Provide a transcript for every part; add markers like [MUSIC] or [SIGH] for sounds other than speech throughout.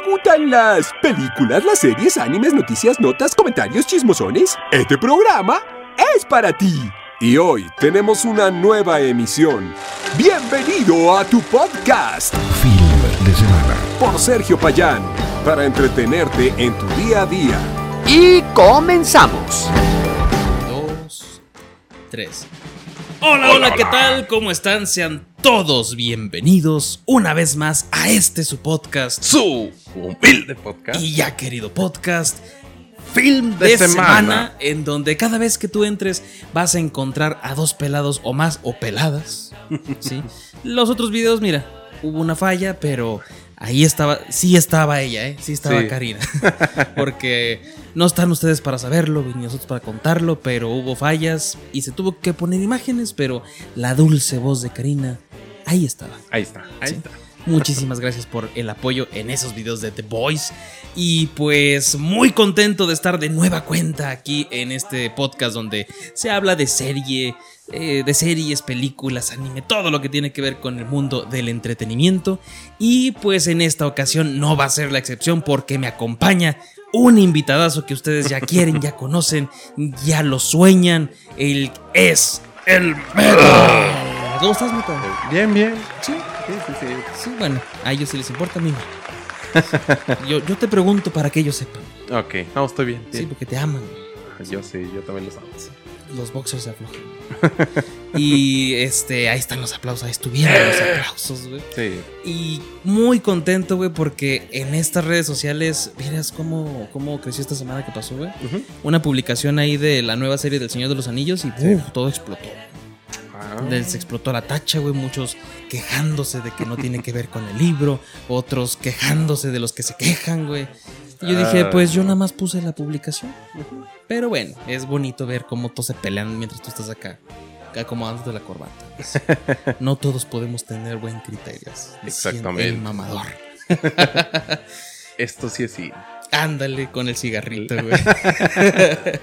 ¿Te gustan las películas, las series, animes, noticias, notas, comentarios, chismosones? Este programa es para ti. Y hoy tenemos una nueva emisión. Bienvenido a tu podcast. Film de semana. Por Sergio Payán. Para entretenerte en tu día a día. Y comenzamos. Dos, tres. Hola, hola, ¿qué tal? ¿Cómo están? Sean todos bienvenidos una vez más a este su podcast. Su humilde podcast. Y ya querido podcast. Film de, semana. semana. en donde cada vez que tú entres vas a encontrar a dos pelados o más o peladas. ¿sí? [LAUGHS] Los otros videos, mira, hubo una falla, pero ahí estaba, sí estaba ella, ¿eh? sí estaba Sí. Karina. [LAUGHS] Porque no están ustedes para saberlo, ni nosotros para contarlo, pero hubo fallas y se tuvo que poner imágenes, pero la dulce voz de Karina, ahí estaba. Ahí está, ahí Sí. está. Muchísimas gracias por el apoyo en esos videos de The Boys. Y pues muy contento de estar de nueva cuenta aquí en este podcast donde se habla de serie, eh, de series, películas, anime, todo lo que tiene que ver con el mundo del entretenimiento. Y pues en esta ocasión no va a ser la excepción porque me acompaña un invitadazo que ustedes ya quieren, ya conocen, ya lo sueñan. Él es el Metal. ¿Cómo estás, Metal? Bien, bien. Sí. Sí, sí, sí. Sí, bueno, a ellos sí les importa, a mí no. Yo, yo te pregunto para que ellos sepan. Ok, no, estoy bien. Sí, bien. porque te aman. Yo sí, yo también lo sabes. Los boxers se aflojan. [LAUGHS] y este, ahí están los aplausos, ahí estuvieron los aplausos, güey. Sí. Y muy contento, güey, porque en estas redes sociales, miras cómo, cómo creció esta semana que pasó, güey. Una publicación ahí de la nueva serie del Señor de los Anillos y todo explotó. Ah. Les explotó la tacha, güey. Muchos quejándose de que no tiene que ver con el libro. Otros quejándose de los que se quejan, güey. Y yo dije, Ah. pues yo nada más puse la publicación. Pero bueno, es bonito ver cómo todos se pelean mientras tú estás acá. Acomodándote la corbata. [LAUGHS] No todos podemos tener buen criterio. Exactamente. El mamador. Esto sí es sí. Ándale con el cigarrito, güey. [LAUGHS]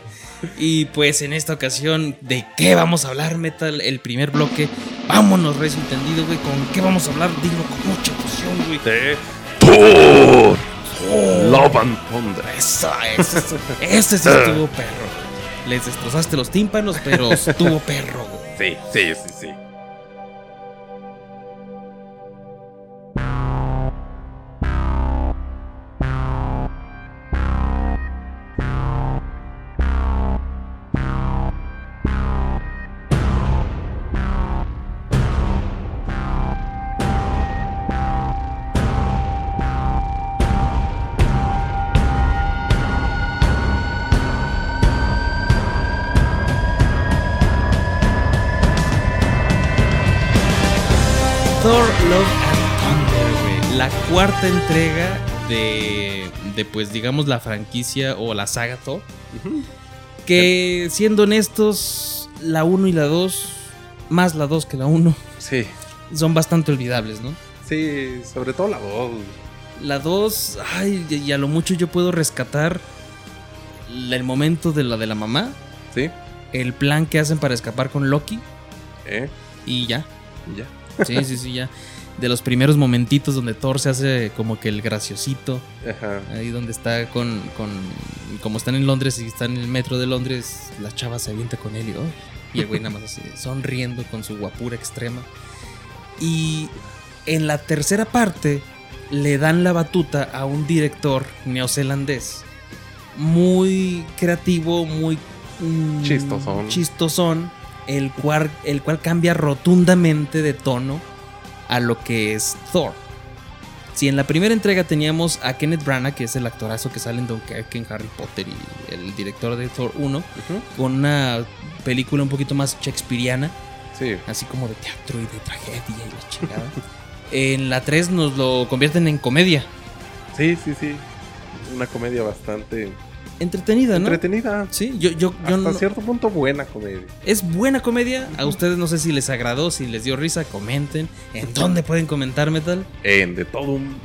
y pues en esta ocasión, ¿de qué vamos a hablar, Metal? El primer bloque. Vámonos, recio entendido, güey. ¿Con qué vamos a hablar? Dilo con mucha emoción, güey. De Thor. Love and Thunder. Eso, eso, eso. Ese sí estuvo perro. Les destrozaste los tímpanos, pero estuvo perro, güey. Sí, sí, sí, sí. Cuarta entrega de, de, pues, digamos, la franquicia o la saga Thor. Que, siendo honestos, la 1 y la 2, más la 2 que la 1, Sí, son bastante olvidables, ¿no? sí, sobre todo la voz. La 2, ay, y a lo mucho yo puedo rescatar el momento de la de la mamá, Sí, el plan que hacen para escapar con Loki eh, y ya. y ya. Sí, sí, sí, ya. [LAUGHS] De los primeros momentitos donde Thor se hace como que el graciosito. Ajá. Ahí donde está con, con. Como están en Londres y están en el metro de Londres, la chava se avienta con él y, oh, y el güey nada más así, [LAUGHS] sonriendo con su guapura extrema. Y en la tercera parte le dan la batuta a un director neozelandés muy creativo, muy mm, Chistosón. chistosón, el cual, el cual cambia rotundamente de tono a lo que es Thor. Si en la primera entrega teníamos a Kenneth Branagh, que es el actorazo que sale en Dunkerque, en Harry Potter y el director de Thor 1, Ujú. con una película un poquito más shakespeariana, Sí, así como de teatro y de tragedia y la chingada. [LAUGHS] en la 3 nos lo convierten en comedia. sí, sí, sí. Una comedia bastante Entretenida, ¿no? entretenida. Sí, yo, yo, yo Hasta no- cierto punto buena comedia. Es buena comedia. A ustedes no sé si les agradó, si les dio risa, comenten. ¿En dónde pueden comentar, Metal? En de todo un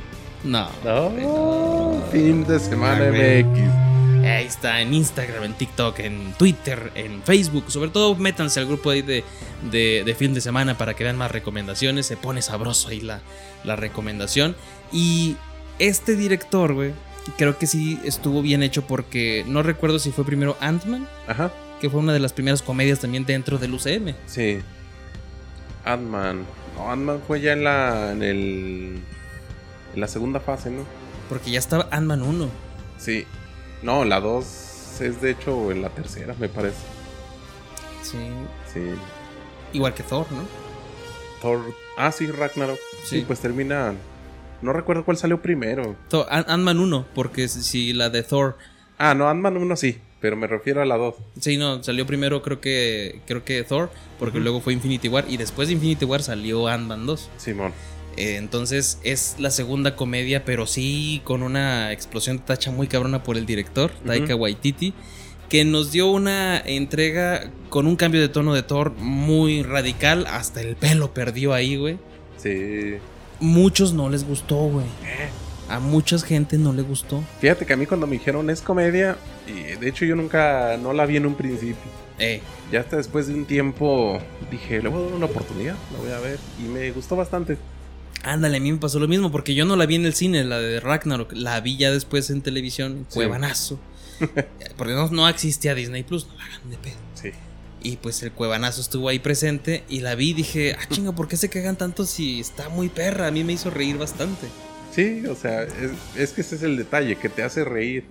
No. No, No. fin de semana Ah. MX. Ahí está, en Instagram, en TikTok, en Twitter, en Facebook. Sobre todo, métanse al grupo ahí de, de, de fin de semana para que vean más recomendaciones. Se pone sabroso ahí la, la recomendación. Y este director, güey, creo que sí estuvo bien hecho porque no recuerdo si fue primero Ant-Man, que fue una de las primeras comedias también dentro del UCM. sí. Ant-Man. No, Ant-Man fue ya en la. en el. en la segunda fase, ¿no? Porque ya estaba Ant-Man 1. Sí. No, la 2 es de hecho en la tercera, me parece. Sí. Sí. Igual que Thor, ¿no? Thor. Ah, sí, Ragnarok. Sí, Sí. pues termina. No recuerdo cuál salió primero. Ant- Ant-Man 1, porque si- si la de Thor. Ah, no, Ant-Man 1 sí, pero me refiero a la 2. Sí, no, salió primero creo que creo que Thor, porque luego fue Infinity War y después de Infinity War salió Ant-Man 2. Simón. Eh, entonces es la segunda comedia, pero sí con una explosión de tacha muy cabrona por el director, Taika Waititi, que nos dio una entrega con un cambio de tono de Thor muy radical, hasta el pelo perdió ahí, güey. Sí. Muchos no les gustó, güey. A mucha gente no le gustó. Fíjate que a mí cuando me dijeron es comedia, y de hecho yo nunca, no la vi en un principio. Eh, Ya hasta después de un tiempo dije, le voy a dar una oportunidad, la voy a ver. Y me gustó bastante. ándale, a mí me pasó lo mismo, porque yo no la vi en el cine, la de Ragnarok, la vi ya después en televisión, Sí. cuevanazo. [LAUGHS] porque no, no existía Disney Plus, no la hagan de pedo. Y pues el cuevanazo estuvo ahí presente y la vi y dije, ah, chinga, ¿por qué se cagan tanto si está muy perra? A mí me hizo reír bastante. Sí, o sea, es, es que ese es el detalle, que te hace reír.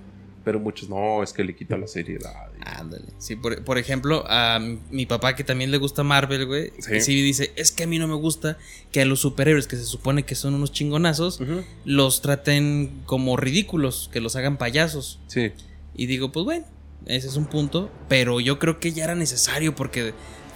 Pero muchos no, es que le quita la seriedad. Ándale. Sí, por, por ejemplo, a mi- papá que también le gusta Marvel, güey, Sí. sí. dice, es que a mí no me gusta que a los superhéroes que se supone que son unos chingonazos, los traten como ridículos, que los hagan payasos. Sí, Y digo, pues bueno, ese es un punto, pero yo creo que ya era necesario porque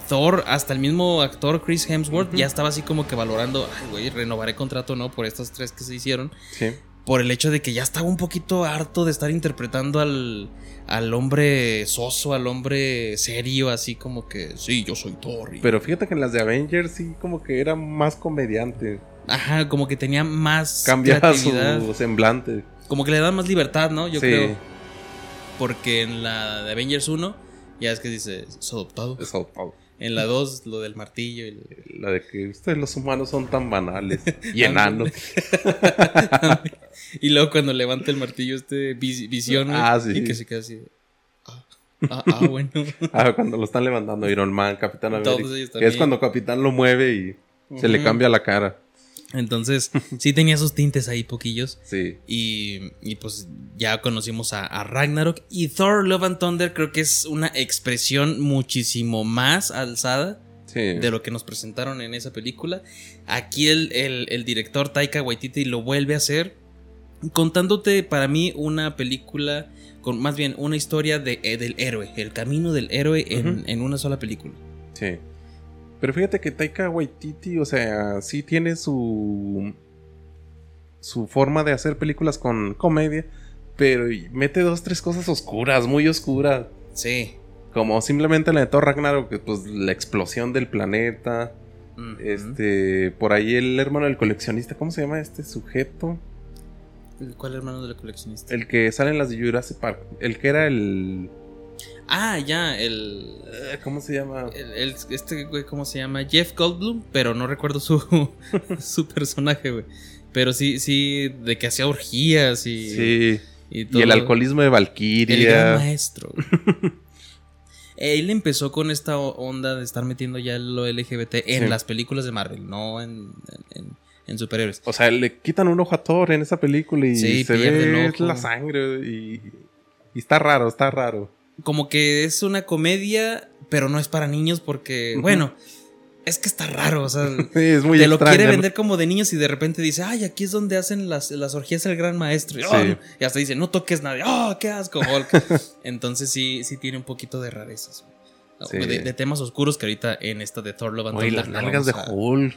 Thor, hasta el mismo actor Chris Hemsworth, ya estaba así como que valorando, ay, güey, renovaré contrato o no por estas tres que se hicieron, sí. por el hecho de que ya estaba un poquito harto de estar interpretando al, al hombre soso, al hombre serio, así como que, sí, yo soy Thor. y- Pero fíjate que en las de Avengers sí como que era más comediante. Ajá, como que tenía más Cambiaba su semblante. como que le da más libertad, ¿no? Yo sí, creo. Porque en la de Avengers 1, ya es que dice, es adoptado. es adoptado. En la 2, lo del martillo. y el- La de que ustedes los humanos son tan banales [LAUGHS] y enanos. [LAUGHS] y luego cuando levanta el martillo, este vis- visión. Ah, sí. Y que se queda así. Ah, ah, ah, bueno. [LAUGHS] Ah, cuando lo están levantando Iron Man, Capitán Todos América. ellos Que es cuando Capitán lo mueve y se le cambia la cara. Entonces, [LAUGHS] sí tenía sus tintes ahí poquillos. Sí. Y, y pues ya conocimos a, a Ragnarok. Y Thor Love and Thunder creo que es una expresión muchísimo más alzada Sí. de lo que nos presentaron en esa película. Aquí el, el- el director Taika Waititi lo vuelve a hacer, contándote para mí una película, con más bien una historia de, eh, del héroe, el camino del héroe en, en una sola película. Sí. Pero fíjate que Taika Waititi, o sea, sí tiene su. su forma de hacer películas con comedia. Pero mete dos, tres cosas oscuras, muy oscuras. Sí. Como simplemente la de Thor Ragnarok, que pues la explosión del planeta. Este. Por ahí el hermano del coleccionista, ¿cómo se llama este sujeto? ¿Cuál hermano de la coleccionista? El que sale en las de Jurassic Park. El que era el. Ah, ya, el, eh, ¿Cómo se llama? el- el- Este güey, ¿cómo se llama? Jeff Goldblum, pero no recuerdo su, [LAUGHS] su personaje, güey. Pero sí, sí, de que hacía orgías y. Sí. Y, Y todo. el alcoholismo de El gran Valkyria. maestro. [LAUGHS] Él empezó con esta onda de estar metiendo ya lo LGBT en Sí. las películas de Marvel, no en, en- en superhéroes. O sea, le quitan un ojo a Thor en esa película y Sí, se ve ojo. la sangre y, y está raro, está raro. Como que es una comedia, pero no es para niños porque, Ujú. bueno, es que está raro, o sea, [LAUGHS] Sí, es muy te lo extraño. quiere vender como de niños y de repente dice, ay, aquí es donde hacen las, las orgías el gran maestro. Y, Sí. "Oh, no". y hasta dice, no toques nada. ¡Oh, qué asco, Hulk! [LAUGHS] Entonces sí, sí tiene un poquito de rarezas. Sí. De, de temas oscuros que ahorita en esta de Thor Love and Oye, las nalgas de a- Hulk.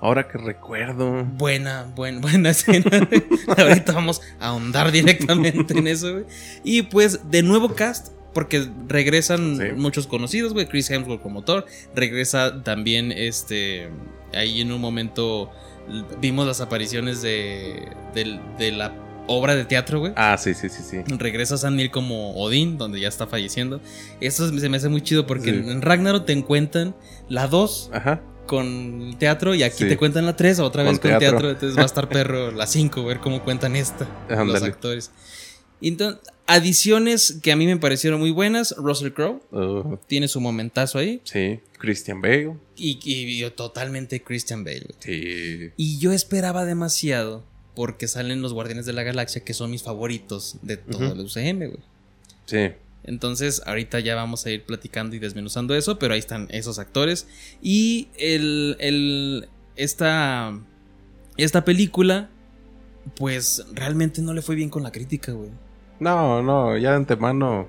Ahora que recuerdo. Buena, buena, buena [LAUGHS] escena. ahorita vamos a ahondar directamente en eso, güey. Y pues, de nuevo cast, porque regresan Sí. muchos conocidos, güey. Chris Hemsworth como Thor. Regresa también, este, ahí en un momento vimos las apariciones de, del- de la obra de teatro, güey. Ah, sí, sí, sí, sí. Regresa Sam Neill como Odín, donde ya está falleciendo. Esto se me hace muy chido porque Sí. en Ragnarok te encuentran la 2 Ajá. con teatro y aquí Sí. te cuentan la 3, otra vez Con con, teatro. teatro. Entonces va a estar perro la 5, ver cómo cuentan esta. [LAUGHS] Los Ándale. actores. Entonces, adiciones que a mí me parecieron muy buenas. Russell Crowe Uh, tiene su momentazo ahí. sí, Christian Bale. Y, y- y totalmente Christian Bale. Sí. Y yo esperaba demasiado porque salen los Guardianes de la Galaxia, que son mis favoritos de todo el UCM, güey. Sí. Entonces, ahorita ya vamos a ir platicando y desmenuzando eso, pero ahí están esos actores. Y el, el, esta, esta película, pues realmente no le fue bien con la crítica, güey. No, no, ya de antemano,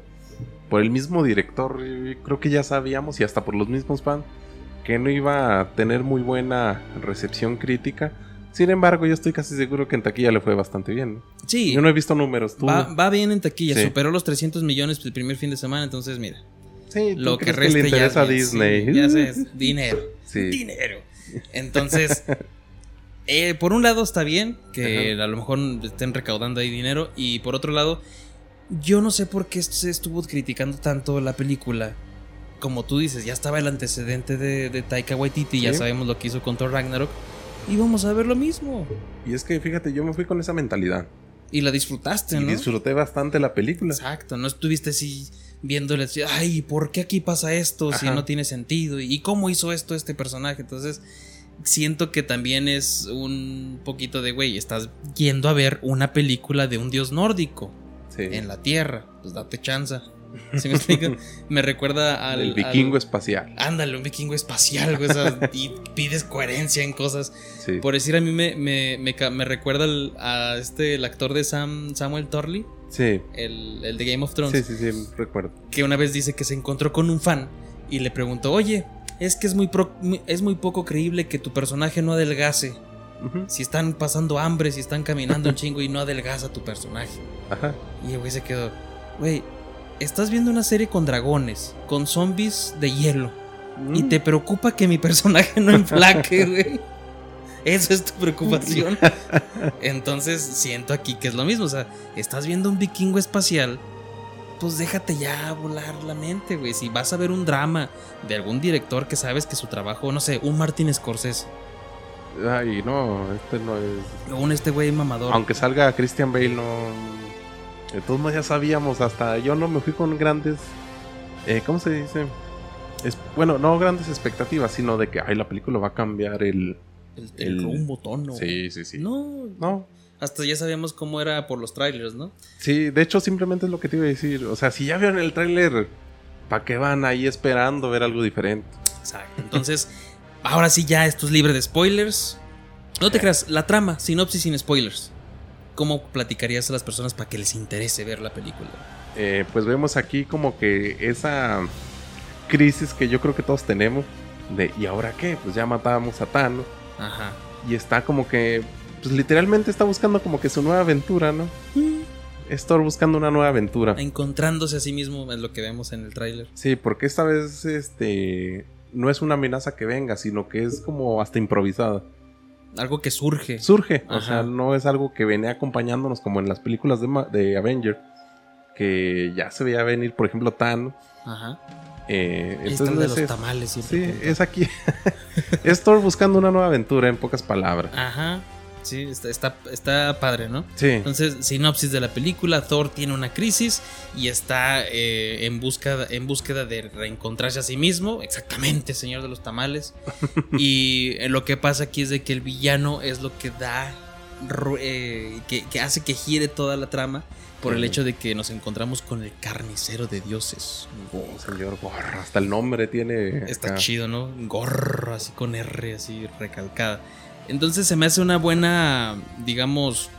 por el mismo director, creo que ya sabíamos, y hasta por los mismos fans, que no iba a tener muy buena recepción crítica. Sin embargo, yo estoy casi seguro que en taquilla le fue bastante bien. ¿no? Sí, Yo no he visto números, tú. va, va bien en taquilla, Sí. superó los 300 millones el primer fin de semana, entonces mira, sí, ¿tú lo que resta le interesa a ya bien, Disney. sí, ya dinero. Sí. dinero. Entonces, [LAUGHS] eh, por un lado está bien que a lo mejor estén recaudando ahí dinero y por otro lado, yo no sé por qué se estuvo criticando tanto la película. Como tú dices, ya estaba el antecedente de, de Taika Waititi, ya Sí. sabemos lo que hizo con Thor Ragnarok. Y vamos a ver lo mismo. Y es que fíjate, yo me fui con esa mentalidad. Y la disfrutaste, Y ¿no? disfruté bastante la película. Exacto, no estuviste así viéndole así, ay, ¿por qué aquí pasa esto si no tiene sentido? ¿Y cómo hizo esto este personaje? Entonces, siento que también es un poquito de, güey, estás yendo a ver una película de un dios nórdico Sí. en la Tierra, pues date chanza. [LAUGHS] ¿Sí me explico? me recuerda al... el vikingo al- espacial. Ándale, un vikingo espacial, güey, [LAUGHS] y pides coherencia en cosas. Sí. Por decir, a mí me, me, me, me recuerda al- a este, el actor de Sam, Samuel Torley, Sí. el, el de Game of Thrones Sí, sí, sí, recuerdo. que una vez dice que se encontró con un fan y le preguntó, oye, es que es muy, pro- es muy poco creíble que tu personaje no adelgase. Si están pasando hambre, si están caminando un chingo y no adelgaza tu personaje. Ajá. Y el güey se quedó, güey, estás viendo una serie con dragones, con zombies de hielo, y Mm. te preocupa que mi personaje no enflaque, [LAUGHS] güey. Esa es tu preocupación. [LAUGHS] Entonces siento aquí que es lo mismo. O sea, estás viendo un vikingo espacial. Pues déjate ya volar la mente, güey. Si vas a ver un drama de algún director que sabes que su trabajo, no sé, un Martin Scorsese Ay, no, este no es. un este güey mamador. Aunque salga Christian Bale, no. De todos modos, ya sabíamos, hasta yo no me fui con grandes. eh, ¿Cómo se dice? Es, bueno, no grandes expectativas, sino de que ay, la película va a cambiar el. el, el el- rumbo tono. Sí, sí, sí. No, No. hasta ya sabíamos cómo era por los trailers, ¿no? Sí, de hecho, simplemente es lo que te iba a decir. O sea, si ya vieron el tráiler, ¿para qué van ahí esperando ver algo diferente? Exacto. Entonces, [LAUGHS] ahora sí ya esto es libre de spoilers. No te creas, la trama, sinopsis sin spoilers. ¿Cómo platicarías a las personas para que les interese ver la película? Eh, pues vemos aquí como que esa crisis que yo creo que todos tenemos. De, ¿y ahora qué? Pues ya matábamos a Thanos. Ajá. Y está como que, pues literalmente está buscando como que su nueva aventura, ¿no? Es Thor buscando una nueva aventura. Encontrándose a sí mismo es lo que vemos en el tráiler. Sí, porque esta vez, este, no es una amenaza que venga, sino que es como hasta improvisada. Algo que surge. Surge, o sea, no es algo que venía acompañándonos como en las películas de, de Avenger, que ya se veía venir, por ejemplo, Thanos. Ajá. Eh, entonces de es los eso. tamales. Sí, es aquí. [LAUGHS] es Thor buscando una nueva aventura, en pocas palabras. Ajá. Sí, está, está, está padre, ¿no? Sí. Entonces, sinopsis de la película, Thor tiene una crisis y está eh, en, búsqueda, en búsqueda de reencontrarse a sí mismo, exactamente, señor de los tamales. [LAUGHS] y eh, lo que pasa aquí es de que el villano es lo que da, eh, que, que hace que gire toda la trama por el hecho de que nos encontramos con el carnicero de dioses. Oh, señor Gorra, hasta el nombre tiene. Está acá. chido, ¿no? Gorro, así con R, así recalcada. Entonces se me hace una buena, digamos,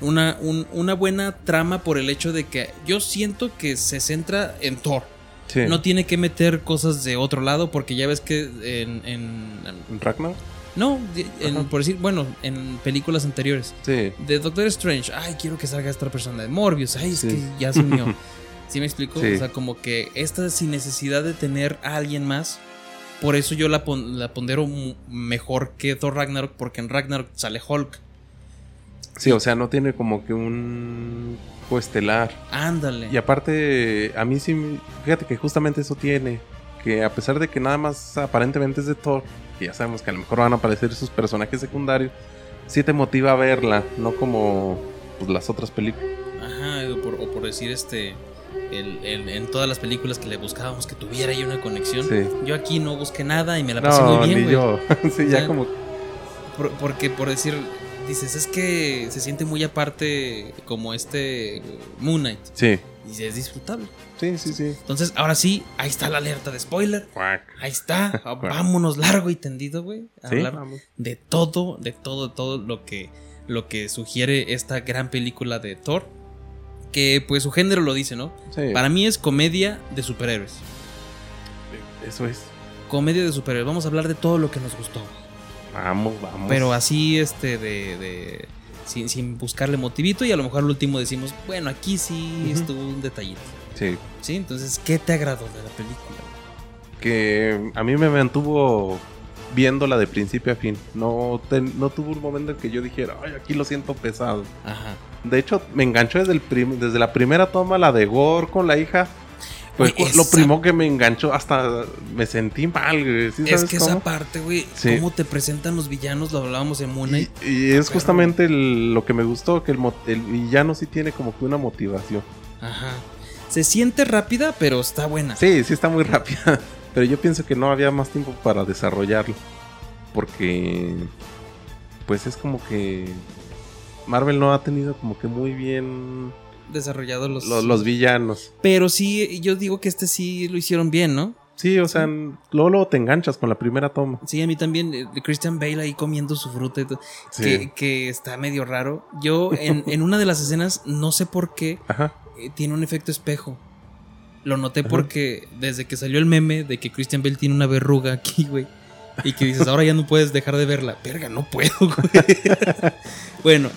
una, un- una buena trama por el hecho de que yo siento que se centra en Thor. Sí. No tiene que meter cosas de otro lado porque ya ves que en... en- Ragnar. no, en- Ajá. por decir, bueno, en películas anteriores. Sí. De Doctor Strange, ay, quiero que salga esta persona de Morbius, ay, es Sí. que ya se unió. [LAUGHS] ¿Sí me explico? Sí. O sea, como que esta sin necesidad de tener a alguien más. Por eso yo la, pon- la pondero mejor que Thor Ragnarok, porque en Ragnarok sale Hulk. Sí, o sea, no tiene como que un coestelar. Ándale. Y aparte, a mí sí, fíjate que justamente eso tiene. porque a pesar de que nada más aparentemente es de Thor, y ya sabemos que a lo mejor van a aparecer sus personajes secundarios, sí te motiva a verla, no como pues, las otras películas. Ajá, o por, o por decir este. El- el- en todas las películas que le buscábamos que tuviera ahí una conexión. Sí. Yo aquí no busqué nada y me la pasé No, muy bien, ni yo. [LAUGHS] sí, O ya como. Por- porque por decir, dices, es que se siente muy aparte como este Moon Knight. Sí, Y es disfrutable. sí, sí, sí. Entonces, ahora sí, ahí está la alerta de spoiler. Ahí está. [LAUGHS] Vámonos largo y tendido, güey. A Sí, hablar vamos. de todo, de todo, todo lo que, lo que sugiere esta gran película de Thor. Que pues su género lo dice, ¿no? Sí, Para mí es comedia de superhéroes. eso es. Comedia de superhéroes. Vamos a hablar de todo lo que nos gustó. Vamos, vamos. Pero así, este, de. de- sin, sin buscarle motivito. Y a lo mejor al último decimos, bueno, aquí sí estuvo un detallito. Sí, ¿Sí? Entonces, ¿qué te agradó de la película? que a mí me mantuvo viéndola de principio a fin. No, te- no tuvo un momento en que yo dijera, ay, aquí lo siento pesado. Ajá. De hecho, me enganchó desde, el prim- desde la primera toma, la de Gore con la hija. Fue Güey, lo primero que me enganchó, hasta me sentí mal, güey. ¿Sí Es que cómo? esa parte, güey, Sí. cómo te presentan los villanos, lo hablábamos en Moon Y, Knight. y es perro. justamente el- lo que me gustó, que el villano sí tiene como que una motivación. Ajá. Se siente rápida, pero está buena. Sí, sí está muy rápida. [LAUGHS] Pero yo pienso que no había más tiempo para desarrollarlo. Porque. Pues es como que. Marvel no ha tenido como que muy bien. Desarrollados los... Los, los villanos. Pero sí, yo digo que este sí lo hicieron bien, ¿no? Sí, o sea, luego, luego te enganchas con la primera toma. Sí, a mí también. eh, Christian Bale ahí comiendo su fruta y todo. Sí. Que, que está medio raro. Yo, en, [LAUGHS] en una de las escenas, no sé por qué, Ajá. eh, tiene un efecto espejo. Lo noté Ajá. porque desde que salió el meme de que Christian Bale tiene una verruga aquí, güey. Y que dices, ahora ya no puedes dejar de verla. Verga, no puedo, güey. [LAUGHS] bueno,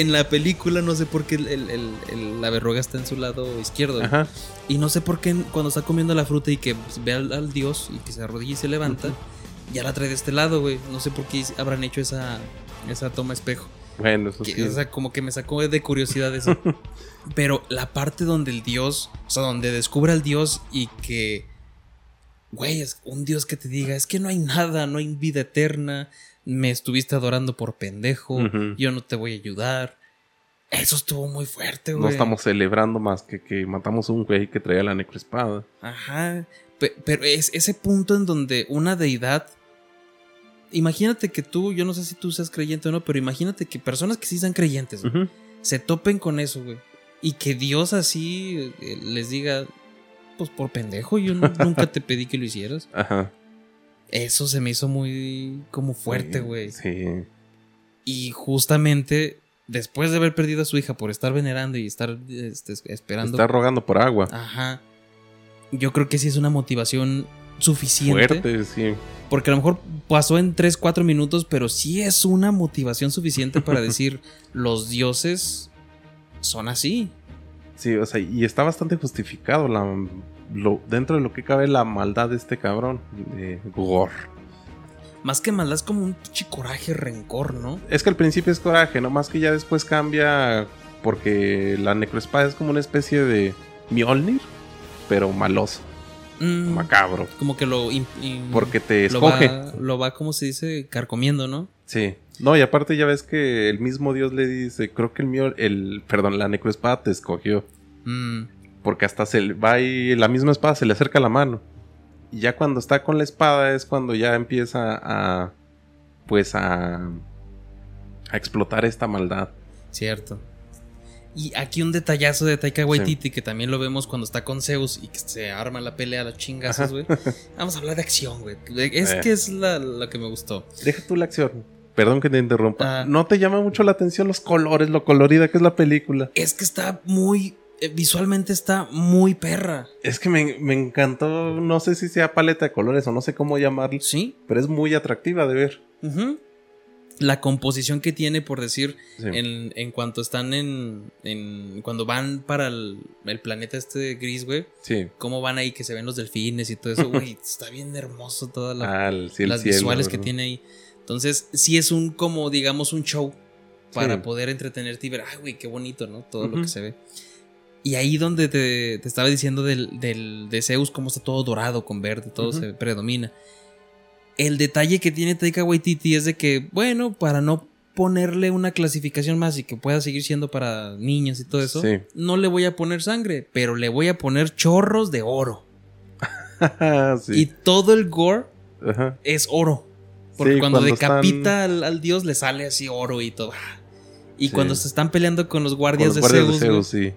en la película no sé por qué el- el- el- el- la verruga está en su lado izquierdo. Ajá. Y no sé por qué cuando está comiendo la fruta y que pues, ve al, al dios y que se arrodilla y se levanta, Ujú. ya la trae de este lado, güey. No sé por qué habrán hecho esa, esa toma espejo. Bueno, eso Que, sí. O sea, como que me sacó de curiosidad eso. [LAUGHS] Pero la parte donde el dios, o sea, donde descubre al dios y que, güey, es un dios que te diga, es que no hay nada, no hay vida eterna, me estuviste adorando por pendejo, yo no te voy a ayudar. Eso estuvo muy fuerte, güey. no estamos celebrando más que que matamos a un güey que traía la necroespada. Ajá. Pe- Pero es ese punto en donde una deidad. Imagínate que tú, yo no sé si tú seas creyente o no, pero imagínate que personas que sí sean creyentes se topen con eso, güey. Y que Dios así eh, les diga, pues por pendejo, yo nu- [LAUGHS] nunca te pedí que lo hicieras. Ajá. Eso se me hizo muy como fuerte, güey. Sí. Y justamente después de haber perdido a su hija por estar venerando y estar este, esperando. Está rogando por agua. Ajá. Yo creo que sí es una motivación suficiente. Fuerte, sí. Porque a lo mejor pasó en 3, 4 minutos, pero sí es una motivación suficiente para [LAUGHS] decir los dioses son así. Sí, o sea, y está bastante justificado la, lo- dentro de lo que cabe la maldad de este cabrón, de Gore. Más que maldad es como un pinche coraje, rencor, ¿no? Es que al principio es coraje, no más que ya después cambia porque la necroespada es como una especie de Mjolnir, pero maloso, Mm, macabro, como que lo... im- porque te lo escoge. va, lo va, como se dice, carcomiendo, ¿no? Sí. No, y aparte ya ves que el mismo Dios le dice, creo que el mío, el, perdón, la necroespada te escogió. Mm, Porque hasta se le va y la misma espada se le acerca a la mano. Y ya cuando está con la espada es cuando ya empieza a. Pues a. a explotar esta maldad. cierto. Y aquí un detallazo de Taika Waititi, que también lo vemos cuando está con Zeus y que se arma la pelea a las chingazos, güey. [LAUGHS] Vamos a hablar de acción, güey. Es Eh. que es la, la que me gustó. Deja tú la acción. Perdón que te interrumpa. Ah. ¿No te llama mucho la atención los colores, lo colorida que es la película? Es que está muy. Eh, visualmente está muy perra. Es que me, me encantó, no sé si sea paleta de colores o no sé cómo llamarlo, Sí. pero es muy atractiva de ver. La composición que tiene, por decir, Sí. en, en cuanto están en, en- Cuando van para el, el planeta este gris, güey. Sí. Cómo van ahí, que se ven los delfines y todo eso, güey. [LAUGHS] está bien hermoso todas Ah, el- sí, las cielo, visuales que tiene ahí. Entonces, sí es un, como, digamos, un show para Sí. poder entretenerte y ver, ay, güey, qué bonito, ¿no? Todo lo que se ve. Y ahí donde te, te estaba diciendo del, del, de Zeus, cómo está todo dorado con verde, todo se predomina. El detalle que tiene Taika Waititi es de que, bueno, para no ponerle una clasificación más y que pueda seguir siendo para niños y todo eso, Sí. no le voy a poner sangre, pero le voy a poner chorros de oro. [LAUGHS] sí. Y todo el gore Ajá. es oro. Porque Sí, cuando, cuando decapita al, al dios le sale así oro y todo. Y cuando se están peleando con los Con guardias, los de, guardias Zeus, de.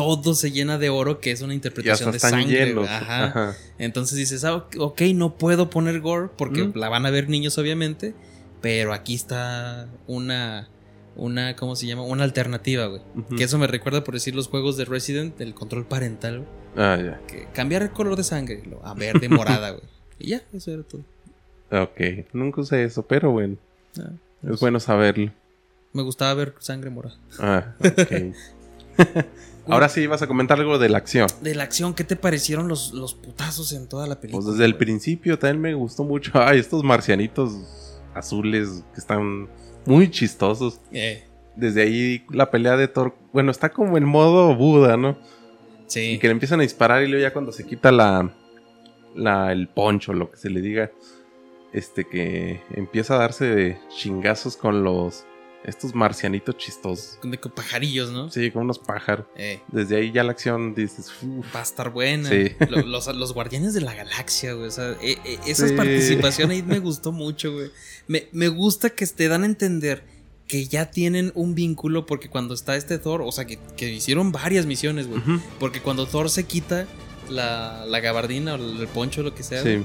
Todo se llena de oro, que es una interpretación de sangre. Ajá. Ajá. Entonces dices, ah, ok, no puedo poner gore porque Mm. la van a ver niños, obviamente. Pero aquí está una. Una, ¿cómo se llama? Una alternativa, güey. Que eso me recuerda, por decir, los juegos de Resident, el control parental, güey. Ah, ya. Que cambiar el color de sangre a verde, morada, güey. Y ya, eso era todo. Ok. Nunca usé eso, pero bueno. Ah, Es bueno saberlo. Me gustaba ver sangre morada. Ah, ok. [LAUGHS] Ahora sí, vas a comentar algo de la acción. De la acción, ¿qué te parecieron los, los putazos en toda la película? Pues desde el güey? principio también me gustó mucho. Ay, estos marcianitos azules que están muy chistosos. Eh, Desde ahí la pelea de Thor, bueno, está como en modo Buda, ¿no? sí. Y que le empiezan a disparar y luego ya cuando se quita la, la el poncho, lo que se le diga, este que empieza a darse chingazos con los estos marcianitos chistosos. De con pajarillos, ¿no? Sí, con unos pájaros. Eh, Desde ahí ya la acción dices, "Uf". va a estar buena. Sí. Lo- Los, los guardianes de la galaxia, güey. O sea, eh, eh, esa Sí. participación ahí me [LAUGHS] gustó mucho, güey. Me, me gusta que te dan a entender que ya tienen un vínculo porque cuando está este Thor, o sea, que, que hicieron varias misiones, güey. Porque cuando Thor se quita la, la gabardina o el poncho, lo que sea, Sí,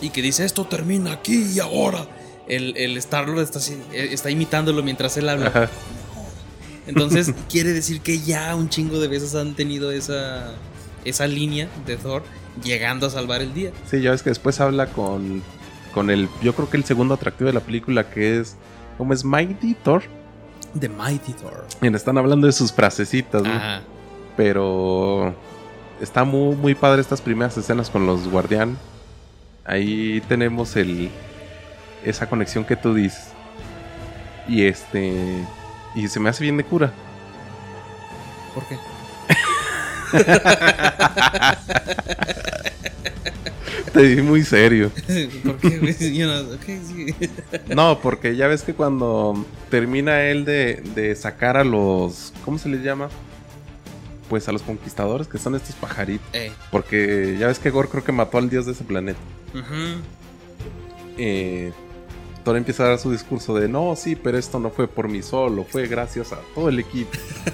y que dice esto termina aquí y ahora. El, el Star-Lord está, eh, está imitándolo mientras él habla. ajá. Entonces [LAUGHS] quiere decir que ya un chingo de veces han tenido esa, esa línea de Thor llegando a salvar el día. Sí, ya ves que después habla con, con el, yo creo que el segundo atractivo de la película que es, ¿cómo es? Mighty Thor. The Mighty Thor. Mira, están hablando de sus frasecitas, ¿no? Ajá. Pero está muy, muy padre estas primeras escenas con los guardián. Ahí tenemos el esa conexión que tú dices. Y este y se me hace bien de cura. ¿Por qué? [LAUGHS] Te vi muy serio. [LAUGHS] ¿Por qué? Yo no- sí. [LAUGHS] No, porque ya ves que cuando termina él de, de sacar a los ¿cómo se les llama? Pues a los conquistadores que son estos pajaritos. Eh, Porque ya ves que Gore creo que mató al dios de ese planeta. ujú. eh, Thor empieza a dar su discurso de no, sí, pero esto no fue por mí solo, fue gracias a todo el equipo.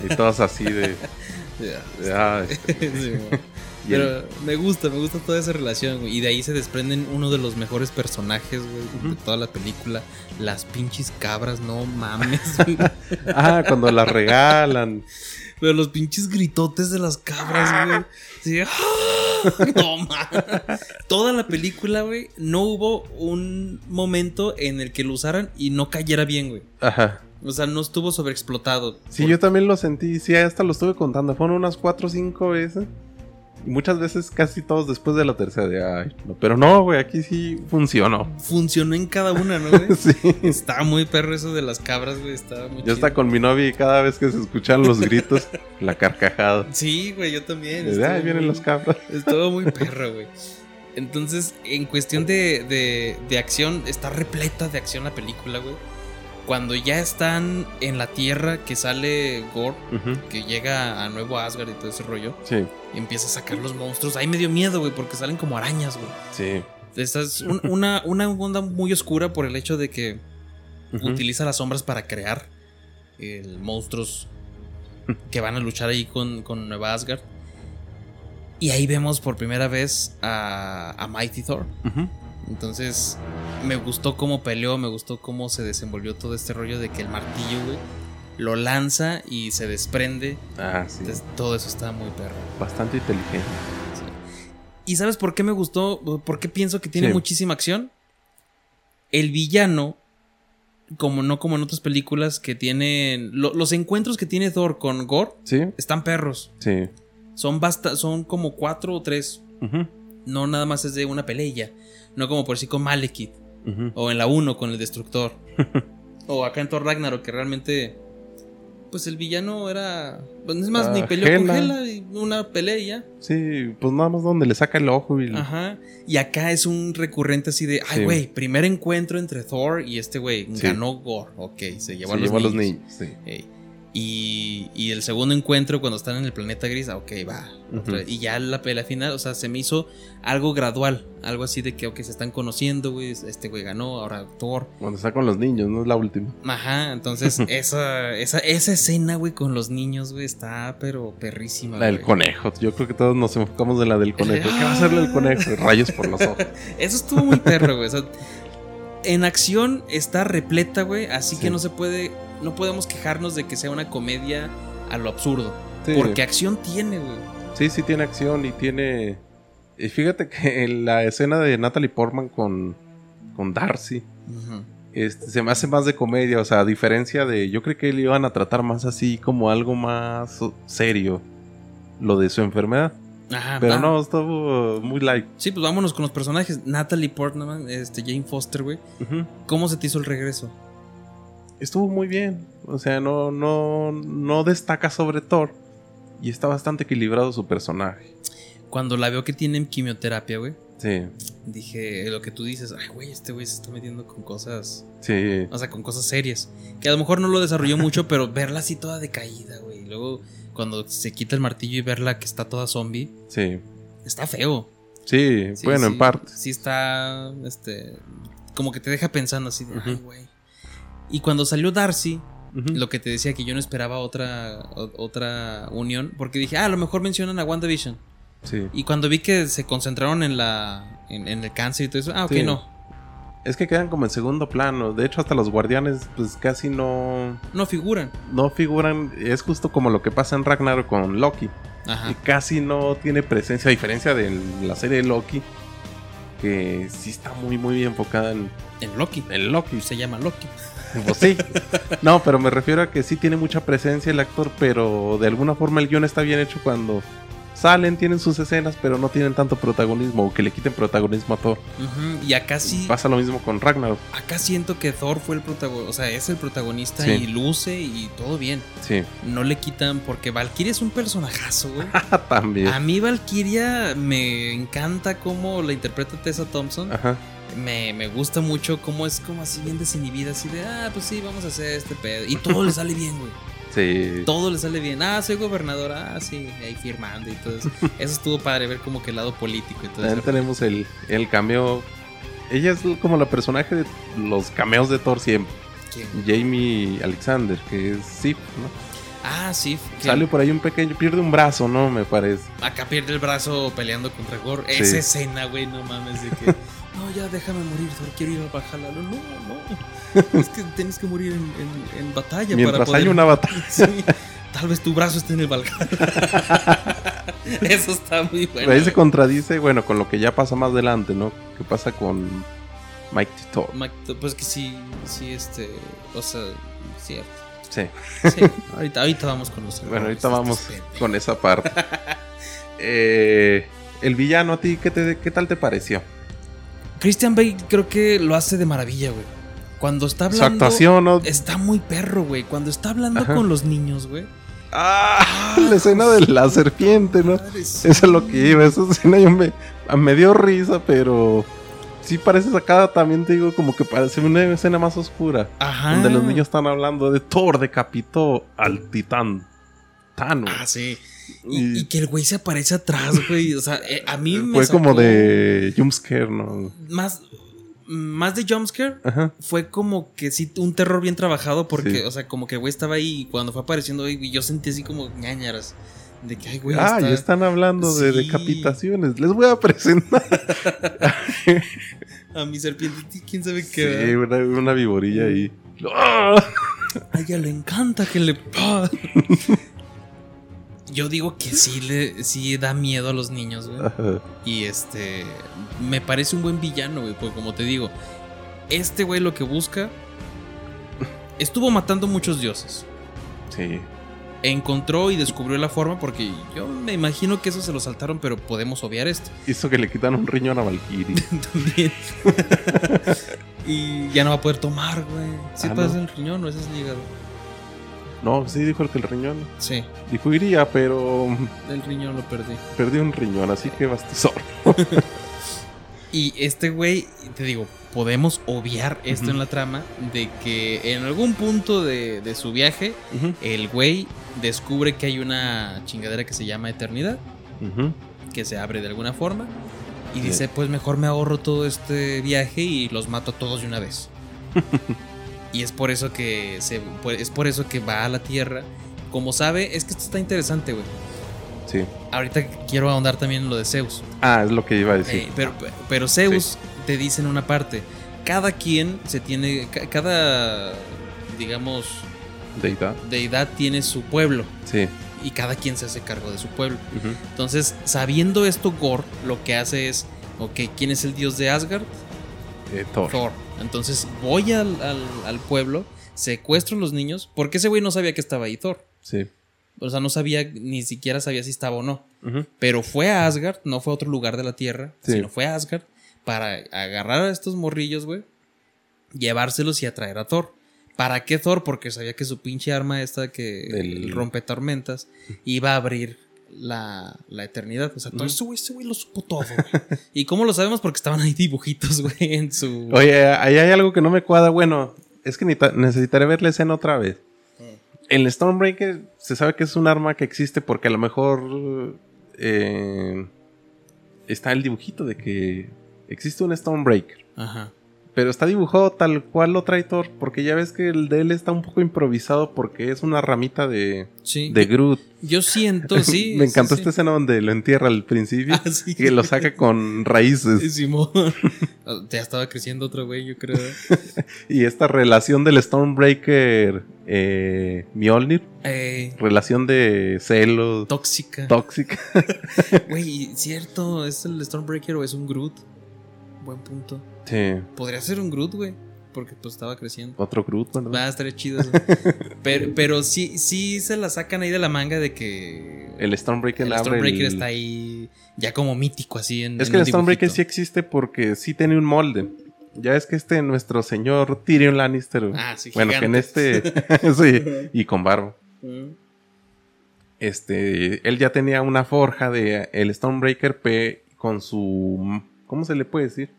Y todos así de. [LAUGHS] Ya. de, "Ay". [LAUGHS] Sí, güey. Y el- Pero me gusta, me gusta toda esa relación, güey. Y de ahí se desprenden uno de los mejores personajes, güey, de toda la película. Las pinches cabras, no mames. [LAUGHS] ah, cuando la regalan. Pero los pinches gritotes de las cabras, güey. Sí, [LAUGHS] ¡ah! No. Toda la película, güey, no hubo un momento en el que lo usaran y no cayera bien, güey. Ajá. O sea, no estuvo sobreexplotado. Sí, yo también lo sentí. Sí, hasta lo estuve contando. Fueron unas cuatro o cinco veces. Y muchas veces casi todos después de la tercera. De, Ay, no, pero no, güey, aquí sí funcionó. Funcionó en cada una, ¿no, [LAUGHS] güey? sí. Estaba muy perro eso de las cabras, güey. Estaba muy Yo estaba con mi novia y cada vez que se escuchan los gritos, [LAUGHS] la carcajada. Sí, güey, yo también. De, estuvo Ay, vienen muy- los cabras. [LAUGHS] Estuvo muy perro, güey. Entonces, en cuestión de, de, de acción, está repleta de acción la película, güey. Cuando ya están en la tierra, que sale Gore, que llega a Nuevo Asgard y todo ese rollo, Sí, y empieza a sacar los monstruos. Ahí me dio miedo, güey, porque salen como arañas, güey. sí. Esta es un- una, una onda muy oscura por el hecho de que utiliza las sombras para crear el monstruos [LAUGHS] que van a luchar ahí con, con Nueva Asgard. Y ahí vemos por primera vez a, a Mighty Thor. Ujú. Entonces, me gustó cómo peleó, me gustó cómo se desenvolvió todo este rollo de que el martillo, güey, lo lanza y se desprende. Ah, sí. Entonces, todo eso está muy perro. Bastante inteligente. ¿Y sabes por qué me gustó? ¿Por qué pienso que tiene Sí. muchísima acción? El villano, como no como en otras películas que tienen... lo- los encuentros que tiene Thor con Gore Sí, están perros. sí. Son, basta, son como cuatro o tres. Ujú, No nada más es de una pelea. No como por sí con Malekith. O en la 1 con el Destructor. [LAUGHS] o acá en Thor Ragnarok que realmente... pues el villano era. pues, es más, Ah, ni peleó con Hela. Y una pelea y ya. Sí, pues nada más donde le saca el ojo y... Ajá. Y acá es un recurrente así de, ay, Sí. güey, primer encuentro entre Thor y este güey. Sí. Ganó Gore. Ok, se llevó, se a, los llevó a los niños. Sí. Y, y el segundo encuentro cuando están en el planeta gris, ah, ok, va. Y ya la pelea final, o sea, se me hizo algo gradual. Algo así de que, ok, se están conociendo, güey. Este güey ganó, ahora Thor. Cuando está con los niños, no es la última. Ajá, entonces [LAUGHS] esa, esa, esa escena, güey, con los niños, güey, está pero perrísima. La del güey. conejo. Yo creo que todos nos enfocamos en la del conejo. ¿Qué va a hacerle el conejo? [LAUGHS] Rayos por los ojos. Eso estuvo muy perro, güey. O sea, en acción está repleta, güey. Así Sí. que no se puede. No podemos quejarnos de que sea una comedia a lo absurdo. Sí. Porque acción tiene, güey. Sí, sí tiene acción y tiene... Y fíjate que en la escena de Natalie Portman con, con Darcy este, se me hace más de comedia. O sea, a diferencia de... Yo creo que le iban a tratar más así como algo más serio. Lo de su enfermedad. Ajá. Pero va. no, estuvo muy light. Sí, pues vámonos con los personajes. Natalie Portman, este, Jane Foster, güey. ¿Cómo se te hizo el regreso? Estuvo muy bien. O sea, no, no, no destaca sobre Thor. Y está bastante equilibrado su personaje. Cuando la veo que tienen quimioterapia, güey. Sí, Dije lo que tú dices. Ay, güey, este güey se está metiendo con cosas. sí. O sea, con cosas serias. Que a lo mejor no lo desarrolló mucho, [LAUGHS] pero verla así toda decaída, güey. Y luego, cuando se quita el martillo y verla que está toda zombie, Sí, está feo. sí, Sí, bueno, sí, en parte. Sí está, este, como que te deja pensando así de, ay, güey. Y cuando salió Darcy, lo que te decía que yo no esperaba otra, otra unión, porque dije, ah, a lo mejor mencionan a WandaVision. Sí. Y cuando vi que se concentraron en la, en, en el cáncer y todo eso, ah, ok, Sí. no. Es que quedan como en segundo plano. De hecho, hasta los guardianes, pues casi no, No figuran. no figuran. Es justo como lo que pasa en Ragnarok con Loki. Ajá. Y casi no tiene presencia, a diferencia de la serie de Loki, que sí está muy, muy enfocada en, En Loki. en Loki. Se llama Loki. [LAUGHS] Pues sí. [LAUGHS] No, pero me refiero a que sí tiene mucha presencia el actor, pero de alguna forma el guion está bien hecho cuando salen, tienen sus escenas, pero no tienen tanto protagonismo o que le quiten protagonismo a Thor. Ujú, Y acá sí, Pasa lo mismo con Ragnarok. acá siento que Thor fue el protagonista, o sea, es el protagonista Sí. y luce y todo bien. Sí. No le quitan porque Valkyria es un personajazo, güey. [LAUGHS] También. A mí Valkyria me encanta cómo la interpreta Tessa Thompson. Ajá. Me, me gusta mucho cómo es como así bien desinhibida, así de, ah, pues sí, vamos a hacer este pedo. Y todo le sale bien, güey. Sí. Todo le sale bien. Ah, soy gobernadora, ah, sí, ahí firmando y todo eso. [LAUGHS] Eso estuvo padre ver como que el lado político y todo También eso. tenemos el, el cameo. Ella es como la personaje de los cameos de Thor siempre. ¿Quién? Jamie Alexander, que es Sif, ¿no? Ah, sí. que Sale por ahí un pequeño, pierde un brazo, ¿no? Me parece. Acá pierde el brazo peleando contra Gore. Sí. Esa escena, güey, no mames, de que. [LAUGHS] No, ya déjame morir, Thor, quiero ir a Valhalla. No, no, no. Es que tienes que morir en, en- en batalla para Mientras poder. hay una batalla. [LAUGHS] Sí, tal vez tu brazo esté en el Valhalla. [LAUGHS] Eso está muy bueno. ahí se contradice, bueno, con lo que ya pasa más adelante, ¿no? Que pasa con Mike Thor. Mac- Pues que sí, sí, este. O sea, cierto. Sí. Sí, ahorita, ahorita vamos con los Bueno, ahorita vamos pendejos. con esa parte. [LAUGHS] Eh, el villano, ¿a ti qué, te, qué tal te pareció? Christian Bale creo que lo hace de maravilla, güey. Cuando está Su hablando. actuación, ¿no? Está muy perro, güey. Cuando está hablando Ajá. con los niños, güey. Ah, la escena de la serpiente, ¿no? Eso es lo que iba, esa escena yo me, me dio risa, pero sí parece sacada también, te digo, como que parece una escena más oscura. Ajá. Donde los niños están hablando de Thor decapitó al titán Thanos. Ah, sí. Y, que el güey se aparece atrás, güey. O sea, eh, a mí [LAUGHS] me Fue como de jumpscare, ¿no? Más, más de jumpscare. Ajá. Fue como que sí, un terror bien trabajado. Porque, Sí. o sea, como que el güey estaba ahí y cuando fue apareciendo, y yo sentí así como ñañaras. De que, ay, güey. ah, está- ya están hablando de Sí. decapitaciones. Les voy a presentar. [LAUGHS] A mi serpiente, quién sabe sí, qué. una, una viborilla ahí. ¡Ah! A ella le encanta que le. [LAUGHS] Yo digo que sí le sí da miedo a los niños, güey. Ajá. Y este. Me parece un buen villano, güey. Porque como te digo, este güey lo que busca. Estuvo matando muchos dioses. Sí. Encontró y descubrió la forma. Porque yo me imagino que eso se lo saltaron, pero podemos obviar esto Hizo que le quitan un riñón a Valkyrie. [LAUGHS] también. [LAUGHS] y ya no va a poder tomar, güey. ¿Sí Ah, pasa ¿no? el riñón o ese es el hígado? No, sí dijo que el riñón. Sí, Dijo iría, pero el riñón lo perdí. perdí un riñón, así que bastizor. [LAUGHS] Y este güey, te digo, podemos obviar esto en la trama de que en algún punto de, de su viaje, el güey descubre que hay una chingadera que se llama eternidad, que se abre de alguna forma. Y Sí. dice, pues mejor me ahorro todo este viaje y los mato a todos de una vez. [LAUGHS] y es por eso que se, es por eso que va a la Tierra. Como sabe, es que esto está interesante, güey. Sí. Ahorita quiero ahondar también en lo de Zeus. Ah, es lo que iba a decir. Eh, pero, pero Zeus te dice en una parte, cada quien se tiene, ca- cada, digamos, Deidad. deidad tiene su pueblo Sí. y cada quien se hace cargo de su pueblo. Entonces, sabiendo esto, Gore lo que hace es, ok, ¿quién es el dios de Asgard? Eh, Thor. Thor. Entonces voy al, al, al pueblo, secuestro a los niños, porque ese güey no sabía que estaba ahí Thor. Sí. O sea, no sabía, ni siquiera sabía si estaba o no. Pero fue a Asgard, no fue a otro lugar de la Tierra, Sí. sino fue a Asgard para agarrar a estos morrillos, güey, llevárselos y atraer a Thor. ¿Para qué Thor? Porque sabía que su pinche arma esta que el rompe tormentas iba a abrir la, la eternidad. O sea, todo eso, güey, ese güey lo supo todo, güey. ¿Y cómo lo sabemos? Porque estaban ahí dibujitos, [LAUGHS] güey, en su... Oye, ahí hay algo que no me cuadra. Bueno, es que necesita- necesitaré ver la escena otra vez. El Stormbreaker se sabe que es un arma que existe porque a lo mejor eh, está el dibujito de que existe un Stormbreaker. Ajá. Pero está dibujado tal cual lo trae Thor, porque ya ves que el de él está un poco improvisado porque es una ramita de, Sí. de Groot. Yo siento, [LAUGHS] sí. Me encantó sí, esta sí. escena donde lo entierra al principio Ah, y que lo saca con raíces. Simón. [LAUGHS] ya estaba creciendo otro güey, yo creo. [LAUGHS] Y esta relación del Stormbreaker eh, Mjolnir, Eh, relación de celos, tóxica. tóxica. Güey, cierto, ¿es el Stormbreaker o es un Groot? Buen punto. Sí, Podría ser un Groot, güey. Porque pues estaba creciendo. otro Groot, ¿verdad? Va a estar chido eso. [LAUGHS] pero, pero sí, sí se la sacan ahí de la manga de que. El Stormbreaker el abre Stormbreaker el- está ahí ya como mítico, así en. Es en que el Stormbreaker sí existe porque sí tiene un molde. Ya es que este nuestro señor Tyrion Lannister. Ah, sí, bueno, que en este. [LAUGHS] sí, y con barba. Mm. Este. Él ya tenía una forja de el Stormbreaker P con su. ¿Cómo se le puede decir?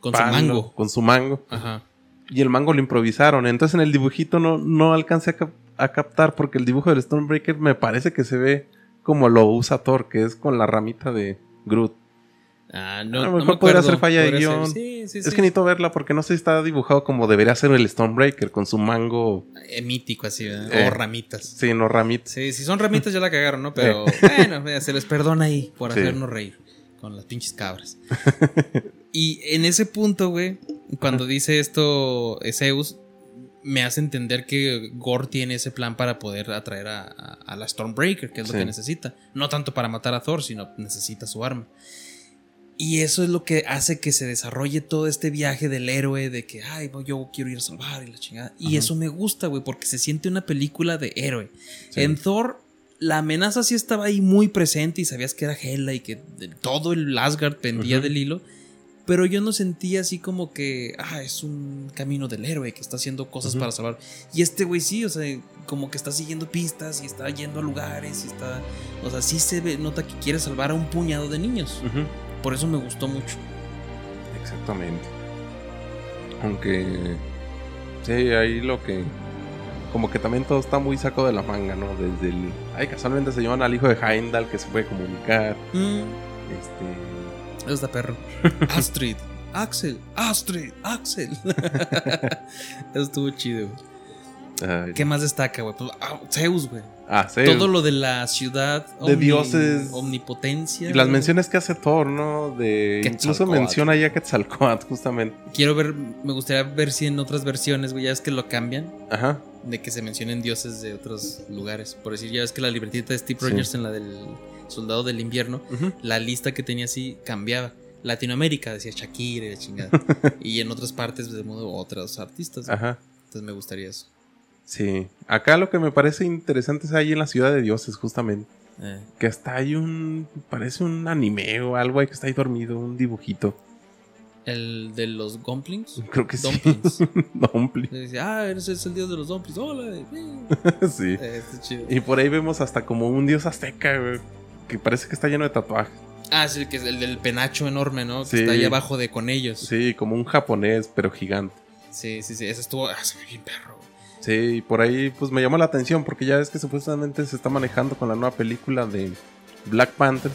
Con su mango. Con su mango. Ajá. Y el mango lo improvisaron. Entonces en el dibujito no, no alcancé a, cap- a captar porque el dibujo del Stormbreaker me parece que se ve como lo usa Thor, que es con la ramita de Groot. Ah, no, A lo no mejor me podría ser falla de guion. Sí, sí, es sí. que necesito verla porque no sé si está dibujado como debería ser el Stormbreaker, con su mango, Eh, mítico así, ¿verdad? Eh. O ramitas. sí, no ramita. Sí, si son ramitas ya la cagaron, ¿no? Pero bueno, se les perdona ahí por hacernos reír con las pinches cabras. [LAUGHS] y en ese punto, güey, cuando dice esto eh, Zeus, me hace entender que Gore tiene ese plan para poder atraer a, a- a la Stormbreaker, que es lo Sí. que necesita. No tanto para matar a Thor, sino necesita su arma. Y eso es lo que hace que se desarrolle todo este viaje del héroe, de que, ay, yo quiero ir a salvar y la chingada. Y Ajá. eso me gusta, güey, porque se siente una película de héroe. Sí. En Thor, la amenaza sí estaba ahí muy presente y sabías que era Hela y que todo el Asgard pendía del hilo. Pero yo no sentía así como que, ah, es un camino del héroe que está haciendo cosas para salvar. Y este güey sí, o sea, como que está siguiendo pistas y está yendo a lugares y está. O sea, sí se ve, nota que quiere salvar a un puñado de niños. Por eso me gustó mucho. Exactamente. Aunque. Sí, ahí lo que. Como que también todo está muy saco de la manga, ¿no? Desde el. Ay, casualmente se llevan al hijo de Heimdall que se puede comunicar. Mm, Este. eso está perro. [LAUGHS] Astrid, Axel, Astrid, Axel. [LAUGHS] eso estuvo chido, güey. ay, ¿Qué más destaca, güey? Pues, ah, Zeus, güey. Ah, sí. Todo lo de la ciudad. De dioses. Omnipotencia. Y las menciones que hace Thor, ¿no? De. Incluso menciona ya Quetzalcoatl, justamente. Quiero ver, me gustaría ver si en otras versiones, güey, ya es que lo cambian. Ajá. De que se mencionen dioses de otros lugares. Por decir, ya ves que la libretita de Steve Sí. Rogers en la del Soldado del Invierno, la lista que tenía así cambiaba. Latinoamérica decía Shakira y la chingada. [LAUGHS] y en otras partes de modo otros artistas. Ajá. Entonces me gustaría eso. Sí. Acá lo que me parece interesante es ahí en la ciudad de dioses, justamente. Eh, Que hasta hay un. Parece un anime o algo ahí que está ahí dormido, un dibujito. El de los Gomplings. Creo que sí. Dumplings. [LAUGHS] Dice, ah, eres, es el dios de los Dumplings. Hola. sí. [LAUGHS] está chido. Y por ahí vemos hasta como un dios azteca, güey. Que parece que está lleno de tatuajes. Ah, sí, que es el del penacho enorme, ¿no? Que Sí. está ahí abajo de con ellos. Sí, Sí, como un japonés, pero gigante. sí, sí. Ese estuvo. Ah, se ve bien perro. Sí, y por ahí pues me llamó la atención porque ya ves que supuestamente se está manejando con la nueva película de Black Panther.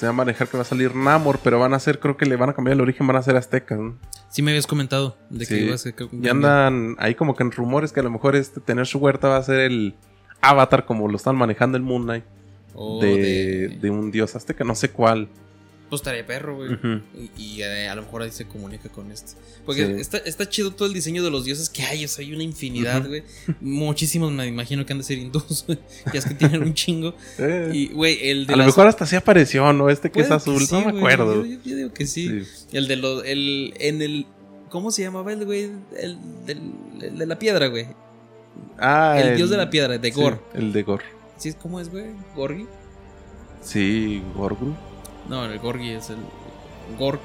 Se va a manejar que va a salir Namor, pero van a hacer, creo que le van a cambiar el origen, van a ser aztecas, ¿no? Sí, me habías comentado de que Sí. iba a ser. Y andan ahí como que en rumores que a lo mejor este tener su huerta va a ser el avatar como lo están manejando el Moon Knight O de, de. de un dios azteca, no sé cuál. Pues estaría perro, güey. Y, y, eh, a lo mejor ahí se comunica con este. Porque Sí. está, está chido todo el diseño de los dioses que hay. O sea, hay una infinidad, güey. Muchísimos me imagino que han de ser hindús, [LAUGHS] güey. Ya es que tienen un chingo. [LAUGHS] Eh, Y, güey, el de a lo mejor hasta sí apareció, ¿no? Este que es azul, sí, no me güey. acuerdo. Yo, yo- yo digo que sí. Sí. El de los. El, en el. ¿Cómo se llamaba el güey? El, del- el de la piedra, güey. Ah, El, dios de la piedra, de Gor. el de Gor. ¿Sí? ¿Cómo es, güey? ¿Gorgi? Sí, Gorgru. No, el Gorgi es el. Gork,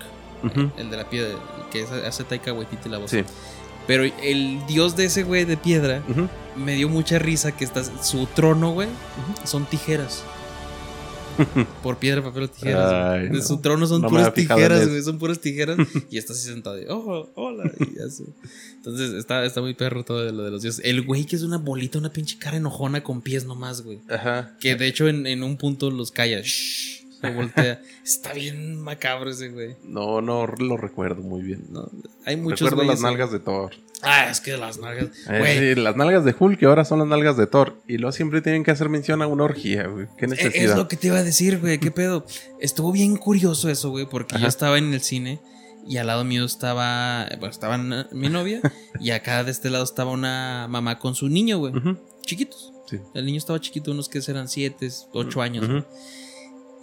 el de la piedra, que hace- hace Taika Waititi la voz. Sí. Pero el dios de ese güey de piedra me dio mucha risa que está, su trono, güey, son tijeras. [LAUGHS] Por piedra, papel o tijeras. Ay, no. Su trono son No puras tijeras, güey. Son puras tijeras. [LAUGHS] y está así sentado. de, oh, hola. Y así. Entonces está, está muy perro todo lo de los dioses. El güey que es una bolita, una pinche cara enojona con pies nomás, güey. Ajá. Que de hecho en, en un punto los calla. Shh, voltea. está bien macabro ese güey. No, no lo recuerdo muy bien. No, hay muchos recuerdo las nalgas de Thor. Ah, es que las nalgas. Eh, sí, las nalgas de Hulk, que ahora son las nalgas de Thor. Y luego siempre tienen que hacer mención a una orgía, güey. Qué Eh, necesidad. Es lo que te iba a decir, güey. ¿Qué pedo? Estuvo bien curioso eso, güey, porque yo estaba en el cine y al lado mío estaba, bueno, estaba mi novia [LAUGHS] y acá de este lado estaba una mamá con su niño, güey. Chiquitos. Sí. El niño estaba chiquito, unos que eran 7, 8 años.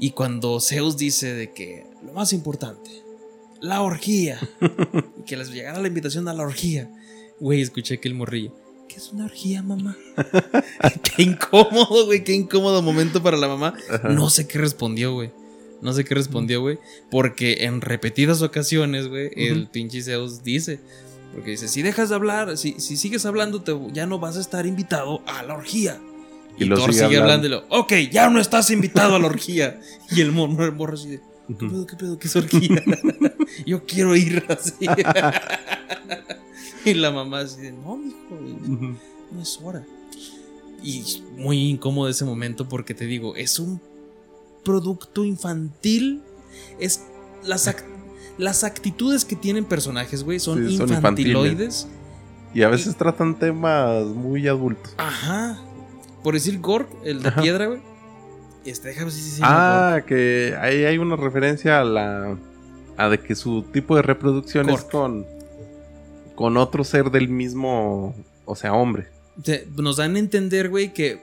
Y cuando Zeus dice de que lo más importante, la orgía, [LAUGHS] y que les llegara la invitación a la orgía, güey, escuché que el morrillo. ¿Qué es una orgía, mamá? [LAUGHS] [LAUGHS] qué incómodo, güey, qué incómodo momento para la mamá. Ajá. No sé qué respondió, güey. No sé qué respondió, güey. Porque en repetidas ocasiones, güey, el pinche Zeus dice. Porque dice, si dejas de hablar, si, si sigues hablando, te- ya no vas a estar invitado a la orgía. Y Y, lo Thor sigue sigue hablando. hablándolo. Ok, ya no estás invitado a la orgía. y el morro, el morro así de, ¿qué pedo, qué pedo, qué es orgía? [LAUGHS] Yo quiero ir [LAUGHS] así. y la mamá así de, no, mijo, Ujú. no es hora. Y muy incómodo ese momento porque te digo, es un producto infantil. Es las, ac- las actitudes que tienen personajes, güey, son, Sí, son infantiloides. Y a veces tratan temas muy adultos. Ajá. Por decir Gork, el de Ajá. piedra, güey. Este, déjame si. Ah, que ahí hay una referencia a la. a de que su tipo de reproducción es con. con otro ser del mismo. o sea, hombre. Nos dan a entender, güey, que.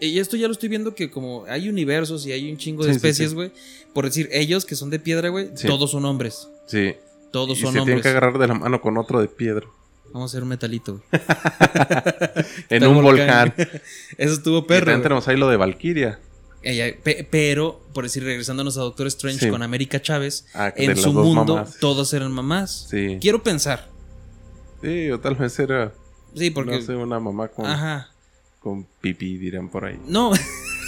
Y esto ya lo estoy viendo que como hay universos y hay un chingo de Sí, especies, sí. güey. Por decir, ellos que son de piedra, güey, todos son hombres. Sí. Todos y son se tienen hombres. que agarrar de la mano con otro de piedra. Vamos a hacer un metalito, güey. [LAUGHS] en un volcán. [LAUGHS] Eso estuvo Y perro. güey. tenemos ahí lo de Valkyria. Ella- pe- pero, por decir, regresándonos a Doctor Strange Sí. con América Chávez, Ah, en su mundo mamás. todos eran mamás. Sí. Quiero pensar. Sí, o tal vez era. Sí, porque. No sé, una mamá con, Ajá. con pipí, dirán por ahí. No.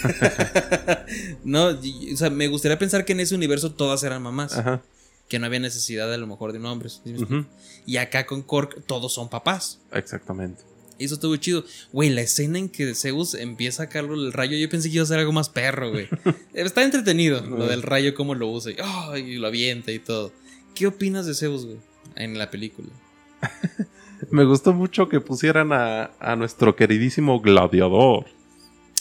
[LAUGHS] no, y- o sea, me gustaría pensar que en ese universo todas eran mamás. Ajá. Que no había necesidad de a lo mejor de un hombre. ¿sí explico? Ujú, Y acá con Cork todos son papás. Exactamente. Y eso estuvo chido. Güey, la escena en que Zeus empieza a sacarlo el rayo, yo pensé que iba a ser algo más perro, güey. [LAUGHS] Está entretenido lo del rayo, cómo lo usa. Y, lo avienta y todo. ¿Qué opinas de Zeus, güey? En la película. [LAUGHS] Me gustó mucho que pusieran a, a nuestro queridísimo gladiador.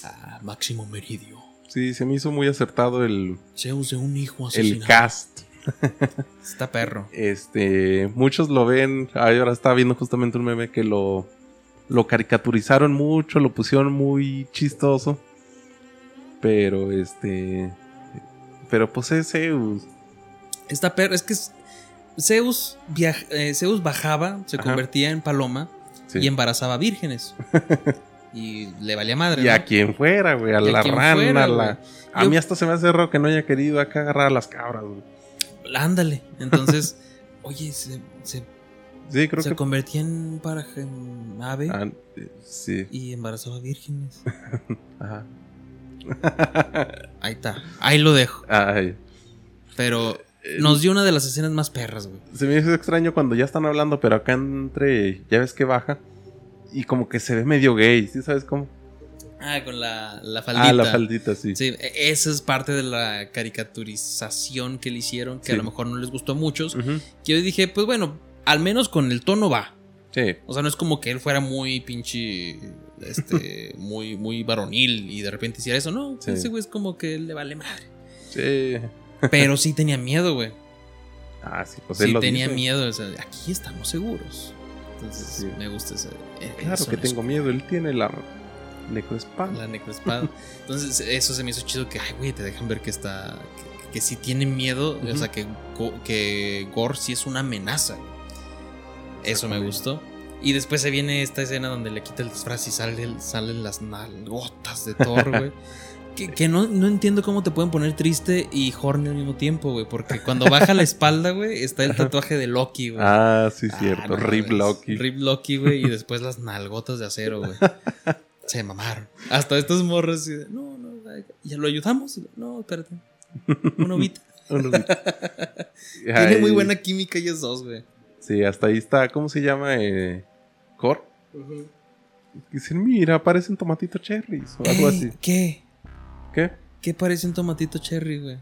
Ah, Máximo Meridio. Sí, se me hizo muy acertado el, Zeus de un hijo el asesinado. cast. [LAUGHS] Está perro. Este, muchos lo ven. Ahora estaba viendo justamente un meme que lo, lo caricaturizaron mucho, lo pusieron muy chistoso. Pero este. Pero pues es Zeus. Está perro. Es que Zeus, viaj- eh, Zeus bajaba, se Ajá. convertía en paloma Sí. y embarazaba vírgenes. [LAUGHS] y le valía madre. Y a quien fuera, güey. A Y la rana, fuera, a la. A mí hasta se me hace raro que no haya querido acá agarrar a las cabras, güey. Ándale. Entonces, [LAUGHS] Oye, se, se, Sí, creo se que. convertía en, para, en ave Ah, eh, sí. y embarazaba vírgenes. [LAUGHS] Ajá. Ahí está. Ahí lo dejo. Ay. Pero nos dio una de las escenas más perras, güey. Se me hizo extraño cuando ya están hablando, pero acá entre. Ya ves que baja. Y como que se ve medio gay, ¿sí sabes cómo? Ah, con la, la faldita. Ah, la faldita, sí. Sí, e- esa es parte de la caricaturización que le hicieron, que Sí. a lo mejor no les gustó a muchos. Que yo dije, pues bueno, al menos con el tono va. Sí. O sea, no es como que él fuera muy pinche. Este. [LAUGHS] muy, muy varonil y de repente hiciera eso. No, Sí. ese güey es como que le vale madre. Sí. [LAUGHS] Pero sí tenía miedo, güey. Ah, sí, pues él Sí lo tenía dice. miedo. O sea, aquí estamos seguros. Entonces, Sí. me gusta ese. eh, Claro eso que tengo miedo, él tiene la necroespada. La necroespada. Entonces, eso se me hizo chido que, ay, güey, te dejan ver que está. Que, que sí tiene miedo. O sea, que, que Gore sí es una amenaza. Eso me gustó. Y después se viene esta escena donde le quita el disfraz y sale, salen las nalgotas de Thor, güey. [LAUGHS] Que, que no, no entiendo cómo te pueden poner triste y horny al mismo tiempo, güey. Porque cuando baja la espalda, güey, está el tatuaje de Loki, güey. Ah, sí, Ah, cierto. no Rip. Loki. Rip Loki, güey. Y después las nalgotas de acero, güey. [LAUGHS] Se mamaron. Hasta estos morros. así de, no, no, ¿ya lo ayudamos? No, espérate. Una ovita. [LAUGHS] [LAUGHS] Tiene Ay, muy buena química ellos dos, güey. Sí, hasta ahí está. ¿Cómo se llama? Eh, Cor. Dicen, mira, parecen tomatito cherries o algo Ey, así. ¿Qué? ¿Qué? ¿Qué parece un tomatito cherry, güey?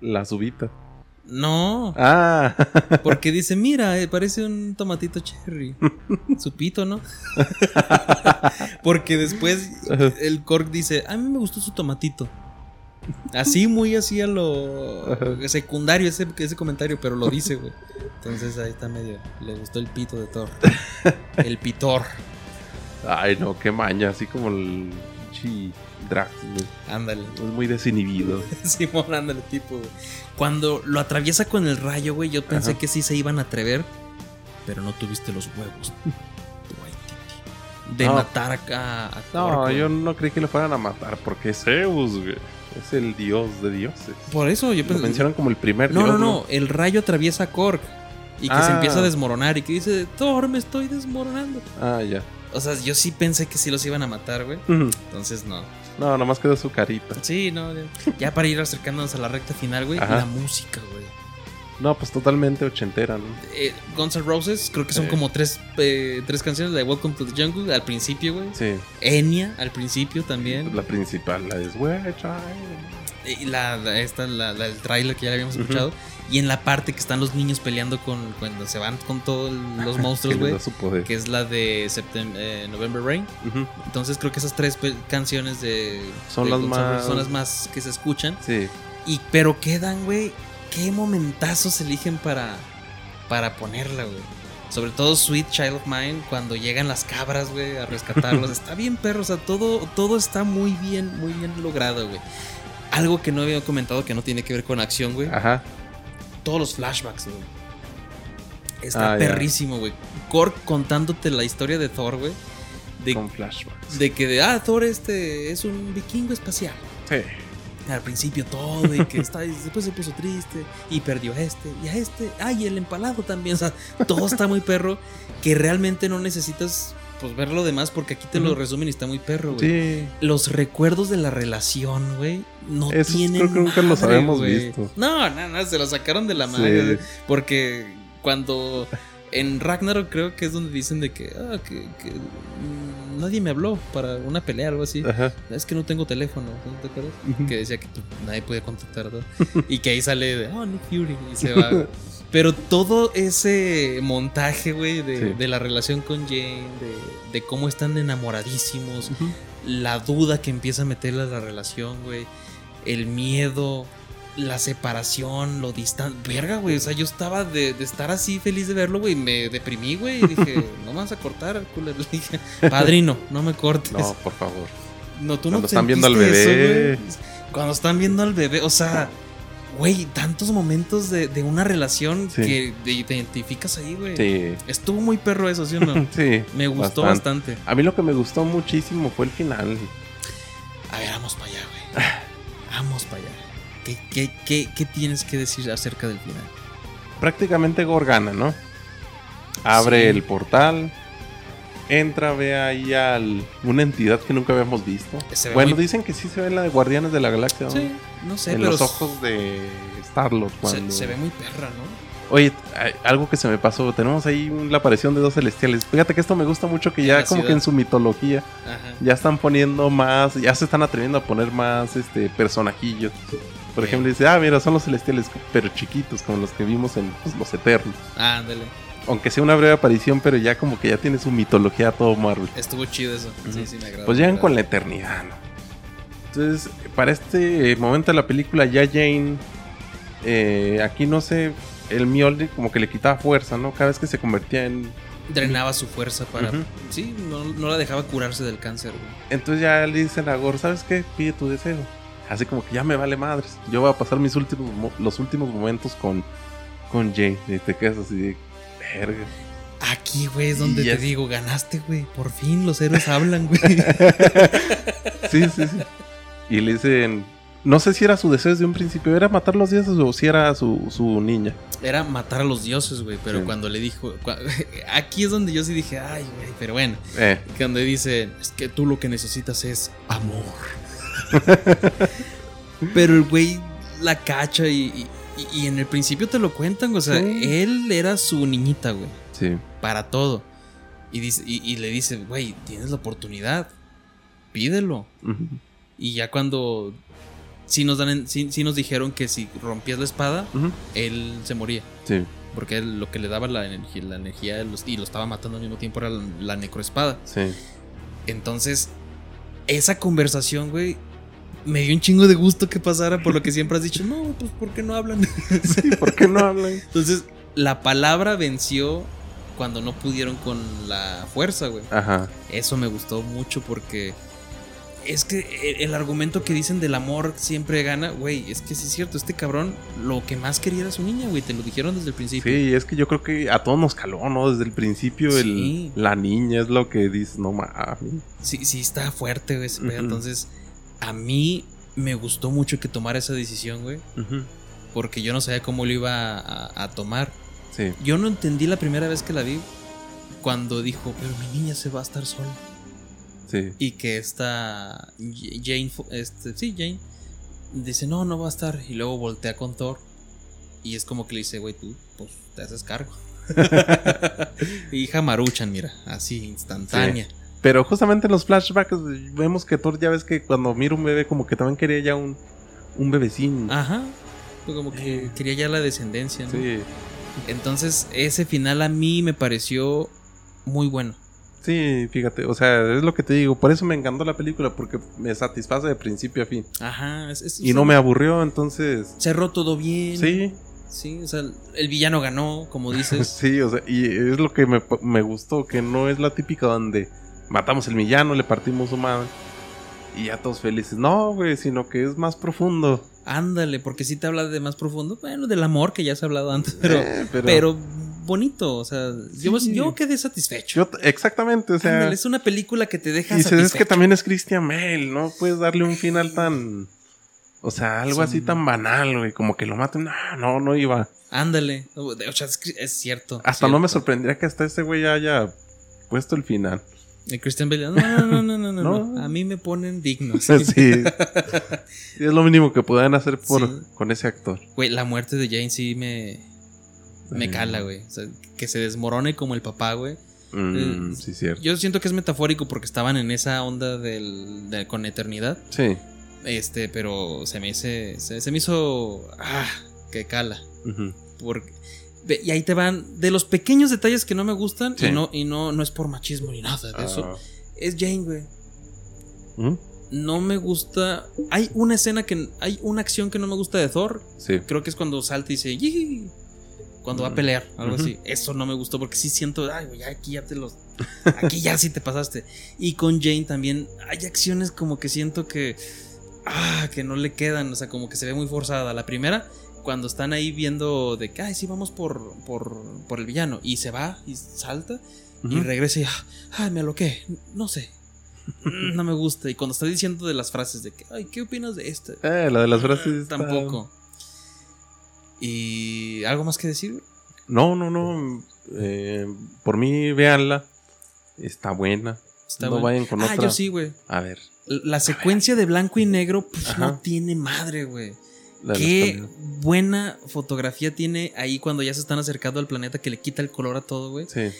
Las uvitas. No, Ah, [LAUGHS] porque dice, mira, eh, parece un tomatito cherry. Su pito, ¿no? [LAUGHS] porque después el Cork dice, a mí me gustó su tomatito. Así, muy así a lo secundario ese, ese comentario, pero lo dice, güey. Entonces ahí está medio. Le gustó el pito de Thor. [LAUGHS] El pitor. ay no, qué maña, así como el chi Ándale. Es muy desinhibido. [LAUGHS] Simón, ándale, tipo, güey. Cuando lo atraviesa con el rayo, güey, yo pensé Ajá. que sí se iban a atrever, pero no tuviste los huevos. [LAUGHS] De No. matar acá a No, Thor, yo no creí que lo fueran a matar porque Zeus, güey. Es el dios de dioses. Por eso yo Lo pensé. mencionan como el primer No, dios. no, no. El rayo atraviesa a Korg. Y que se Ah. empieza a desmoronar. Y que dice, Thor, me estoy desmoronando. Ah, ya. O sea, yo sí pensé que sí los iban a matar, güey. Entonces, no. No, nomás quedó su carita. Sí, no. Ya, para ir acercándonos a la recta final, güey. Ajá. La música, güey. No, pues totalmente ochentera, ¿no? Eh, Guns N' Roses, creo que son como tres, eh, tres canciones. La de Welcome to the Jungle al principio, güey. Sí. Enya al principio también. La principal, la es We're trying. Y la, la- esta, la, la- el tráiler que ya habíamos escuchado. Y en la parte que están los niños peleando con cuando se van con todos los monstruos, [LAUGHS] güey. Que es la de eh, November Rain. Entonces creo que esas tres pe- canciones de Son de las más- son las más que se escuchan. Sí. Y pero quedan, güey, qué momentazos eligen para para ponerla, güey. Sobre todo Sweet Child of Mine cuando llegan las cabras, güey, a rescatarlos. [LAUGHS] está bien, perro, o sea, todo todo está muy bien, muy bien logrado, güey. Algo que no había comentado que no tiene que ver con acción, güey. Ajá. Todos los flashbacks, güey. Está Ah, perrísimo, güey. Korg contándote la historia de Thor, güey. De Con flashbacks. de que de, ah, Thor este es un vikingo espacial. Sí. Al principio todo, y que está, y después se puso triste, y perdió a este, y a este, ay, el empalado también. O sea, todo está muy perro, que realmente no necesitas pues ver lo demás, porque aquí te lo resumen y está muy perro, güey. Sí. Los recuerdos de la relación, güey, no Esos tienen. creo que nunca los madre, habíamos güey. visto. No, no, no, se lo sacaron de la madre, porque cuando. En Ragnarok creo que es donde dicen de que, ah, que, que, nadie me habló para una pelea o algo así. Ajá. Es que no tengo teléfono, ¿no te acuerdas? Que decía que nadie puede contactar, ¿no? [LAUGHS] y que ahí sale de, oh, Nick Fury, y se [LAUGHS] va. Pero todo ese montaje, güey, de, Sí. de la relación con Jane, de, de cómo están enamoradísimos, la duda que empieza a meterle a la relación, güey, el miedo, la separación, lo distante. Verga, güey, o sea, yo estaba de, de estar así feliz de verlo, güey, me deprimí, güey, y dije, [LAUGHS] no me vas a cortar, culero. Le dije, padrino, no me cortes. No, por favor. No, tú no Cuando están viendo al bebé. eso. Cuando están viendo al bebé, o sea, güey, tantos momentos de, de una relación Sí. que te identificas ahí, güey. Sí. Estuvo muy perro eso, ¿sí o no? [LAUGHS] Sí. Me gustó bastante. A mí lo que me gustó muchísimo fue el final. A ver, vamos para allá, güey. Vamos para allá. ¿Qué, qué, qué, qué tienes que decir acerca del final? prácticamente Gorgana, ¿no? Abre Sí. el portal, entra, ve ahí al una entidad que nunca habíamos visto. Bueno, muy- dicen que sí se ve en la de Guardianes de la Galaxia, ¿no? Sí, no sé, en pero los ojos de Star-Lord. cuando- se ve muy perra, ¿no? Oye, algo que se me pasó, tenemos ahí la aparición de dos celestiales. Fíjate que esto me gusta mucho que En ya como que en su mitología Ajá. ya están poniendo más, ya se están atreviendo a poner más este personajillos. Por ejemplo, dice, ah, mira, son los celestiales, pero chiquitos, como los que vimos en pues, Los Eternos. Ah, ándale. Aunque sea una breve aparición, pero ya como que ya tiene su mitología todo Marvel. Estuvo chido eso. Sí, sí, me agradó. Pues llegan con la eternidad, ¿no? Entonces, para este momento de la película, ya Jane, eh, aquí no sé, el Mjolnir como que le quitaba fuerza, ¿no? Cada vez que se convertía en... Drenaba su fuerza para. Sí, no, no la dejaba curarse del cáncer, güey. Entonces ya le dicen a Gore, ¿sabes qué? Pide tu deseo. Así como que ya me vale madres. Yo voy a pasar mis últimos mo- los últimos momentos con, con Jane. Y te quedas así de... Verga. Aquí, güey, es donde te digo, ganaste, güey. Por fin los héroes hablan, güey. [LAUGHS] Sí, sí, sí. Y le dicen... No sé si era su deseo desde un principio. ¿Era matar los dioses o si era su, su niña? Era matar a los dioses, güey. Pero Sí. cuando le dijo. [LAUGHS] Aquí es donde yo sí dije, ay, güey. Pero bueno. Eh, Cuando dice, es que tú lo que necesitas es amor. [LAUGHS] Pero el güey la cacha y, y- y en el principio te lo cuentan, o sea, Sí. él era su niñita, güey, sí. para todo. Y, dice, y, y le dice, güey, tienes la oportunidad, pídelo. Ujú. Y ya cuando sí nos, dan en- sí, sí nos dijeron que si rompías la espada, él se moría. Sí, Porque él lo que le daba la energía, la energía los- y lo estaba matando al mismo tiempo era la, la necroespada. sí. Entonces, esa conversación, güey, me dio un chingo de gusto que pasara por lo que siempre has dicho, no, pues ¿por qué no hablan? [LAUGHS] Sí, ¿por qué no hablan? Entonces, la palabra venció cuando no pudieron con la fuerza, güey. Ajá. Eso me gustó mucho porque es que el, el argumento que dicen del amor siempre gana, güey, es que sí es cierto, este cabrón lo que más quería era su niña, güey, te lo dijeron desde el principio. Sí, es que yo creo que a todos nos caló, ¿no? Desde el principio Sí. el, la niña es lo que dices, no mames. Sí, sí está fuerte, güey. Entonces, a mí me gustó mucho que tomara esa decisión, güey. Porque yo no sabía cómo lo iba a, a tomar. Sí. Yo no entendí la primera vez que la vi cuando dijo, pero mi niña se va a estar sola. Sí. Y que esta Jane, este, sí, Jane, dice, no, no va a estar. Y luego voltea con Thor. Y es como que le dice, güey, tú, pues te haces cargo. [LAUGHS] Hija Maruchan, mira, así, instantánea. Pero justamente en los flashbacks vemos que Thor ya ves que cuando mira un bebé como que también quería ya un, un bebecín. Ajá. Fue como que quería ya la descendencia, ¿no? Sí. Entonces, ese final a mí me pareció muy bueno. Sí, fíjate, o sea, es lo que te digo, por eso me encantó la película, porque me satisface de principio a fin. Ajá. es- es- Y no me aburrió, entonces... cerró todo bien. Sí, Sí, o sea, el villano ganó, como dices. [LAUGHS] sí, o sea, y es lo que me, me gustó, que no es la típica donde matamos el villano, le partimos su madre y ya todos felices. No, güey, sino que es más profundo. Ándale, porque si te habla de más profundo. Bueno, del amor que ya se ha hablado antes, pero, Eh, pero, bonito. O sea, yo, Sí. yo quedé satisfecho. Yo- exactamente, o sea... Ándale, es una película que te deja Y dices, es que satisfecho. también es Christian Bale, ¿no? Puedes darle un final tan... O sea, algo Sí. así tan banal, güey. Como que lo maten. No, no, no iba. Ándale. O sea, es, es cierto. Hasta no me sorprendería que hasta ese güey haya puesto el final. El Christian Bale. No, no, no, no, no, no. [LAUGHS] A mí me ponen digno. [LAUGHS] Sí. Sí, es lo mínimo que pueden hacer por, Sí. con ese actor. Güey, la muerte de Jane sí me. Me cala, güey. O sea, que se desmorone como el papá, güey. Mm, Eh, sí, cierto. Yo siento que es metafórico porque estaban en esa onda del, de- con eternidad. Sí. Este, pero se me hice, se, se me hizo, ah, que cala. Porque, y ahí te van de los pequeños detalles que no me gustan Sí. y no y no no es por machismo ni nada de eso. Ah. Es Jane, güey. Ujú. No me gusta. Hay una escena que hay una acción que no me gusta de Thor. Sí. Creo que es cuando salta y dice "Yee", cuando va a pelear, algo así. Eso no me gustó porque sí siento, ay, güey, aquí ya te los [LAUGHS] aquí ya sí te pasaste. Y con Jane también hay acciones como que siento que ah, que no le quedan, o sea, como que se ve muy forzada. La primera cuando están ahí viendo de que, ay, sí, vamos por, por, por el villano. Y se va y salta y regresa y, ah, ay, me aloqué. No sé. No me gusta. Y cuando está diciendo de las frases de que, ay, ¿qué opinas de este? Eh, la de las frases. Está- Tampoco. Y algo más que decir. No, no, no. eh, por mí, véanla. Está buena. Está no vayan con ah, otra. yo sí, güey. A ver. La secuencia de blanco y negro, pues no tiene madre, güey. Qué buena fotografía tiene ahí cuando ya se están acercando al planeta que le quita el color a todo, güey. Sí.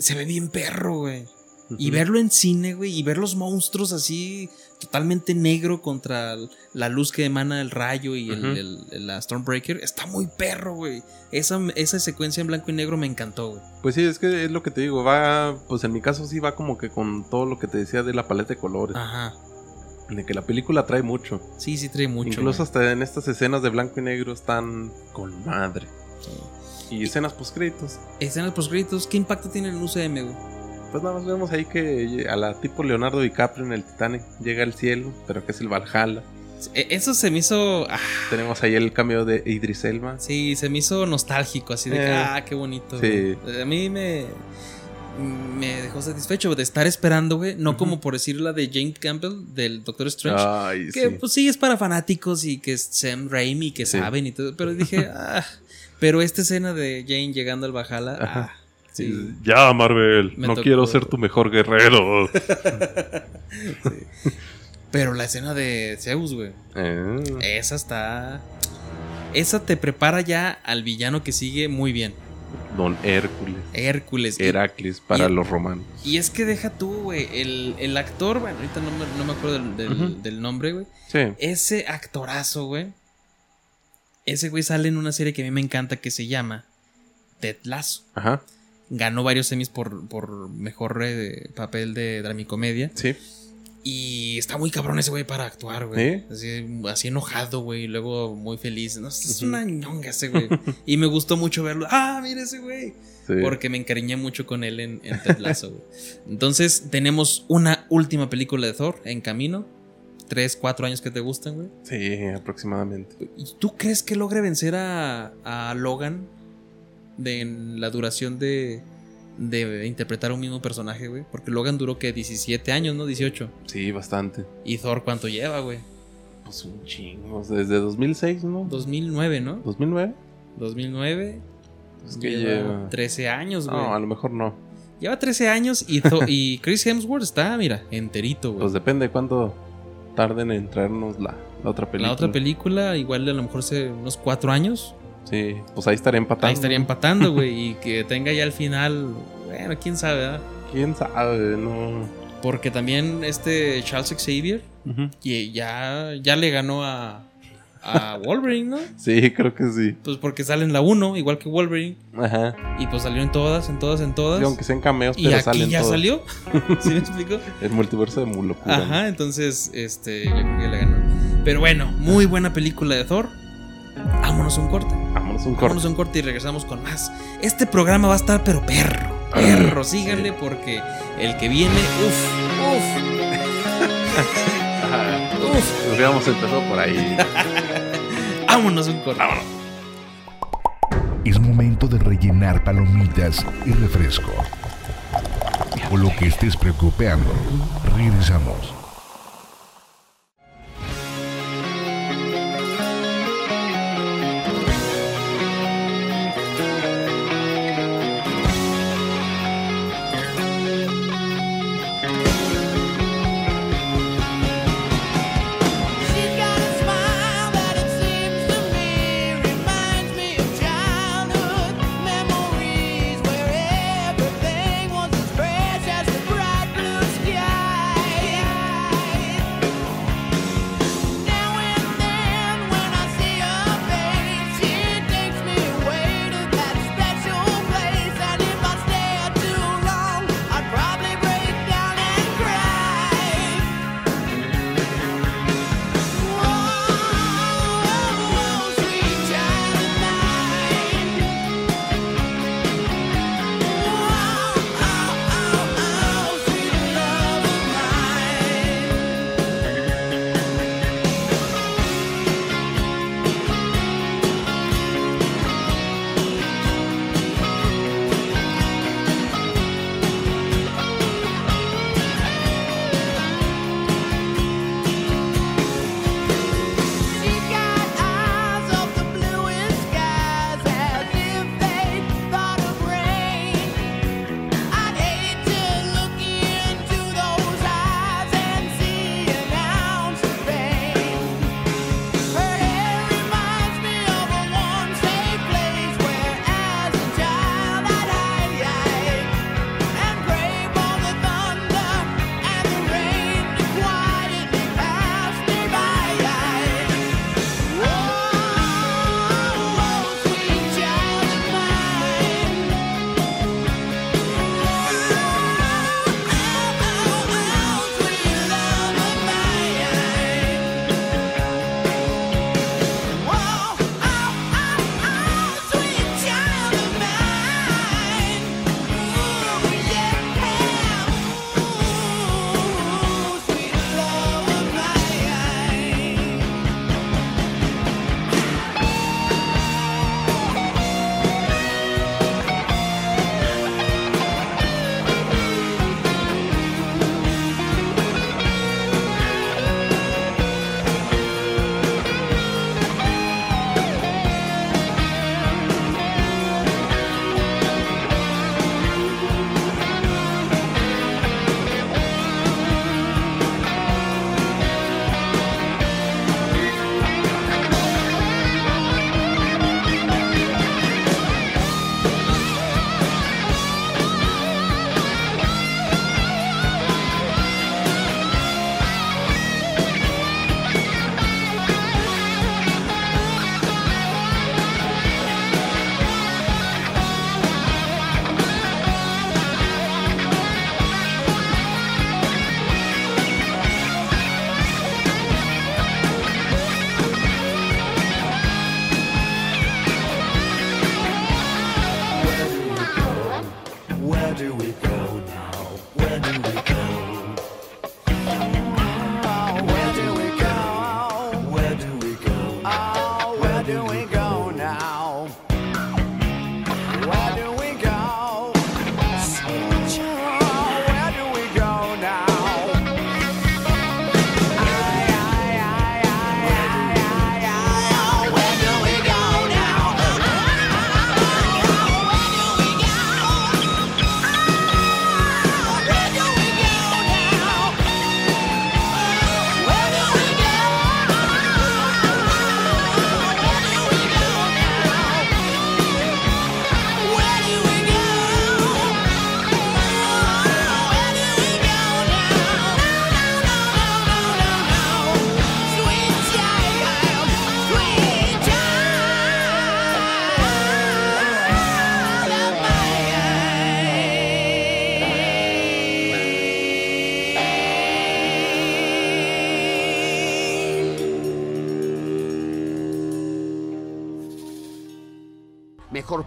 Se ve bien perro, güey. Y verlo en cine, güey, y ver los monstruos así totalmente negro contra la luz que emana el rayo y el, Ujú. el- el- la Stormbreaker, está muy perro, güey. Esa, esa secuencia en blanco y negro me encantó, güey. Pues sí, es que es lo que te digo. Va, pues en mi caso sí va como que con todo lo que te decía de la paleta de colores. Ajá. De que la película trae mucho. Sí, sí trae mucho. Incluso güey. hasta en estas escenas de blanco y negro están con madre. Y escenas postcritos. Escenas postcritos, ¿qué impacto tiene en el UCM, güey? Pues nada más vemos ahí que a la tipo Leonardo DiCaprio en el Titanic llega al cielo, pero que es el Valhalla. E- Eso se me hizo. ah, Tenemos ahí el cambio de Idris Elba. sí, se me hizo nostálgico, así de que, Eh, ah, qué bonito. sí. güey. A mí me. Me dejó satisfecho de estar esperando, güey. No como por decir la de Jane Campbell del Doctor Strange. Ay, que sí. pues sí es para fanáticos y que es Sam Raimi que Sí. saben y todo. Pero dije, [LAUGHS] ah. Pero esta escena de Jane llegando al Ajá. ah, sí. Ya, Marvel, Me no tocó- quiero ser tu mejor guerrero. [LAUGHS] Pero la escena de Zeus, güey. Eh, Esa está. Esa te prepara ya al villano que sigue muy bien. Don Hércules. Hércules. Heracles para y- los romanos. Y es que deja tú, güey. El, el actor, bueno, ahorita no me, no me acuerdo del, del- nombre, güey. Sí. Ese actorazo, güey. Ese güey sale en una serie que a mí me encanta que se llama Ted Lasso. Ajá. Ganó varios semis por, por mejor eh, papel de dramicomedia. Sí. Y está muy cabrón ese güey para actuar, güey. ¿Sí? Así, así enojado, güey. Y luego muy feliz. No, es una ñonga ese güey. y me gustó mucho verlo. Ah, mira ese güey. sí. Porque me encariñé mucho con él en, en Ted Lasso, güey. Entonces, tenemos una última película de Thor en camino. Tres, cuatro años que te gustan, güey. Sí, aproximadamente. ¿Y tú crees que logre vencer a, a Logan de en la duración de, de interpretar un mismo personaje, güey? Porque Logan duró que 17 años, ¿no? 18. Sí, bastante. ¿Y Thor cuánto lleva, güey? Pues un chingo. Desde 2006, ¿no? 2009, ¿no? ¿2009? 2009. Es que lleva lleva. 13 años, güey. No, a lo mejor no. Lleva 13 años y, Thor- y Chris Hemsworth está, mira, enterito, güey. Pues depende de cuánto tarden en traernos la, la otra película. la otra película, igual a lo mejor hace unos 4 años. Sí, pues ahí estaría empatando. Ahí estaría empatando, güey. [LAUGHS] y que tenga ya al final. Bueno, quién sabe, ¿verdad? ¿Quién sabe? No. Porque también este Charles Xavier que ya, ya le ganó a, a [LAUGHS] Wolverine, ¿no? Sí, creo que sí. Pues porque sale en la 1, igual que Wolverine. Ajá. Y pues salió en todas, en todas, en todas. Sí, aunque sean cameos, y pero aquí salen ya salió. [LAUGHS] ¿Sí me explico? El multiverso de Mulocura. Ajá, entonces, este, yo creo que le ganó. Pero bueno, muy buena película de Thor. Vámonos un corte. Vámonos un Vámonos corte. a un corte y regresamos con más. Este programa va a estar, pero perro. Perro, síganle porque el que viene, uff, uff, [LAUGHS] uff. Hubiéramos empezado por ahí. [LAUGHS] Vámonos un corte. Es momento de rellenar palomitas y refresco. O lo que estés preocupando. Regresamos.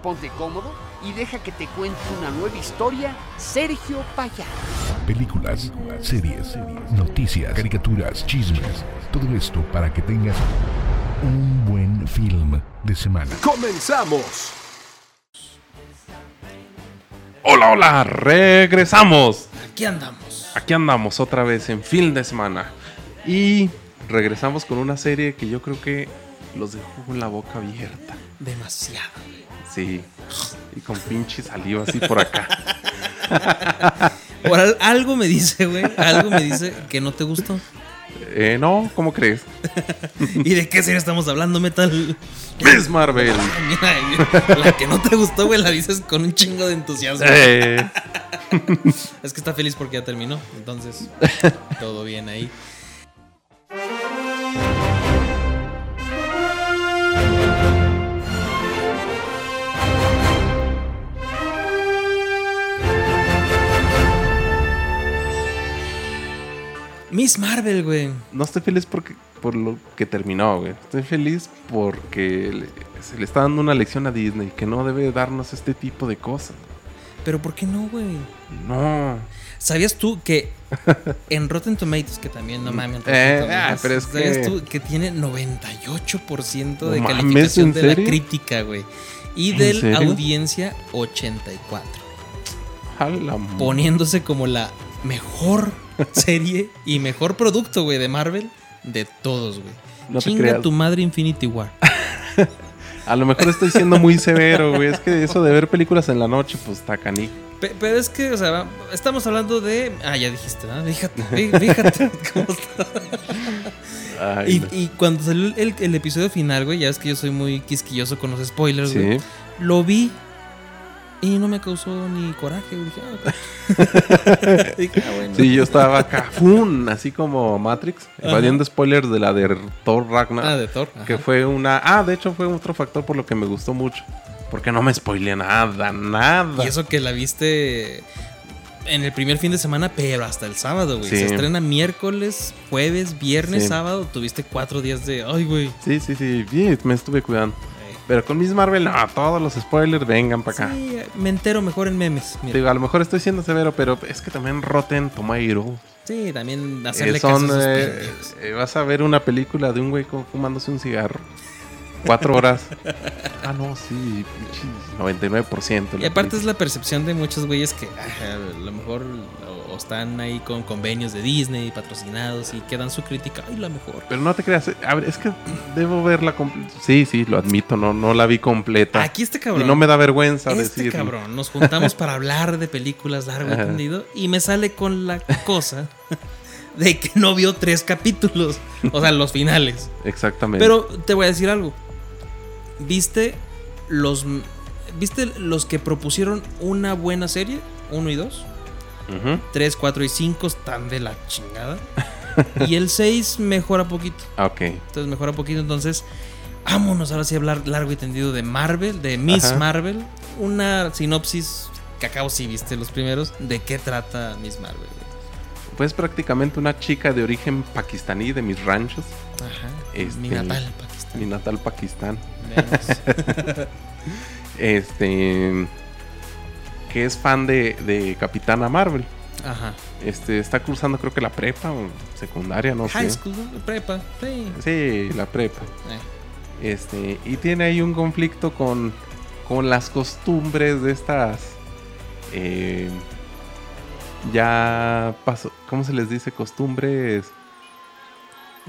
Ponte cómodo y deja que te cuente una nueva historia, Sergio Payá. Películas, series, noticias, caricaturas, chismes. Todo esto para que tengas un buen film de semana. ¡Comenzamos! Hola, hola, regresamos. Aquí andamos. Aquí andamos otra vez en fin de semana. Y regresamos con una serie que yo creo que los dejó con la boca abierta. Demasiado. Sí. Y con pinche saliva así por acá. Por al- algo me dice, güey. Algo me dice que no te gustó. Eh, no, ¿cómo crees? [LAUGHS] ¿Y de qué serie estamos hablando, Metal? Miss Marvel. [LAUGHS] La que no te gustó, güey, la dices con un chingo de entusiasmo. Eh, [LAUGHS] Es que está feliz porque ya terminó. Entonces, todo bien ahí. Miss Marvel, güey. no estoy feliz porque, por lo que terminó, güey. Estoy feliz porque le- se le está dando una lección a Disney que no debe darnos este tipo de cosas. Pero ¿por qué no, güey? No. ¿Sabías tú que [LAUGHS] en Rotten Tomatoes, que también no mames, Eh, ah, pero es ¿sabías que- tú que tiene 98% de No calificación ¿en de la crítica, güey? Y ¿En de serio? audiencia 84, A la m- poniéndose como la mejor [LAUGHS] serie y mejor producto, güey, de Marvel de todos, güey. No te Chinga creas. tu madre Infinity War. [LAUGHS] A lo mejor estoy siendo muy severo, güey. Es que eso de ver películas en la noche, pues está. Pe- Pero es que, o sea, estamos hablando de. Ah, ya dijiste, ¿verdad? Fíjate, fí- fíjate [LAUGHS] cómo está. Ay, Y, no. y cuando salió el, el episodio final, güey, ya es que yo soy muy quisquilloso con los spoilers, güey. Lo vi y no me causó ni coraje. güey. Dije, ah. [LAUGHS] Dije, ah, bueno. Sí, yo estaba acá, ¡fum! así como Matrix, evadiendo spoilers de la de Thor Ragnar. Ah, de Thor. ajá. que fue una. Ah, de hecho, fue otro factor por lo que me gustó mucho. Porque no me spoileé nada, nada. Y eso que la viste en el primer fin de semana, pero hasta el sábado, güey. Sí. Se estrena miércoles, jueves, viernes, Sí. sábado. Tuviste cuatro días de. Ay, güey. Sí, sí, sí, sí, me estuve cuidando. Pero con Miss Marvel, no, todos los spoilers vengan para acá. Sí, me entero mejor en memes. mira. Digo, a lo mejor estoy siendo severo, pero es que también Rotten Tomato. Sí, también Eh, hacerle caso son, esos eh, eh, vas a ver una película de un güey fumándose un cigarro. Cuatro horas. [LAUGHS] ah, no, sí, pinches 99%. Y aparte es la percepción de muchos güeyes que ajá, a lo mejor están ahí con convenios de Disney patrocinados y quedan su crítica, ay, la mejor. Pero no te creas, eh, a ver, es que debo verla completa. Sí, sí, lo admito, no, no la vi completa. Aquí este cabrón. y no me da vergüenza este decir. cabrón, nos juntamos para hablar de películas largo y Ajá. tendido y me sale con la cosa de que no vio tres capítulos, o sea, los finales. Exactamente. Pero te voy a decir algo. ¿Viste los viste los que propusieron una buena serie? Uno y dos. Ujú. 3, 4 y 5 están de la chingada. y el 6 mejora poquito. Ah, ok. Entonces mejora poquito. Entonces, vámonos ahora sí a hablar largo y tendido de Marvel, de Miss Ajá. Marvel. Una sinopsis que acabo si viste los primeros. ¿De qué trata Miss Marvel? Pues prácticamente una chica de origen pakistaní de mis ranchos, Ajá. Este, Mi natal, Pakistán. mi natal Pakistán. [LAUGHS] Este. Que es fan de, de Capitana Marvel. Ajá. Este, está cursando creo que la prepa o secundaria, no High sé. school, ¿no? prepa. Sí. Sí, la prepa. Eh. Este, y tiene ahí un conflicto con, con las costumbres de estas. eh, ya pasó, ¿cómo se les dice? Costumbres,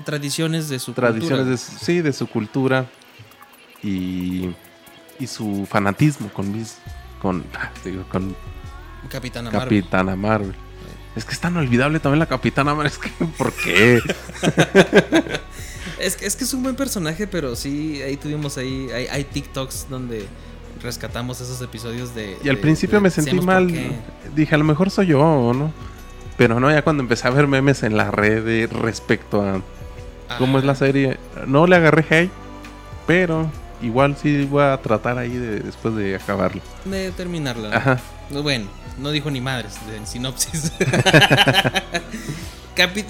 Tradiciones de su tradiciones cultura. de su, sí, de su cultura y, y su fanatismo con mis, con, ah, [LAUGHS] digo, con Capitana. Capitana Marvel. Es que es tan olvidable también la Capitana Marvel, es que, ¿por qué? [LAUGHS] Es, que- es que es un buen personaje, pero sí, ahí tuvimos ahí, hay, hay TikToks donde rescatamos esos episodios de... Y al de- principio de- me sentí mal. Dije, a lo mejor soy yo, ¿no? Pero no, ya cuando empecé a ver memes en la red respecto a cómo es la serie, no le agarré hate, pero igual sí voy a tratar ahí de- después de acabarlo. De terminarla. ¿no? Ajá. No, Bueno, no dijo ni madres en sinopsis. [LAUGHS] [LAUGHS]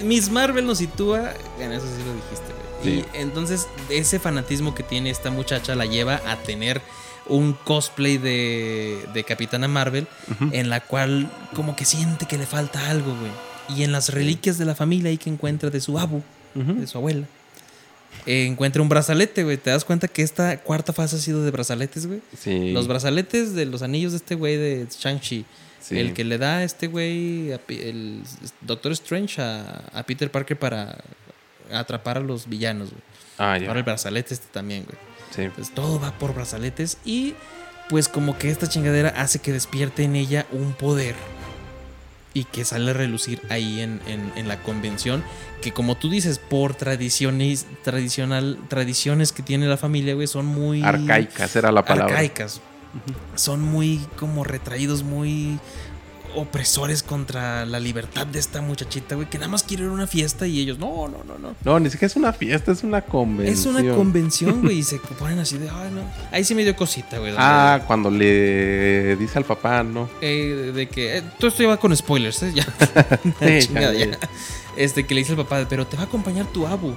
Miss Marvel nos sitúa, en eso sí lo dijiste, güey. Sí. Y entonces ese fanatismo que tiene esta muchacha la lleva a tener un cosplay de, de Capitana Marvel, en la cual como que siente que le falta algo, güey. Y en las reliquias de la familia ahí que encuentra de su abu, de su abuela, eh, encuentra un brazalete, güey. ¿Te das cuenta que esta cuarta fase ha sido de brazaletes, güey? Sí. Los brazaletes de los anillos de este güey de Shang-Chi. Sí. El que le da a este güey, el Doctor Strange, a, a Peter Parker para atrapar a los villanos, güey. Ah, ya. Ahora el brazalete este también, güey. Sí. Entonces todo va por brazaletes y pues como que esta chingadera hace que despierte en ella un poder y que sale a relucir ahí en, en- en la convención que como tú dices por tradiciones tradicional tradiciones que tiene la familia güey son muy Arcaicas era la palabra. arcaicas son muy como retraídos muy opresores contra la libertad de esta muchachita güey que nada más quiere ir a una fiesta y ellos no no no no No, ni siquiera es una fiesta, es una convención. es una convención, güey, y se ponen así de, ay, no. Ahí sí me dio cosita, güey. Ah, cuando le dice al papá, ¿no? eh, de, que. eh, todo esto ya va con spoilers, ¿eh? Ya. [LAUGHS] Sí, Chingada, ya. Este, que le dice al papá, pero te va a acompañar tu abu.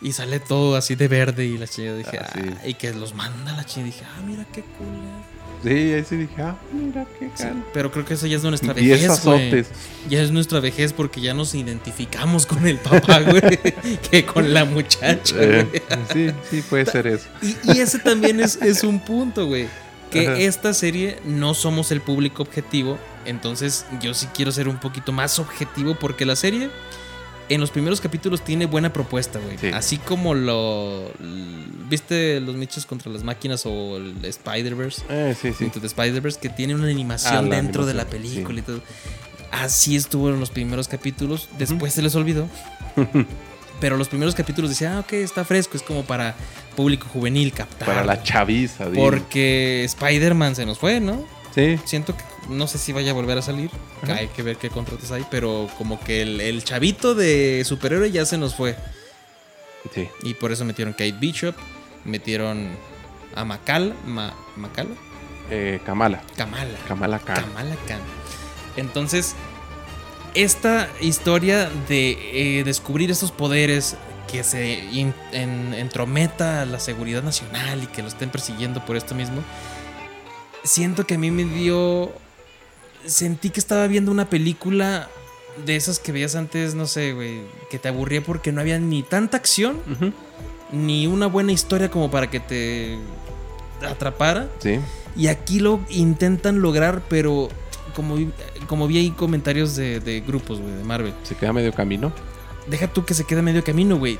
Y sale todo así de verde y la chingada. Dije, Ah, ah, sí. y que los manda la chingada. Dije, ah, mira qué cool. Eh". Sí, ahí sí dije, ah, mira qué Sí, pero creo que eso ya es nuestra vejez, güey. azotes. Ya es nuestra vejez porque ya nos identificamos con el papá, güey, [LAUGHS] que con la muchacha, Eh, sí, sí, puede ser eso. Y, y ese también es, es un punto, güey. Que Ajá. esta serie no somos el público objetivo. Entonces yo sí quiero ser un poquito más objetivo porque la serie en los primeros capítulos tiene buena propuesta, güey. Sí. Así como lo... ¿Viste los michos contra las máquinas o el Spider-Verse? Eh, sí, sí. Spider-Verse, que tiene una animación Ah, dentro de la película y todo. Así estuvo en los primeros capítulos. Después se les olvidó. [LAUGHS] Pero los primeros capítulos decía, ah, ok, está fresco. Es como para público juvenil captar. Para la chaviza, digo. Porque Spider-Man se nos fue, ¿no? Sí, Siento que no sé si vaya a volver a salir. Hay que ver qué contratos hay. Pero como que el, el chavito de superhéroe ya se nos fue. sí. Y por eso metieron Kate Bishop. Metieron a Macal. Ma, ¿Macala? Eh, Kamala. Kamala. Kamala Khan. Kamala Khan. Entonces, esta historia de eh, descubrir estos poderes que se in- en- entrometa a la seguridad nacional y que lo estén persiguiendo por esto mismo, siento que a mí me dio... Sentí que estaba viendo una película de esas que veías antes, no sé, güey, que te aburría porque no había ni tanta acción, ni una buena historia como para que te atrapara. Sí. Y aquí lo intentan lograr, pero como, vi- como vi ahí comentarios de, de grupos, güey, de Marvel. Se queda medio camino. Deja tú que se quede medio camino, güey.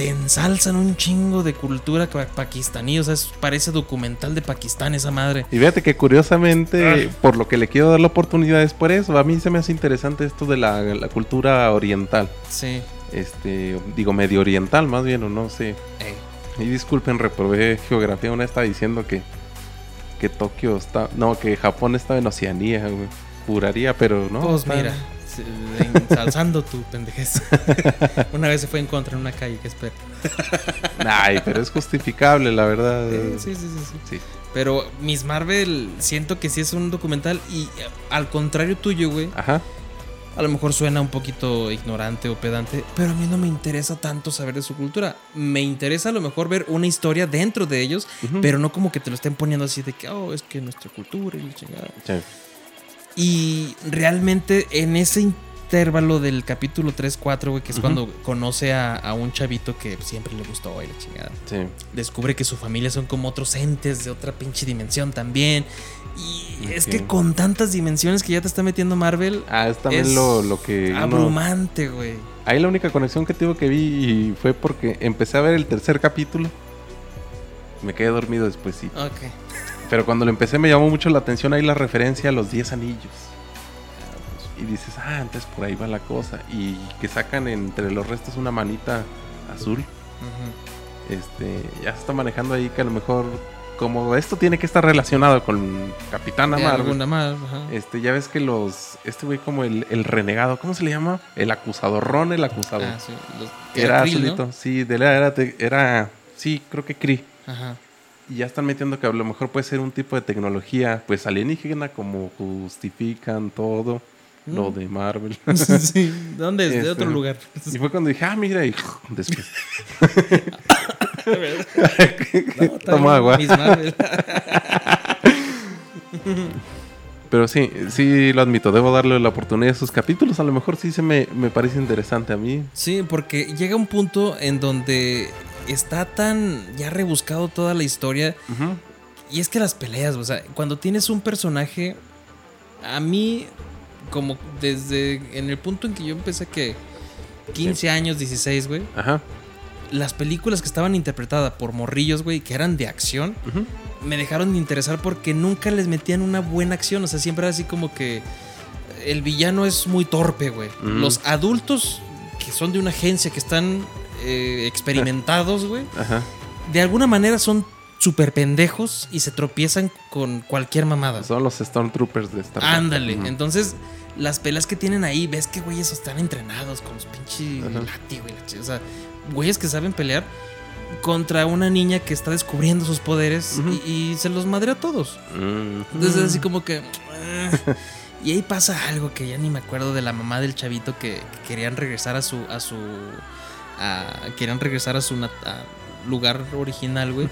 Te ensalzan un chingo de cultura pa- pakistaní. O sea, es- parece documental de Pakistán esa madre. Y fíjate que curiosamente, Ah. por lo que le quiero dar la oportunidad es por eso. A mí se me hace interesante esto de la, la cultura oriental. Sí. Este, digo, medio oriental más bien, o no sé. Ey. Y disculpen, reprobé geografía. Una está diciendo que, que Tokio está. No, que Japón estaba en Oceanía, güey. Juraría, pero no. pues está- mira, ensalzando tu pendejez. [LAUGHS] una vez se fue en contra en una calle, que espera. Ay, pero es justificable, la verdad. Sí, sí, sí, sí. Sí. Pero Miss Marvel, siento que sí es un documental. Y eh, al contrario tuyo, güey. Ajá. A lo mejor suena un poquito ignorante o pedante, pero a mí no me interesa tanto saber de su cultura. Me interesa a lo mejor ver una historia dentro de ellos, pero no como que te lo estén poniendo así de que, oh, es que nuestra cultura y la chingada. Sí. Y realmente en ese intervalo del capítulo 3-4, güey, que es cuando conoce a, a un chavito que siempre le gustó y la chingada Sí. descubre que su familia son como otros entes de otra pinche dimensión también. Y es que con tantas dimensiones que ya te está metiendo Marvel, Ah, es también Es lo, lo que. abrumante, güey. Ahí la única conexión que tengo que vi fue porque empecé a ver el tercer capítulo. Me quedé dormido después, sí. Ok. Pero cuando lo empecé me llamó mucho la atención ahí la referencia a los 10 anillos. Y dices, ah, entonces por ahí va la cosa. Y que sacan entre los restos una manita azul. Este, ya se está manejando ahí que a lo mejor, como esto tiene que estar relacionado con más, ajá. Este, ya ves que los. Este güey, como el, el renegado, ¿cómo se le llama? El acusador, Ron, el acusador. Ah, sí. Los, era Krill, ¿no? azulito, sí, de la era, era. Sí, creo que Cree. Ajá. Y ya están metiendo que a lo mejor puede ser un tipo de tecnología, pues alienígena, como justifican todo lo Mm. de Marvel. [LAUGHS] sí. ¿De dónde es? De Este, otro lugar. y fue cuando dije, ah, mira, y [LAUGHS] después. [LAUGHS] No, Toma agua. Pero sí, sí lo admito, debo darle la oportunidad a sus capítulos. A lo mejor sí se me, me parece interesante a mí. Sí, porque llega un punto en donde está tan ya rebuscado toda la historia. Y es que las peleas, o sea, cuando tienes un personaje, a mí, como desde en el punto en que yo empecé que 15 años, 16, güey, Ajá. las películas que estaban interpretadas por morrillos, güey, que eran de acción, me dejaron de interesar porque nunca les metían una buena acción. O sea, siempre era así como que el villano es muy torpe, güey. Los adultos que son de una agencia, que están eh, experimentados, güey, [LAUGHS] de alguna manera son súper pendejos y se tropiezan con cualquier mamada. Son los Stormtroopers de Star Trek. Ándale. Entonces, las peleas que tienen ahí, ves que güeyes están entrenados con los pinches Ajá. látigo y la ch- O sea, güeyes que saben pelear contra una niña que está descubriendo sus poderes y, y se los madre a todos. Entonces, así como que. "Ah". y ahí pasa algo que ya ni me acuerdo de la mamá del chavito que, que querían regresar a su. a su. A- querían regresar a su a lugar original, güey.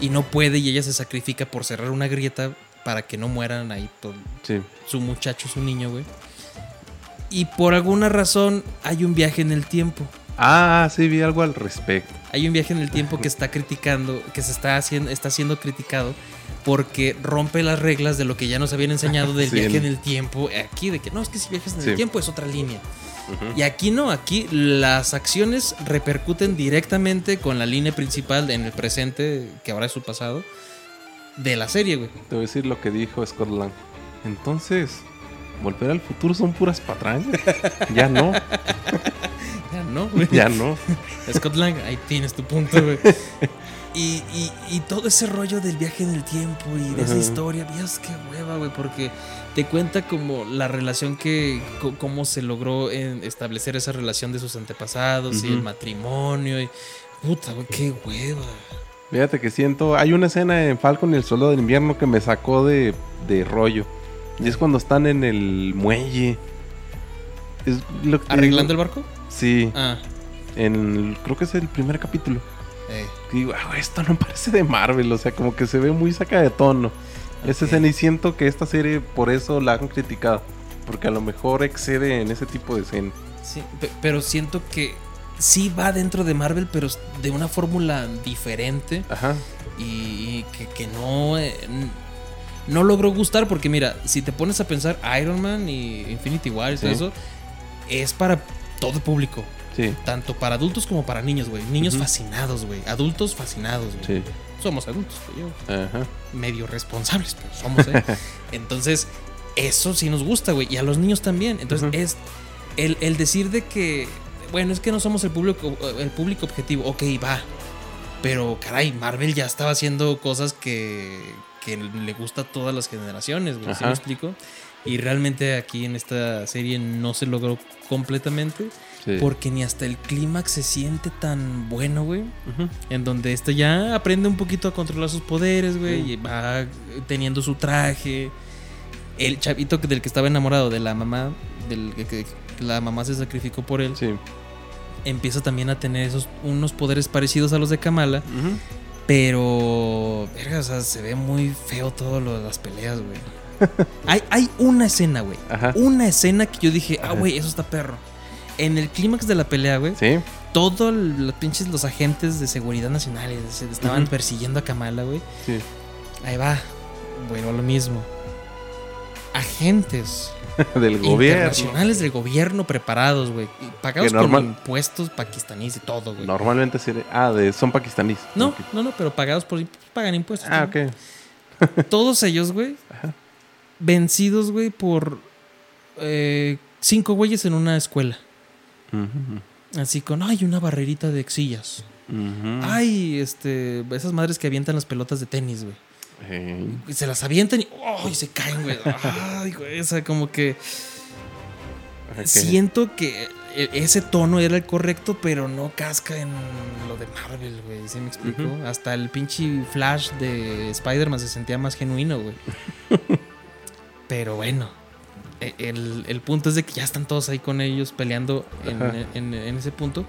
Y no puede, y ella se sacrifica por cerrar una grieta para que no mueran ahí todo, Sí. su muchacho, su niño, güey. Y por alguna razón hay un viaje en el tiempo. Ah, sí, vi algo al respecto. Hay un viaje en el tiempo que está criticando, que se está haciendo, está siendo criticado porque rompe las reglas de lo que ya nos habían enseñado del Sí, viaje en- en el tiempo. Aquí, de que no, es que si viajas en Sí. el tiempo es otra línea. Y aquí no, aquí las acciones repercuten directamente con la línea principal en el presente, que ahora es su pasado, de la serie, güey. Te voy a decir lo que dijo Scott Lang. Entonces, volver al futuro son puras patrañas. [LAUGHS] ya no, [LAUGHS] Ya no, güey. ya no. [LAUGHS] Scott Lang, ahí tienes tu punto, güey. Y, y- y todo ese rollo del viaje en el tiempo y de esa historia, Dios, qué hueva, güey, porque te cuenta como la relación que, cómo se logró en establecer esa relación de sus antepasados y el matrimonio y... Puta, qué hueva. Fíjate que siento. Hay una escena en Falcon y el Soldado del Invierno que me sacó de, de rollo. Y es cuando están en el muelle. Es lo que te ¿Arreglando digo. el barco? Sí, Ah, en el- creo que es el primer capítulo. eh. Digo, "Ah, esto no parece de Marvel, o sea, como que se ve muy saca de tono. Escena y siento que esta serie por eso la han criticado. Porque a lo mejor excede en ese tipo de escena. Sí, pe- pero siento que sí va dentro de Marvel, pero de una fórmula diferente. Ajá. y que, que no, eh, no logró gustar porque mira, si te pones a pensar Iron Man y Infinity War y todo eso, es para todo público, Sí, tanto para adultos como para niños, güey. Niños fascinados, güey. Adultos fascinados, güey. sí. Somos adultos, yo, Ajá. medio responsables, pero somos, ¿eh? [LAUGHS] Entonces, eso sí nos gusta, güey. Y a los niños también. Entonces, Ujú. es el, el decir de que, bueno, es que no somos el público, el público objetivo. Ok, va. Pero, caray, Marvel ya estaba haciendo cosas que, que le gusta a todas las generaciones, güey. ¿Sí me explico? Y realmente aquí en esta serie no se logró completamente. Sí. Porque ni hasta el clímax se siente tan bueno, güey. En donde este ya aprende un poquito a controlar sus poderes, güey. Y va teniendo su traje. El chavito del que estaba enamorado de la mamá, del que, que la mamá se sacrificó por él, Sí. empieza también a tener esos unos poderes parecidos a los de Kamala. Pero, verga, o sea, se ve muy feo todo lo de las peleas, güey. [LAUGHS] hay, hay una escena, güey. Una escena que yo dije, ah, güey, eso está perro. En el clímax de la pelea, güey, Sí. todos los pinches los agentes de seguridad nacionales se estaban persiguiendo a Kamala, güey. Sí. Ahí va. Bueno, lo mismo. Agentes [LAUGHS] Del gobierno. internacionales del gobierno preparados, güey. Pagados normal- con impuestos pakistaníes y todo, güey. Normalmente sí. Ah, de, son pakistaníes. No, no, no, pero pagados por pagan impuestos. Ah, también. ok. [LAUGHS] Todos ellos, güey, vencidos, güey, por eh, cinco güeyes en una escuela. Así con, ay, una barrerita de exillas. Ay, este, esas madres que avientan las pelotas de tenis, güey. Ey. Y se las avientan y, ¡ay! se caen, güey. Ay, güey, o sea, como que siento que e- ese tono era el correcto, pero no casca en lo de Marvel, güey. ¿Sí me explico? Hasta el pinche Flash de Spider-Man se sentía más genuino, güey. [LAUGHS] pero bueno, el, el punto es de que ya están todos ahí con ellos peleando en, en- en ese punto.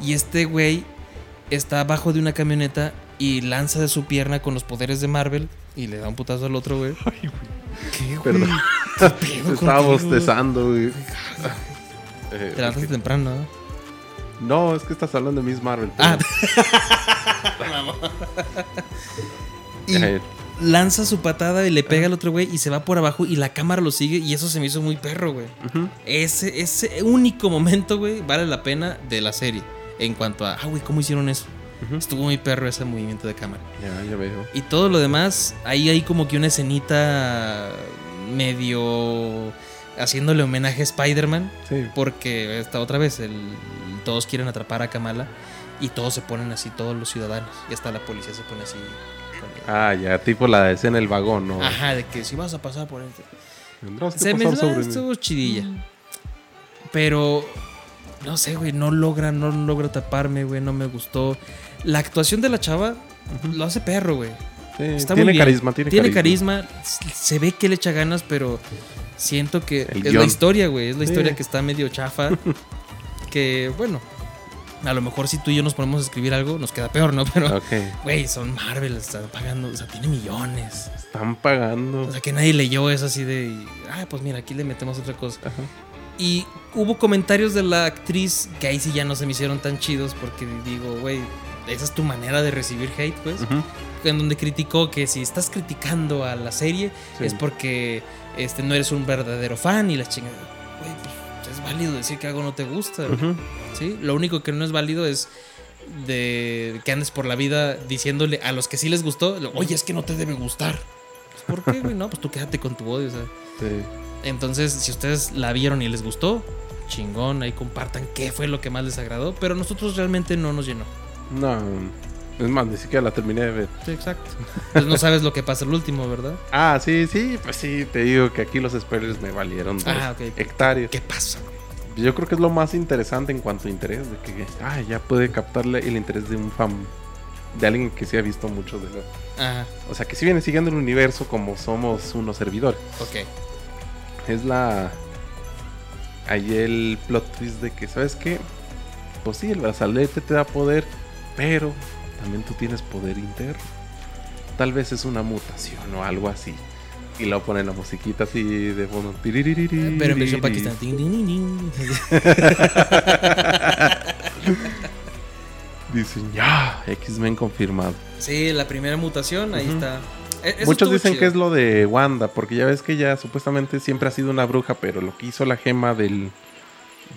Y este güey está abajo de una camioneta y lanza de su pierna con los poderes de Marvel y le da un putazo al otro, güey. ¿Qué, güey? Perdón. ¿Qué [LAUGHS] Estaba contigo? bostezando, güey. Eh, Te levantaste temprano, ¿no? no, es que estás hablando de Miss Marvel. Ah. [LAUGHS] Y Eh, lanza su patada y le pega al otro güey y se va por abajo y la cámara lo sigue y eso se me hizo muy perro, güey. Ese, ese único momento, güey, vale la pena de la serie. En cuanto a, ah, güey, ¿cómo hicieron eso? Estuvo muy perro ese movimiento de cámara. Ya, ya veo. Y todo lo demás, ahí hay como que una escenita medio haciéndole homenaje a Spider-Man. Sí. Porque esta otra vez, el, todos quieren atrapar a Kamala y todos se ponen así, todos los ciudadanos. Y hasta la policía se pone así. Ah, ya, tipo la escena en el vagón, ¿no? Ajá, de que si vas a pasar por. Tendrás que Se me sobre mí. estuvo chidilla. Pero no sé, güey, no logra, no logra taparme, güey, no me gustó. La actuación de la chava lo hace perro, güey. Sí, Está tiene muy bien. carisma, tiene, Tiene carisma, se ve que le echa ganas, pero siento que El es guion. la historia, güey, es la Sí. historia que está medio chafa. [LAUGHS] que bueno, a lo mejor si tú y yo nos ponemos a escribir algo nos queda peor, ¿no? [LAUGHS] Pero güey, son Marvel, están pagando, o sea, tiene millones. están pagando. O sea, que nadie leyó eso así de, ah, pues mira, aquí le metemos otra cosa. Ajá. Y hubo comentarios de la actriz que ahí sí ya no se me hicieron tan chidos porque digo, güey, esa es tu manera de recibir hate, pues. Ujú. En donde criticó que si estás criticando a la serie Sí. es porque este, no eres un verdadero fan y la chingada. Güey, pues es válido decir que algo no te gusta. ¿sí? Lo único que no es válido es de que andes por la vida diciéndole a los que sí les gustó, oye, es que no te debe gustar. Pues, ¿Por qué, güey? No, pues tú quédate con tu odio, o sea. Sí. Entonces, si ustedes la vieron y les gustó, chingón, ahí compartan qué fue lo que más les agradó, pero a nosotros realmente no nos llenó. No, es más, ni siquiera la terminé de ver. Sí, exacto. Entonces no sabes lo que pasa el último, ¿verdad? [LAUGHS] Ah, sí, sí, pues sí, te digo que aquí los spoilers me valieron dos Ah, ok. hectáreas. ¿Qué pasa? Yo creo que es lo más interesante en cuanto a interés, de que ah, ya puede captarle el interés de un fan, de alguien que sí ha visto mucho de la... Ajá, O sea, que sí viene siguiendo el universo como somos unos servidores. ok. Es la... Ahí el plot twist de que, ¿sabes qué? Pues sí, el brazalete te da poder, pero también tú tienes poder interno. Tal vez es una mutación o algo así. Y luego ponen la musiquita así de fondo. Pero en versión pakistán. [LAUGHS] Dicen, ya, X-Men confirmado. Sí, la primera mutación, ahí está. E- eso Muchos dicen chido. que es lo de Wanda, porque ya ves que ella supuestamente siempre ha sido una bruja, pero lo que hizo la gema del.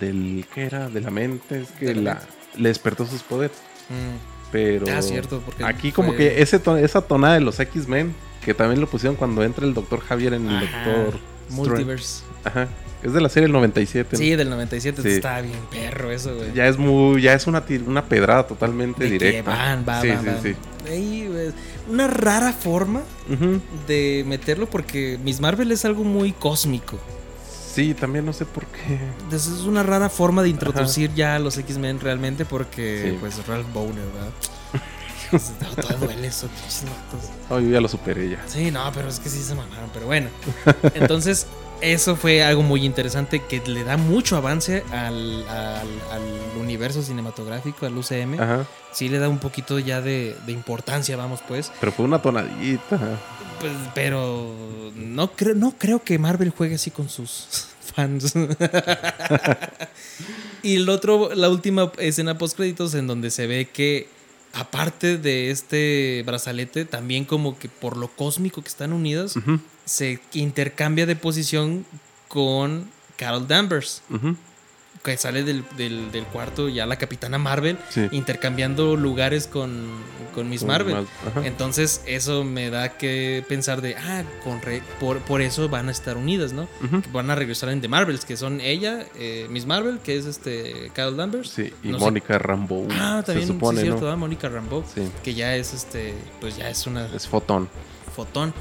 del ¿Qué era? De la mente, es que la, le despertó sus poderes. Mm. Pero. Ah, cierto, Aquí, como fue- que ese esa tonada de los X-Men, que también lo pusieron cuando entra el Doctor Javier en el Ajá, Doctor. Multiverse. Ajá. Es de la serie del 97. ¿no? Sí, del 97 Sí. está bien perro eso, güey. Ya es muy. Ya es una, una pedrada totalmente De que directa. van, va, sí, va, sí, van. sí. Ahí, güey, Una rara forma de meterlo porque Miss Marvel es algo muy cósmico. Sí, también no sé por qué. Entonces es una rara forma de introducir ya a los X-Men realmente porque Sí. pues Ralph Boner, ¿verdad? [LAUGHS] Todo duele eso. Oh, yo ya lo superé ya. Sí, no, pero es que sí se mamaron, pero bueno. Entonces, eso fue algo muy interesante que le da mucho avance al, al- al universo cinematográfico, al UCM. Ajá. Sí le da un poquito ya de, de importancia, vamos pues. Pero fue una tonadita. Pues, pero no creo, no creo que Marvel juegue así con sus [LAUGHS] fans. y el otro, la última escena post créditos en donde se ve que aparte de este brazalete, también como que por lo cósmico que están unidas, Ujú, se intercambia de posición con Carol Danvers, ujú. Que sale del, del- del cuarto ya la capitana Marvel, Sí. intercambiando lugares con, con Miss Con Marvel. Entonces eso me da que pensar de, ah, con re- por, por eso van a estar unidas, ¿no? Van a regresar en The Marvels, que son ella, eh, Miss Marvel, que es este Carol Danvers. Sí, y No Mónica Rambo. Ah, también se supone, sí, es cierto, ¿no? Mónica Rambeau, Sí, que ya es este, pues ya es una es fotón. fotón.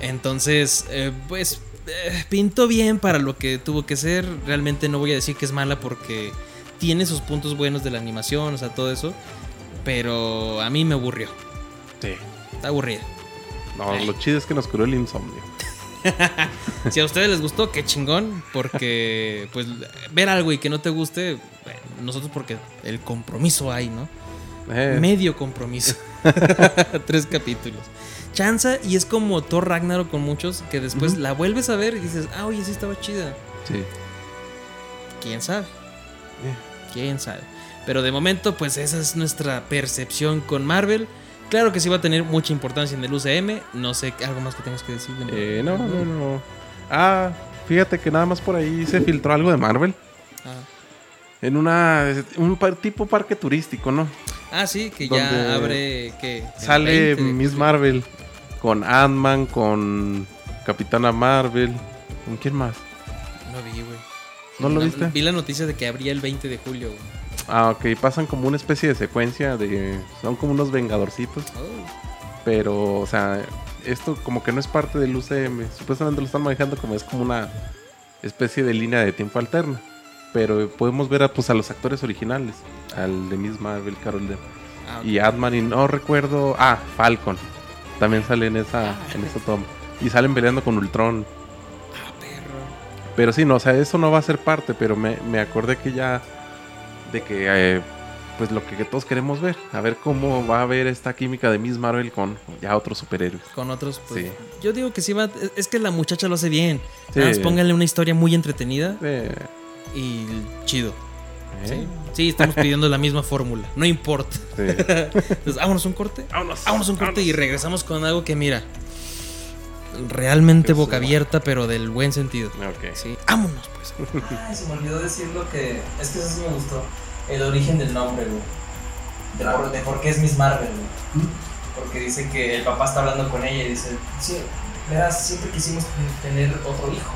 Entonces, eh, pues eh, pintó bien para lo que tuvo que ser. Realmente no voy a decir que es mala porque tiene sus puntos buenos de la animación, o sea, todo eso. Pero a mí me aburrió. Sí. Está aburrida. No, lo chido es que nos curó el insomnio. [LAUGHS] Si a ustedes les gustó, qué chingón. Porque, pues, ver algo y que no te guste, bueno, nosotros porque el compromiso hay, ¿no? Eh. Medio compromiso. [LAUGHS] [LAUGHS] Tres capítulos. Chanza y es como Thor Ragnarok con muchos que después la vuelves a ver y dices, ah, oye, sí estaba chida. Sí. ¿Quién sabe? ¿Quién sabe? Pero de momento, pues esa es nuestra percepción con Marvel. Claro que sí va a tener mucha importancia en el UCM. No sé, ¿algo más que tengas que decir? de? Eh, no, no, no. Ah, fíjate que nada más por ahí se filtró algo de Marvel. Ah. En una. Un par- tipo parque turístico, ¿no? Ah, sí, que ya abre. ¿qué? El Sale 20 de Miss. Marvel con Ant-Man, con Capitana Marvel. ¿Con quién más? No vi, güey. ¿No lo viste? Vi la noticia de que abría el 20 de julio, güey. Ah, ok. Pasan como una especie de secuencia de. Son como unos vengadorcitos. Oh. Pero, o sea, esto como que no es parte del UCM. Supuestamente lo están manejando como es como una especie de línea de tiempo alterna. Pero podemos ver a, pues, a los actores originales. Al de Miss Marvel, Carol Dem. Ah, ok. Y Ant-Man y no recuerdo... Ah, Falcon. También sale en esa, en esa toma. Y salen peleando con Ultron. Ah, perro. Pero sí, no, o sea, eso no va a ser parte. Pero me, me acordé que ya... De que... eh, pues lo que, que todos queremos ver. A ver cómo va a haber esta química de Miss Marvel con ya otros superhéroes. Con otros, pues. Sí. Yo digo que sí va. es- que la muchacha lo hace bien. Sí. Nada más pónganle una historia muy entretenida Eh, y chido. ¿eh? Sí, Sí, estamos pidiendo la misma fórmula. No importa. Sí. Entonces, vámonos un corte. Vámonos, un corte y regresamos con algo que, mira, realmente boca abierta, pero del buen sentido. Ok. Sí, vámonos pues. Ay, se me olvidó decir lo que. Es que eso sí me gustó. El origen del nombre, güey. De, por, de por qué es Miss Marvel, güey. Porque dice que el papá está hablando con ella y dice: Sí, verás, siempre quisimos tener otro hijo.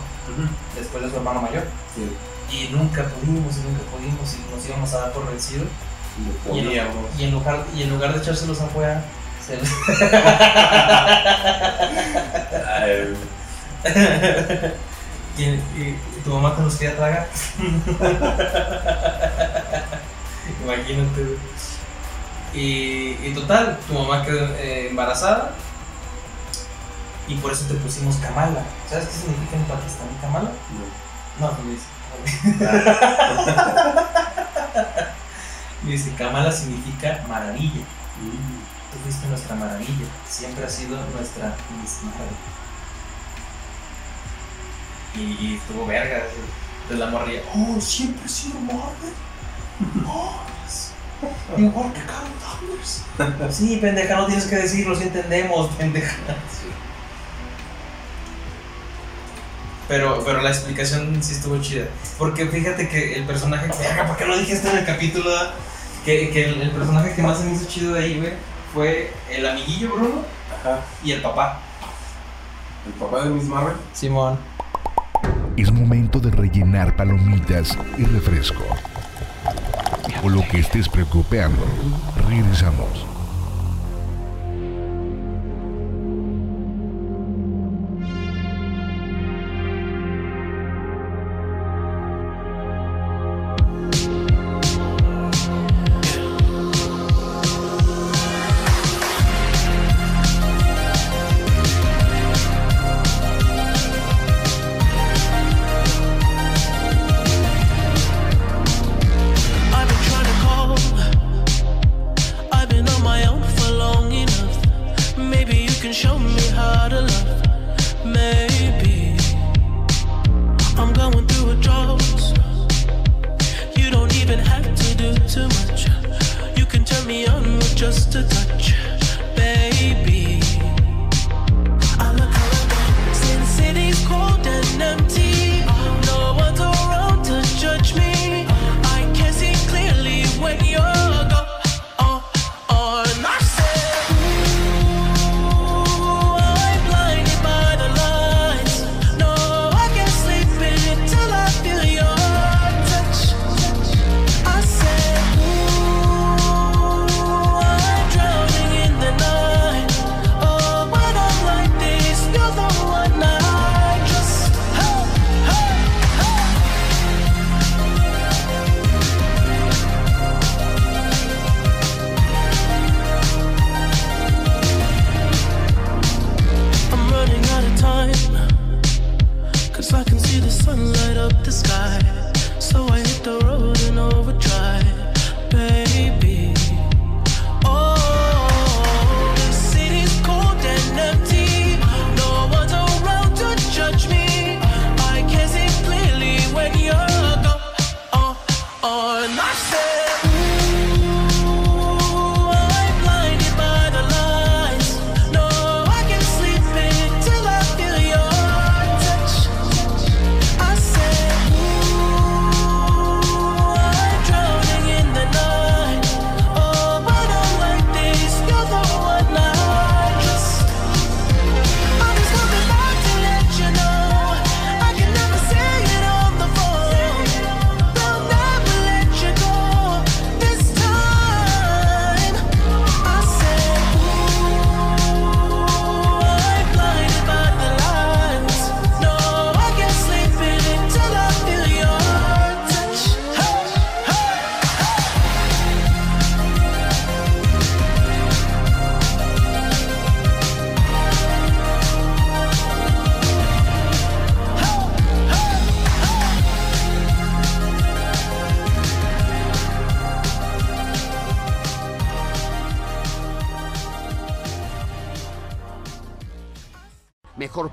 Después de su hermano mayor. Y nunca pudimos, y nunca pudimos, y nos íbamos a dar por vencido. Y en, y en lugar, y en lugar de echárselos afuera, se los. [LAUGHS] y, y- y tu mamá te los quería tragar. [LAUGHS] Imagínate. y total, tu mamá quedó eh, embarazada. Y por eso te pusimos Kamala. ¿Sabes qué significa en Pakistán Kamala? No. No, Luis. Dice, Kamala significa maravilla. Tú fuiste nuestra maravilla. Siempre has sido nuestra. Y, y estuvo verga. Entonces la morría. Oh, siempre he sido Marvel. Oh. Igual que Carol Danvers. Sí, pendeja, no tienes que decirlo, si entendemos, pendeja. Pero, pero la explicación sí estuvo chida. Porque fíjate que el personaje. ¿por qué lo dijiste en el capítulo? Que, que el, el personaje que más se me hizo chido de ahí, güey, fue el amiguillo Bruno y el papá. ¿El papá de Miss Marvel? Simón. Es momento de rellenar palomitas y refresco. O lo que estés preocupando. Regresamos.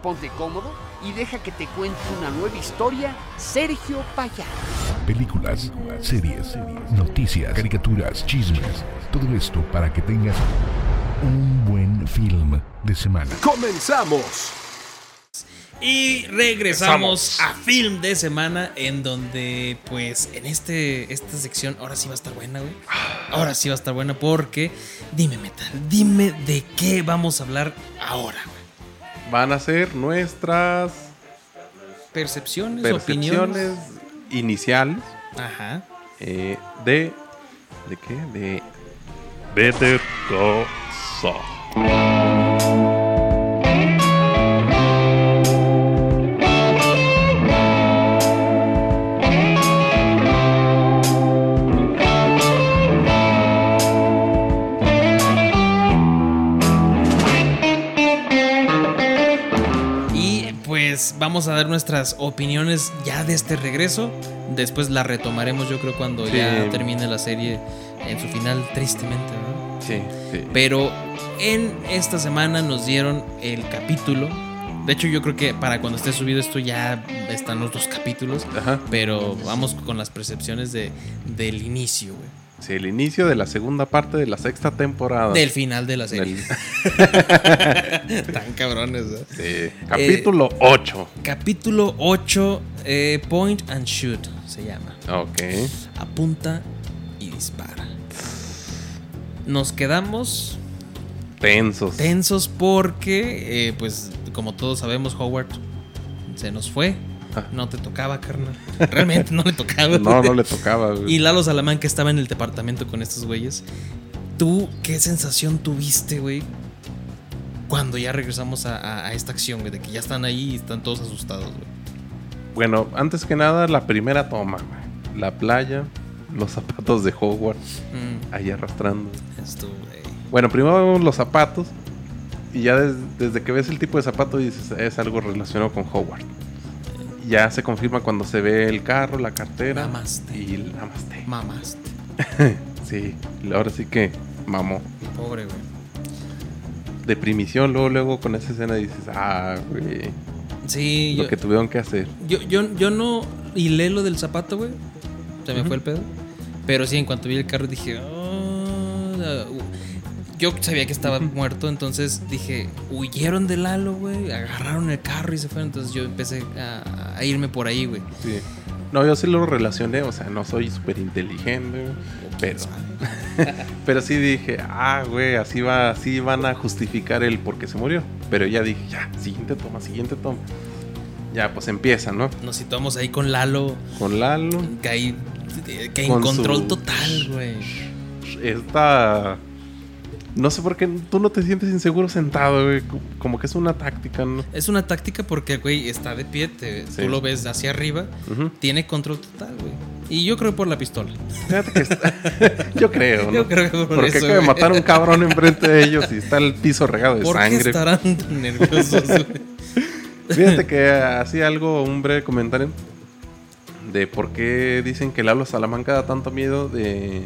Ponte cómodo y deja que te cuente una nueva historia Sergio Payá. Películas, series, noticias, caricaturas, chismes. Todo esto para que tengas un buen film de semana. ¡Comenzamos! Y regresamos a Film de Semana, en donde, pues, en este, esta sección, ahora sí va a estar buena, güey. Ahora sí va a estar buena porque, dime, Metal, dime de qué vamos a hablar ahora. Van a ser nuestras Percepciones, percepciones opiniones. iniciales Ajá. eh, de. ¿De qué? De. Better Call Saul. Nuestras opiniones ya de este regreso. Después la retomaremos, yo creo, cuando Sí. ya termine la serie en su final, tristemente, ¿no? Sí, sí. Pero en esta semana nos dieron el capítulo. De hecho, yo creo que para cuando esté subido esto ya están los dos capítulos. Ajá. Pero vamos con las percepciones de, del inicio, güey. Sí, el inicio de la segunda parte de la sexta temporada. Del final de la serie. Del- [LAUGHS] Tan cabrones. Sí, capítulo 8. Capítulo 8, eh, Point and Shoot se llama. Ok. Apunta y dispara. Nos quedamos Tensos. tensos porque, eh, pues, como todos sabemos, Howard se nos fue. No te tocaba, carnal. [LAUGHS] Realmente no le tocaba. No, no le tocaba. güey. Y Lalo Salamanca estaba en el departamento con estos güeyes. ¿Tú qué sensación tuviste, güey? Cuando ya regresamos a, a- a esta acción, güey, de que ya están ahí y están todos asustados, güey. Bueno, antes que nada, la primera toma, güey. La playa, los zapatos de Hogwarts Mm, ahí arrastrando. esto, güey. Bueno, primero vemos los zapatos. Y ya des- desde que ves el tipo de zapato dices, es algo relacionado con Hogwarts. Ya se confirma cuando se ve el carro, la cartera. Mamaste. Y namaste. Mamaste. [LAUGHS] Sí, ahora sí que mamó. Pobre, güey. De primición, luego, luego con esa escena dices, ah, güey, Sí, lo yo, que tuvieron que hacer. yo, yo, yo no hilé lo del zapato, güey. Se me fue el pedo. Pero sí, en cuanto vi el carro dije, "Ah", yo sabía que estaba muerto, entonces dije, huyeron de Lalo, güey. Agarraron el carro y se fueron. Entonces yo empecé a, a irme por ahí, güey. Sí. No, yo sí lo relacioné, o sea, no soy súper inteligente, pero, [LAUGHS] pero sí dije, ah, güey, así va, así van a justificar el por qué se murió. Pero ya dije, ya, siguiente toma, siguiente toma. Ya, pues empieza, ¿no? Nos situamos ahí con Lalo, Con Lalo, que ahí, que en Con control total, güey. esta... No sé por qué tú no te sientes inseguro sentado, güey. co- Como que es una táctica, ¿no? Es una táctica porque, güey, está de pie, te- Sí. tú lo ves hacia arriba, tiene control total, güey. Y yo creo por la pistola. Fíjate que está- [LAUGHS] Yo creo, ¿no? Yo creo que por Porque eso, acaba de matar a un cabrón enfrente de ellos y está el piso regado de ¿Por qué sangre. estarán tan nerviosos? güey? [LAUGHS] Fíjate que hacía algo, un breve comentario de por qué dicen que Lalo Salamanca da tanto miedo de...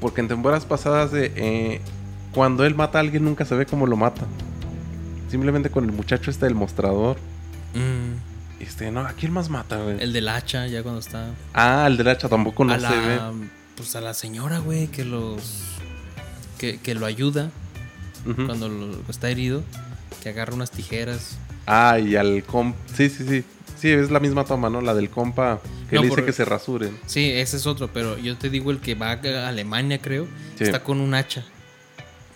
Porque en temporadas pasadas de... eh, cuando él mata a alguien nunca se ve cómo lo mata. Simplemente con el muchacho este del mostrador. Mm, Este, no, ¿a quién más mata, güey? el del hacha, ya cuando está. Ah, el del hacha tampoco no a se la, ve. Pues a la señora, güey, que los. Que, que lo ayuda cuando lo- está herido. Que agarra unas tijeras. Ah, y al comp... Sí, sí, sí. Sí, es la misma toma, ¿no? La del compa que No, le dice por- que se rasuren. Sí, ese es otro, pero yo te digo el que va a Alemania, creo. Sí. Está con un hacha.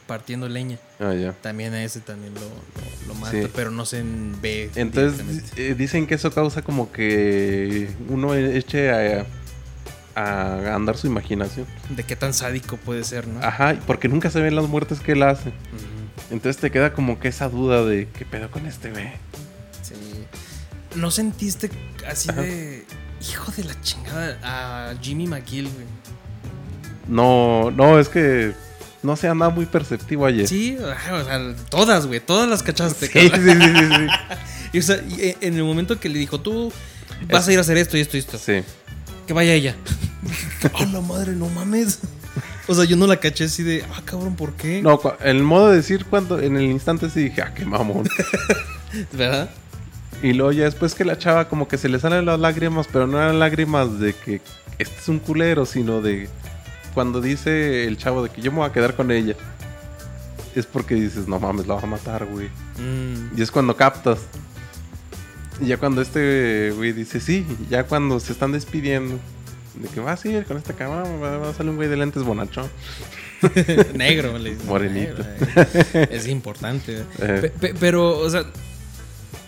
Partiendo leña. Ah, ya. También a ese también lo, lo, lo mata, Sí. pero no se ve. Entonces eh, dicen que eso causa como que uno eche a, a andar su imaginación. De qué tan sádico puede ser, ¿no? Ajá, porque nunca se ven las muertes que él hace. Entonces te queda como que esa duda de qué pedo con este güey. ¿No sentiste así de. Hijo de la chingada a Jimmy McGill, güey? No, no, es que no se anda muy perceptivo ayer. Sí, o sea, todas, güey, todas las cachaste. sí, sí, sí, sí, sí. [LAUGHS] Y, o sea, y, eh, en el momento que le dijo, tú vas a ir a hacer esto y esto y esto, Sí. que vaya ella. [LAUGHS] ¡A la madre, no mames! O sea, yo no la caché así de, ah, cabrón, ¿por qué? No, el modo de decir cuando en el instante sí dije, ah, qué mamón. [LAUGHS] ¿Verdad? Y luego ya después que la chava como que se le salen las lágrimas, pero no eran lágrimas de que este es un culero, sino de cuando dice el chavo de que yo me voy a quedar con ella. Es porque dices, no mames, la va a matar, güey. Mm, Y es cuando captas. Y ya cuando este güey dice sí, ya cuando se están despidiendo. De que va a seguir con esta cámara, va a salir un güey de lentes bonachón. [LAUGHS] negro, le. Morenito. Negro, eh. Es importante. [LAUGHS] Eh. Pe- pe- pero, o sea,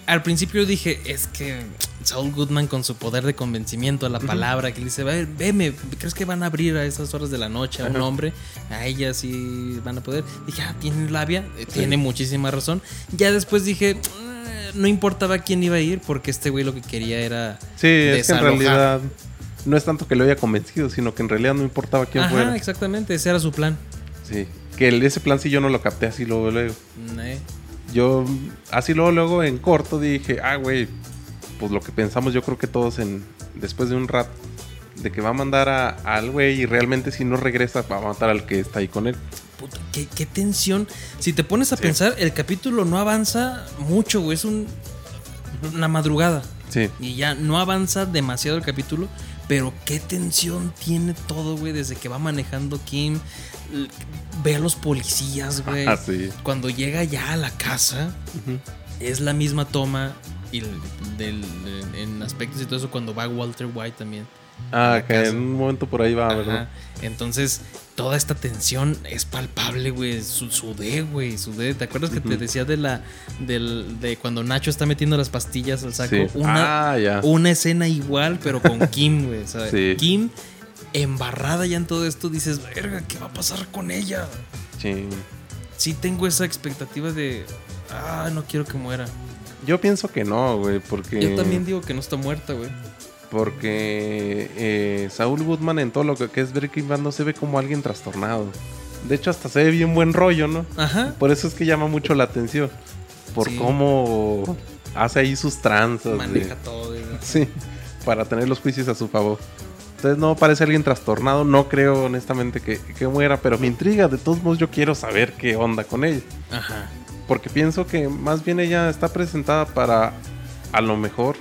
al principio dije, es que Saul Goodman con su poder de convencimiento a la palabra, que le dice, "Ve, veme, ¿crees que van a abrir a esas horas de la noche a un hombre? A ella sí van a poder. Dije, ah, tiene labia, eh, tiene muchísima razón. Ya después dije, "Eh, no importaba quién iba a ir, porque este güey lo que quería era... Sí, es que en realidad no es tanto que lo haya convencido, sino que en realidad no importaba quién Ajá, fuera. exactamente, ese era su plan. Sí. Que ese plan sí yo no lo capté así luego, luego. Eh, Yo así luego, luego en corto dije, ah, güey, pues lo que pensamos yo creo que todos en después de un rato de que va a mandar a, al güey y realmente si no regresa va a matar al que está ahí con él. Puta, qué, qué tensión. Si te pones a Sí. pensar, el capítulo no avanza mucho, güey. Es un, una madrugada. Sí. Y ya no avanza demasiado el capítulo. Pero qué tensión tiene todo, güey. Desde que va manejando Kim. Ve a los policías, güey. Ah, sí. Cuando llega ya a la casa, es la misma toma. Y el- del- en aspectos y todo eso, cuando va Walter White también. Ah, que casa. en un momento por ahí va, Ajá. ¿verdad? Entonces, toda esta tensión es palpable, güey. Su- Sudé, güey. Sudé. ¿Te acuerdas que te decía de la. Del, de cuando Nacho está metiendo las pastillas al saco? Sí. Una, ah, ya. una escena igual, pero con [LAUGHS] Kim, güey. Sí. Kim embarrada ya en todo esto, dices, verga, ¿qué va a pasar con ella? Sí. Sí tengo esa expectativa de. Ah, no quiero que muera. Yo pienso que no, güey, porque... Yo también digo que no está muerta, güey. Porque eh, Saúl Goodman en todo lo que, es Breaking Bad no se ve como alguien trastornado. De hecho, hasta se ve bien buen rollo, ¿no? Ajá. Por eso es que llama mucho la atención. Por Sí. cómo hace ahí sus tranzas. de- Maneja todo, güey. Sí, para tener los juicios a su favor. Entonces no parece alguien trastornado. No creo honestamente que, que muera, pero me intriga. De todos modos, yo quiero saber qué onda con ella. Ajá. Porque pienso que más bien ella está presentada para, a lo mejor,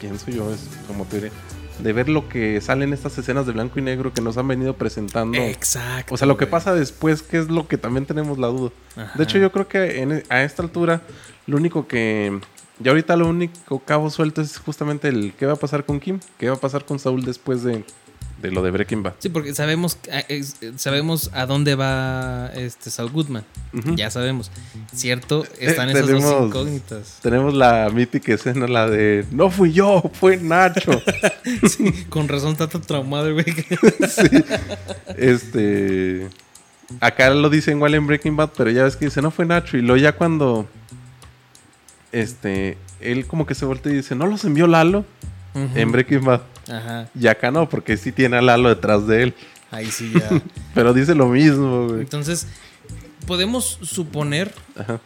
pienso yo, es como teoría, de ver lo que sale en estas escenas de blanco y negro que nos han venido presentando. Exacto. O sea, lo que pasa después, que es lo que también tenemos la duda. Ajá. De hecho, yo creo que en- a esta altura, lo único que. Ya ahorita lo único cabo suelto es justamente el qué va a pasar con Kim, qué va a pasar con Saúl después de, de lo de Breaking Bad. Sí, porque sabemos, eh, sabemos a dónde va este Saul Goodman. Ya sabemos. Cierto, están esas tenemos- dos incógnitas. Tenemos la mítica escena, la de no fui yo, fue Nacho. [LAUGHS] Con razón está tan traumado, güey. [LAUGHS] sí. Este. Acá lo dicen igual en Breaking Bad, pero ya ves que dice, no fue Nacho. Y luego ya cuando. Este. Él como que se voltea y dice, ¿no los envió Lalo? Ujú. En Breaking Bad. Ajá. Y acá no, porque sí tiene a Lalo detrás de él. Ahí sí ya. [LAUGHS] Pero dice lo mismo, güey. Entonces, podemos suponer Ajá.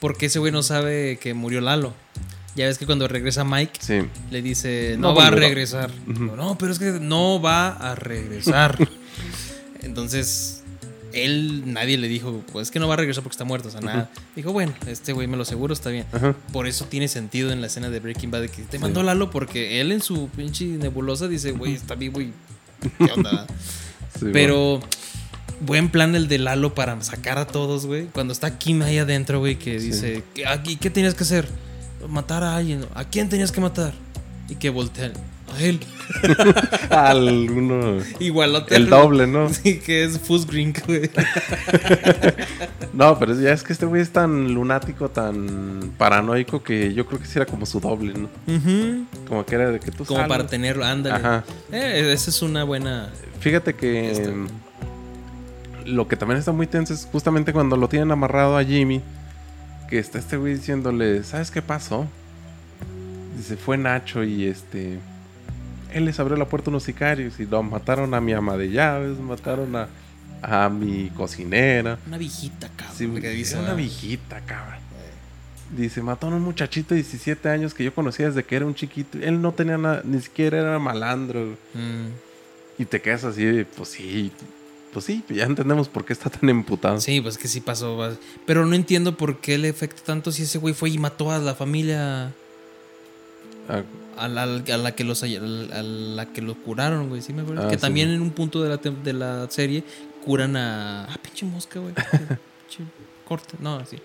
por qué ese güey no sabe que murió Lalo. Ya ves que cuando regresa Mike, Sí. le dice, No no, va a volverá". regresar. No, pero es que no va a regresar. [LAUGHS] Entonces, él, nadie le dijo, pues es que no va a regresar porque está muerto, o sea, nada. Dijo, bueno, este güey me lo aseguro, está bien. Por eso tiene sentido en la escena de Breaking Bad de que te mandó Lalo porque él en su pinche nebulosa dice, güey, está vivo y [LAUGHS] ¿qué onda? Sí, Pero buen plan el de Lalo para sacar a todos, güey. Cuando está Kim ahí adentro, güey, que dice, ¿qué, aquí, ¿qué tenías que hacer? Matar a alguien. ¿A quién tenías que matar? Y que voltean. A él. [LAUGHS] Igualote. El doble, ¿no? Sí, que es Fuzgrink, güey. [LAUGHS] No, pero ya es que este güey es tan lunático, tan paranoico que yo creo que sí era como su doble, ¿no? Como que era de que tú Como para tenerlo, ándale. Ajá. Eh, esa es una buena. Fíjate que Este. em, lo que también está muy tenso es justamente cuando lo tienen amarrado a Jimmy, que está este güey diciéndole, ¿sabes qué pasó? Dice, fue Nacho y este... Él les abrió la puerta a unos sicarios y lo mataron a mi ama de llaves, mataron a, a mi cocinera. Una viejita, cabrón. Sí, que dice, una viejita, cabrón. Dice, mató a un muchachito de 17 años que yo conocía desde que era un chiquito. Él no tenía nada, ni siquiera era malandro. mm, Y te quedas así, pues sí. pues sí, ya entendemos por qué está tan emputado. Sí, pues que sí pasó. Pero no entiendo por qué le afecta tanto si ese güey fue y mató a la familia Ah, a la, a la que los a la que lo curaron, güey. Sí me acuerdo. Ah, que sí. también en un punto de la, de la serie curan a. Ah, pinche mosca, güey. Pinche [LAUGHS] corte. No, sí.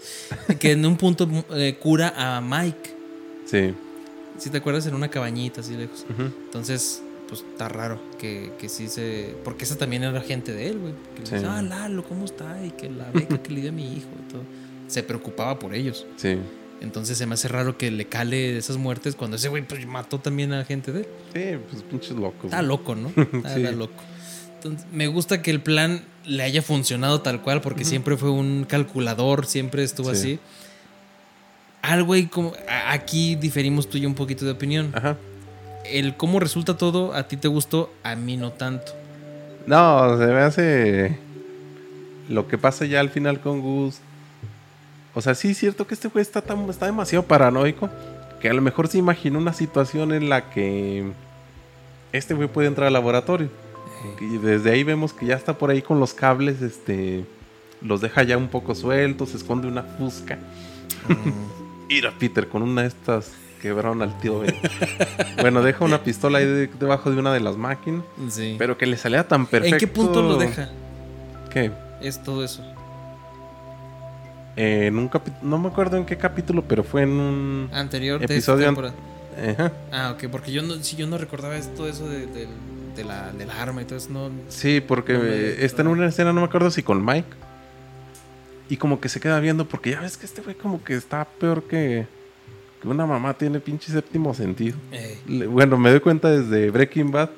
Que en un punto eh, cura a Mike. sí. Si te acuerdas, en una cabañita así lejos. Entonces, pues está raro que, que sí se. Porque esa también era gente de él, güey. Que le Sí. dice, ah, Lalo, ¿cómo está? Y que la beca que le dio a mi hijo y todo. Se preocupaba por ellos. Sí. Entonces se me hace raro que le cale esas muertes cuando ese güey pues, mató también a gente de él. Sí, pues pinches locos. Está güey. loco, ¿no? [LAUGHS] Está, Sí. loco. Entonces, me gusta que el plan le haya funcionado tal cual, porque siempre fue un calculador, siempre estuvo Sí. así. Algo ahí como. Aquí diferimos tú y yo un poquito de opinión. Ajá. El cómo resulta todo, a ti te gustó, a mí no tanto. No, se me hace lo que pasa ya al final con Gus. O sea, sí es cierto que este güey está, tan, está demasiado paranoico. Que a lo mejor se imaginó una situación en la que este güey puede entrar al laboratorio. Y desde ahí vemos que ya está por ahí con los cables, este, los deja ya un poco sueltos, se esconde una fusca. [LAUGHS] Mira, Peter, con una de estas quebraron al tío Ben. [LAUGHS] bueno, deja una pistola ahí de- debajo de una de las máquinas. Sí. Pero que le salía tan perfecto. ¿En qué punto lo deja? ¿Qué? Es todo eso. Eh, en un capi- no me acuerdo en qué capítulo, pero fue en un Anterior de esta episodio. temporada. Ajá. Ah, ok, porque yo no, si yo no recordaba todo eso de, de, de la, del arma y todo eso, no. Sí, porque No me- está en una escena, no me acuerdo si con Mike. Y como que se queda viendo, porque ya ves que este güey como que está peor que, que una mamá tiene pinche séptimo sentido. Bueno, me doy cuenta desde Breaking Bad,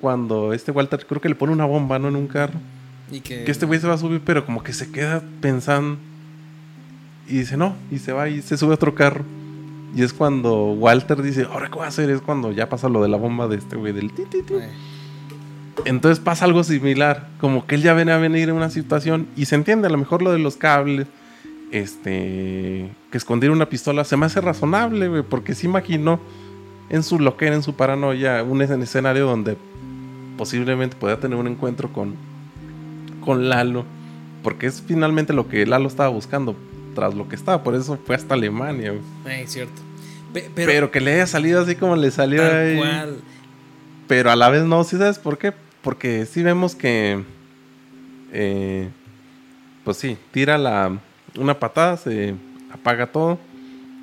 cuando este Walter creo que le pone una bomba, ¿no? En un carro. y que, Que este güey se va a subir, pero como que se queda pensando. Y dice, no, y se va y se sube a otro carro. Y es cuando Walter dice, ahora qué voy a hacer, es cuando ya pasa lo de la bomba de este güey del ti, ti, ti. Entonces pasa algo similar, como que él ya viene a venir en una situación y se entiende a lo mejor lo de los cables, este, que escondiera una pistola se me hace razonable, güey, porque se imaginó en su loquera, en su paranoia, un es- escenario donde posiblemente pueda tener un encuentro con, con Lalo, porque es finalmente lo que Lalo estaba buscando tras lo que estaba, por eso fue hasta Alemania, eh, cierto. Pe- Pero, pero, que le haya salido así como le salió tal ahí. cual. Pero a la vez no, ¿sí sabes por qué? Porque sí vemos que. eh, pues sí, tira la, una patada, se apaga todo.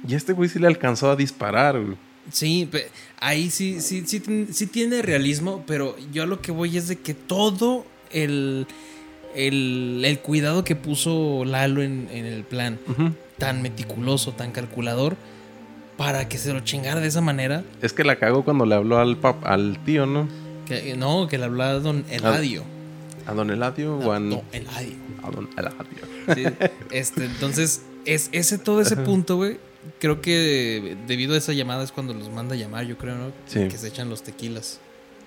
Y este güey sí le alcanzó a disparar, güey. Sí, ahí sí, sí, sí, sí tiene realismo, pero yo a lo que voy es de que todo el, el, el cuidado que puso Lalo en, en el plan, tan meticuloso, tan calculador, para que se lo chingara de esa manera, Es que la cagó cuando le habló al pap, al tío, ¿no? que no, que le hablaba Don Eladio. A don Eladio o a, No, Eladio. a don Eladio. Sí, este, entonces, es, ese, todo ese punto, güey, creo que debido a esa llamada es cuando los manda a llamar, yo creo, ¿no? Sí. Que se echan los tequilas.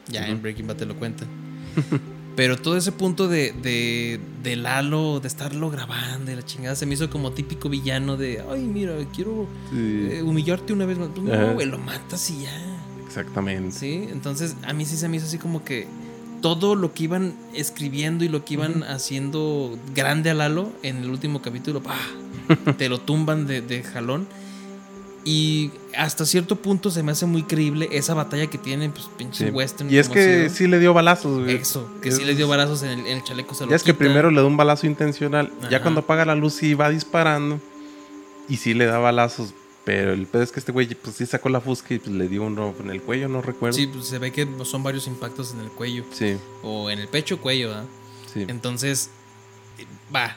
Ya en Breaking Bad te lo cuentan. [LAUGHS] Pero todo ese punto de, de, de Lalo, de estarlo grabando, de la chingada, se me hizo como típico villano de, ay, mira, quiero Sí, eh, humillarte una vez más. Pues no, güey, lo matas y ya. exactamente. Sí, entonces a mí sí se me hizo así como que todo lo que iban escribiendo y lo que iban haciendo grande a Lalo en el último capítulo, ¡pah! [LAUGHS] te lo tumban de, de jalón. Y hasta cierto punto se me hace muy creíble esa batalla que tienen, pues pinche Sí. western. Y es que sí le dio balazos, güey. Eso, que Es- sí le dio balazos en el, en el chaleco. Se lo Ya es que primero le da un balazo intencional. Ya cuando apaga la luz sí va disparando. Y sí le da balazos. Pero el pedo es que este güey pues sí sacó la fusca y pues, le dio uno en el cuello, no recuerdo. Sí, pues se ve que son varios impactos en el cuello. Sí, O en el pecho, cuello, ¿verdad? sí. Entonces, va,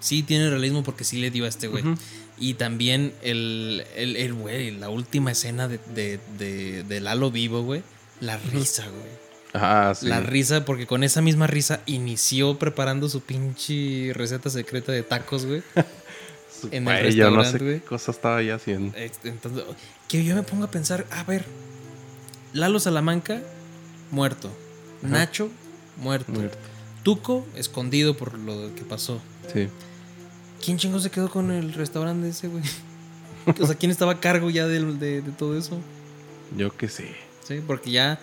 sí tiene realismo porque sí le dio a este güey. Ujú. Y también el, el, el güey, la última escena de, de, de, de Lalo vivo, güey. La risa, güey. Ah, sí. La risa, porque con esa misma risa inició preparando su pinche receta secreta de tacos, güey. [LAUGHS] En el cuello, no sé güey. qué cosa estaba ya haciendo. Entonces, que yo me pongo a pensar, a ver, Lalo Salamanca, muerto. Nacho, muerto. Muerto. Tuco, escondido por lo que pasó. Sí. ¿Quién chingo se quedó con el restaurante ese, güey? [LAUGHS] O sea, ¿quién estaba a cargo ya de, de todo eso? Yo qué sé. Sí, porque ya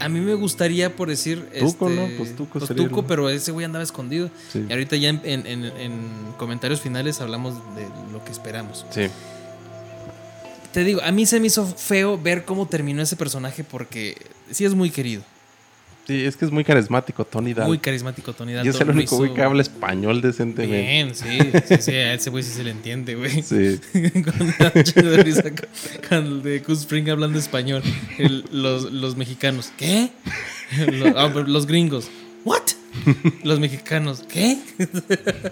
A mí me gustaría, por decir. Tuco, este, ¿no? Pues Tuco pues Tuco, pero ese güey andaba escondido. Sí. Y ahorita ya en, en- en- en comentarios finales hablamos de lo que esperamos. Sí. Te digo, a mí se me hizo feo ver cómo terminó ese personaje porque sí es muy querido. Sí, es que es muy carismático, Tony Dalton. Muy carismático Tony y Dalton. es el único güey hizo que habla español decentemente. Bien, sí, sí, sí, a ese güey sí se le entiende, güey. Sí. [LAUGHS] con la chido de risa con, con el de Gus Spring hablando español. El- los, los mexicanos, ¿qué? Los, ah, los gringos, ¿what? Los mexicanos, ¿qué?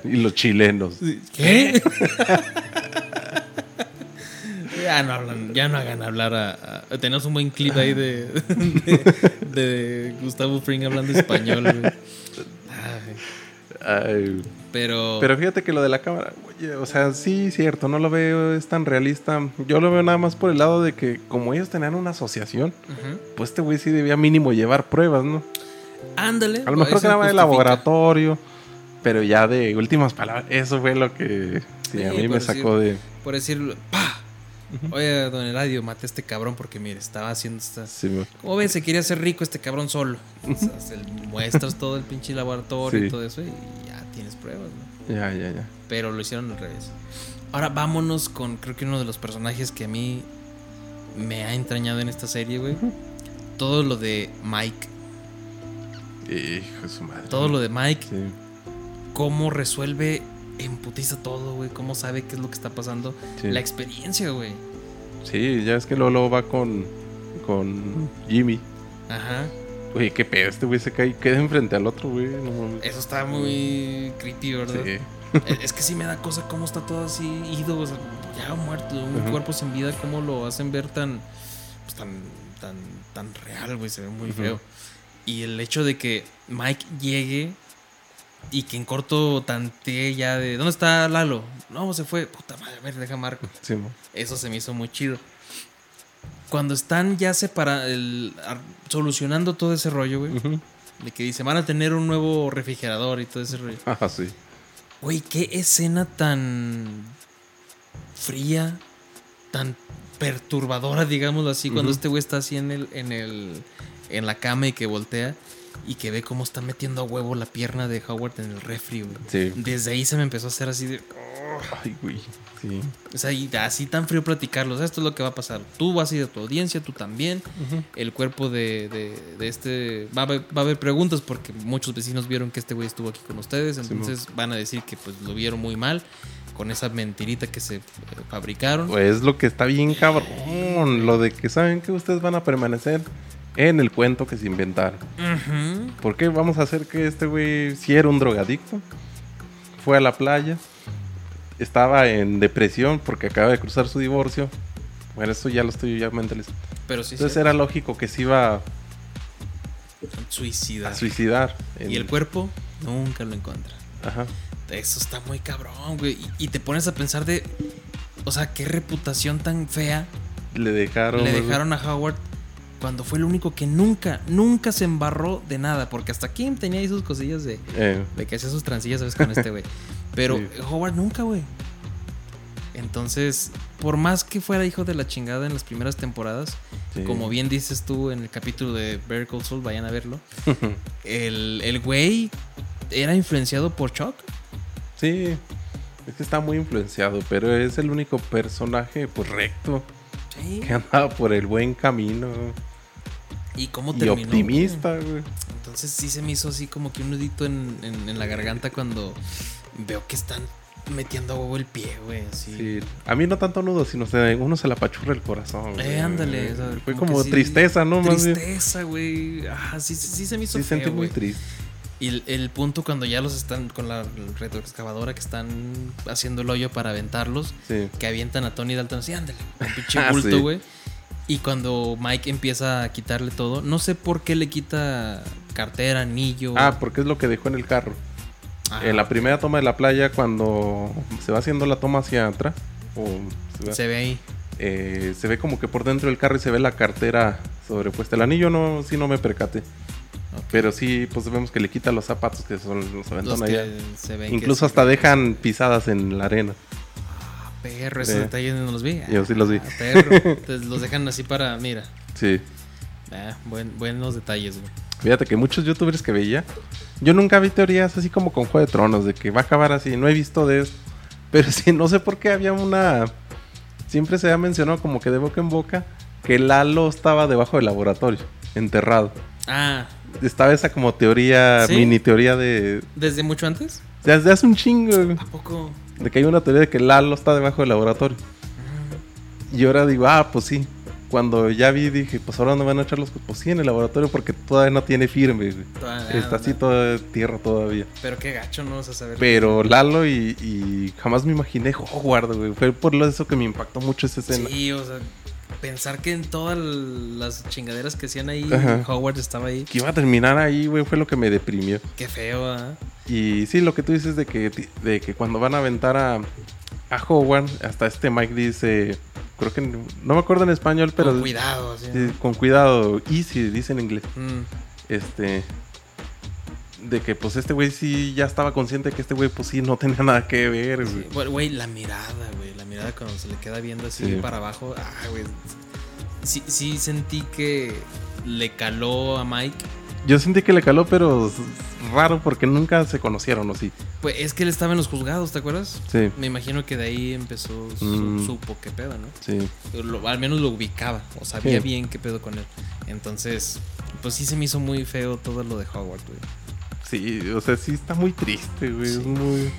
Y los chilenos. ¿Qué? [LAUGHS] ya no hablan, ya no hagan hablar a, a- tenemos un buen clip ahí de, [LAUGHS] de, de Gustavo Fring hablando español, güey. Ay, Ay, pero, pero fíjate que lo de la cámara, oye, o sea, sí, cierto, no lo veo, es tan realista. Yo lo veo nada más por el lado de que como ellos tenían una asociación, pues este güey sí debía mínimo llevar pruebas, ¿no? ándale. A lo mejor eso graba de laboratorio, pero ya de últimas palabras, eso fue lo que sí, a mí me sacó decir- de... Por Oye, don Eladio, maté a este cabrón porque, mire, estaba haciendo estas. Sí, mo- ¿Cómo ves? Se quería hacer rico este cabrón solo. O sea, se- muestras todo el pinche laboratorio Sí. y todo eso y ya tienes pruebas, ¿no? ya, ya, ya. Pero lo hicieron al revés. Ahora vámonos con, creo que uno de los personajes que a mí me ha entrañado en esta serie, güey. Todo lo de Mike. Hijo de su madre. Todo lo de Mike. Sí. Cómo resuelve en putiza todo, güey. Cómo sabe qué es lo que está pasando. Sí. La experiencia, güey. Sí, ya es que luego, luego va con, con Jimmy. Ajá. Oye, qué pedo, este güey se cae y queda enfrente al otro, güey. No mames. Eso está muy creepy, ¿verdad? Sí. Es es que sí me da cosa cómo está todo así ido, o sea, ya muerto, un cuerpo sin vida, cómo lo hacen ver tan, pues, tan, tan, tan real, güey, se ve muy feo. Y el hecho de que Mike llegue y que en corto tantee ya de, ¿dónde está Lalo? No, se fue, puta madre, a ver, deja Marco. Sí. Eso se me hizo muy chido. Cuando están ya separa el, solucionando todo ese rollo, güey, de que dice, van a tener un nuevo refrigerador y todo ese rollo. Ajá, sí. Güey, qué escena tan fría, tan perturbadora, digámoslo así, cuando este güey está así en el, en el, en la cama y que voltea y que ve cómo está metiendo a huevo la pierna de Howard en el refri, güey. Sí. Desde ahí se me empezó a hacer así de, Ay, güey. Sí. o sea, y así tan frío platicarlo. O sea, esto es lo que va a pasar. Tú vas a ir a tu audiencia, tú también. El cuerpo de, de- de este. Va a, haber, va a haber preguntas porque muchos vecinos vieron que este güey estuvo aquí con ustedes. Entonces van a decir que pues lo vieron muy mal con esa mentirita que se eh, fabricaron. Pues lo que está bien cabrón. Lo de que saben que ustedes van a permanecer en el cuento que se inventaron. Ujú. ¿Por qué vamos a hacer que este güey si era un drogadicto? Fue a la playa. Estaba en depresión porque acaba de cruzar su divorcio. Bueno, esto ya lo estoy ya mentalizando. Pero sí, Entonces era lógico que se iba a suicida. suicidar. en- Y el cuerpo nunca lo encuentra. Ajá. Eso está muy cabrón, güey. Y, y te pones a pensar de. O sea, qué reputación tan fea Le dejaron. le dejaron a Howard cuando fue el único que nunca, nunca se embarró de nada. Porque hasta Kim tenía ahí sus cosillas de, Eh, de que hacía sus transillas, ¿sabes? Con este güey. [LAUGHS] Pero Sí. Howard nunca, güey. Entonces, por más que fuera hijo de la chingada en las primeras temporadas, sí. como bien dices tú en el capítulo de Better Call Saul, vayan a verlo. [LAUGHS] el, el güey era influenciado por Chuck. Sí. Es que está muy influenciado, pero es el único personaje pues recto Sí. que andaba por el buen camino ¿Y cómo y terminó? optimista, güey. Entonces sí se me hizo así como que un nudito en, en- en la garganta cuando veo que están metiendo a huevo el pie, güey. Así. Sí. A mí no tanto nudo, sino se, uno se la apachurra el corazón. güey. Eh, ándale. o sea, Fue como sí- tristeza, ¿no? Más bien. Tristeza, güey. Ah, sí, sí, sí se me hizo Sí, feo, sentí muy güey. triste. Y el, el punto cuando ya los están con la retroexcavadora que están haciendo el hoyo para aventarlos, Sí. que avientan a Tony Dalton así, ándale, un [LAUGHS] pinche Ah, bulto, sí. Y cuando Mike empieza a quitarle todo, no sé por qué le quita cartera, anillo. Ah, porque es lo que dejó en el carro. Ajá. En la primera toma de la playa, cuando se va haciendo la toma hacia atrás, o se, va- se ve ahí. eh, se ve como que por dentro del carro y se ve la cartera sobrepuesta. El anillo no, sí no me percaté. Ok. Pero sí, pues vemos que le quita los zapatos que son los aventan allá. se ven Incluso hasta dejan pisadas en la arena. Perro, esos Sí. detalles no los vi. Yo sí los vi. Ah, perro. [LAUGHS] Entonces los dejan así para, mira. Sí. Ah, buen, buenos detalles, güey. Fíjate que muchos youtubers que veía, yo nunca vi teorías así como con Juego de Tronos, de que va a acabar así, no he visto de eso. [LAUGHS] Pero sí, no sé por qué había una... Siempre se ha mencionado como que de boca en boca que Lalo estaba debajo del laboratorio, enterrado. Ah, Estaba esa como teoría, ¿Sí? mini teoría de... ¿desde mucho antes? Desde hace un chingo, güey, ¿A poco? De que hay una teoría de que Lalo está debajo del laboratorio. Y ahora digo, ah, pues sí. Cuando ya vi, dije, pues ahora no van a echar los... Pues sí, en el laboratorio porque todavía no tiene firme, güey. Ah, Está así toda tierra todavía. Pero qué gacho, no vas a saber. Pero Lalo y, y jamás me imaginé Hogwarts, güey. Fue por lo eso que me impactó mucho esa escena. Sí, o sea, pensar que en todas las chingaderas que hacían ahí, Ajá. Howard estaba ahí. Que iba a terminar ahí, güey, fue lo que me deprimió. Qué feo, ¿ah? Y sí, lo que tú dices de que, de que cuando van a aventar a, a Hogwarts, hasta este Mike dice, creo que no me acuerdo en español, pero Con cuidado, sí, con cuidado, easy, dice en inglés. Mm, Este, de que pues este güey sí ya estaba consciente de que este güey pues sí no tenía nada que ver, sí. Güey, la mirada, güey. La mirada cuando se le queda viendo así Sí. para abajo. Ah, güey. Sí, sí sentí que le caló a Mike. Yo sentí que le caló, pero raro porque nunca se conocieron, ¿o sí? Pues es que él estaba en los juzgados, ¿te acuerdas? Sí, Me imagino que de ahí empezó, su- Mm. supo qué pedo, ¿no? sí. Lo- al menos lo ubicaba, o sabía Sí. bien qué pedo con él. Entonces, pues sí se me hizo muy feo todo lo de Howard, güey. Sí, o sea, sí está muy triste, güey. Es muy...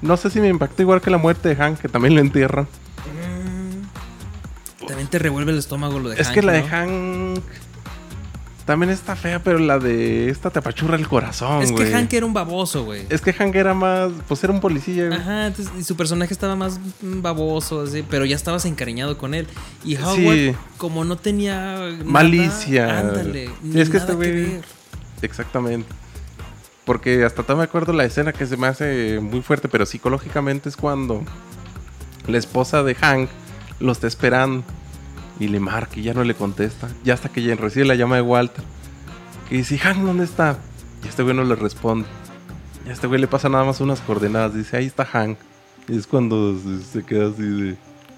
No sé si me impactó igual que la muerte de Hank, que también lo entierran. Mm. También te revuelve el estómago lo de es Hank, que la de. Hank también está fea, pero la de esta te apachurra el corazón, Es güey. que Hank era un baboso, güey. Es que Hank era más, pues era un policía, güey. Ajá, entonces, y su personaje estaba más mm, baboso, así, pero ya estabas encariñado con él. Y Howard, Sí. como no tenía nada, Malicia. ándale, ni es que nada este güey- ver. Exactamente. Porque hasta todavía me acuerdo la escena que se me hace muy fuerte, pero psicológicamente es cuando la esposa de Hank lo está esperando y le marca y ya no le contesta. Ya hasta que recibe la llama de Walter. Que dice, Hank, ¿dónde está? Y este güey no le responde. Y a este güey le pasa nada más unas coordenadas. Dice, ahí está Hank. Y es cuando se, queda así de,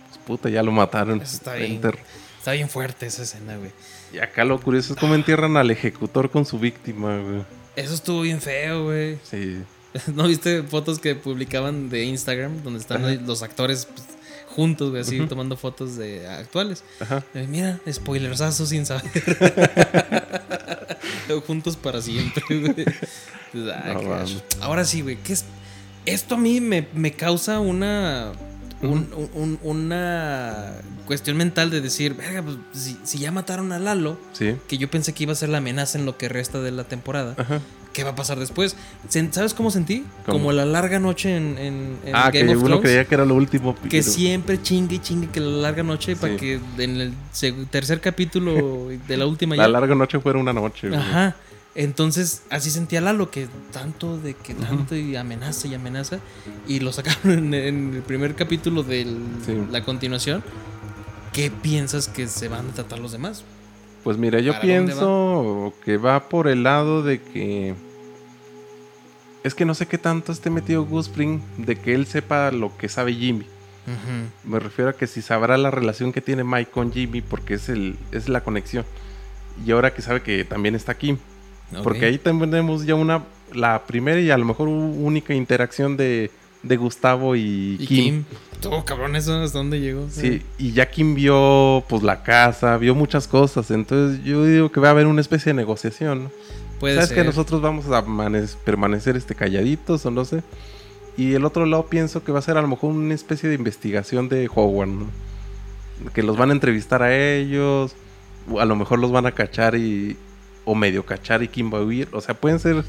pues puta, ya lo mataron. Eso está bien. Enter. Está bien fuerte esa escena, güey. Y acá lo curioso es cómo entierran al ejecutor con su víctima, güey. Eso estuvo bien feo, güey. Sí. [LAUGHS] ¿No viste fotos que publicaban de Instagram donde están los actores pues, juntos, güey, así tomando fotos de actuales? Ajá. Eh, mira, spoilersazo sin saber. [LAUGHS] juntos para siempre, güey. [LAUGHS] No, qué mames. gacho. Ahora sí, güey, ¿qué es? Esto a mí me, me causa una. un- un- una cuestión mental de decir, verga, pues si, si ya mataron a Lalo, Sí. que yo pensé que iba a ser la amenaza en lo que resta de la temporada. Ajá. ¿Qué va a pasar después? ¿Sabes cómo sentí? ¿Cómo? Como la larga noche en, en- en Ah, Game que of uno Thrones. creía que era lo último. Que pero- siempre chingue y chingue que la larga noche para que en el tercer capítulo [LAUGHS] de la última La ya. larga noche fuera una noche. Ajá. Entonces, así sentía Lalo que tanto de que tanto y amenaza y amenaza. Y lo sacaron en, en el primer capítulo de Sí. la continuación. ¿Qué piensas que se van a tratar los demás? Pues mira, yo ¿Para dónde pienso que va por el lado de que. Es que no sé qué tanto esté metido Gus Fring de que él sepa lo que sabe Jimmy. Me refiero a que si sabrá la relación que tiene Mike con Jimmy, porque es, el, es la conexión. Y ahora que sabe que también está Kim. Porque ahí tenemos ya una. La primera y a lo mejor única interacción de, de Gustavo y, Y Kim. Kim. Todo cabrón, eso hasta dónde llegó. Sí, y ya Kim vio pues la casa, vio muchas cosas, entonces yo digo que va a haber una especie de negociación, ¿no? Puede Sabes ser. que nosotros vamos a permanecer este calladitos o no sé. Y el otro lado pienso que va a ser a lo mejor una especie de investigación de Howard, ¿no? Que los van a entrevistar a ellos, a lo mejor los van a cachar y o medio cachar y Kim va a huir, o sea, pueden ser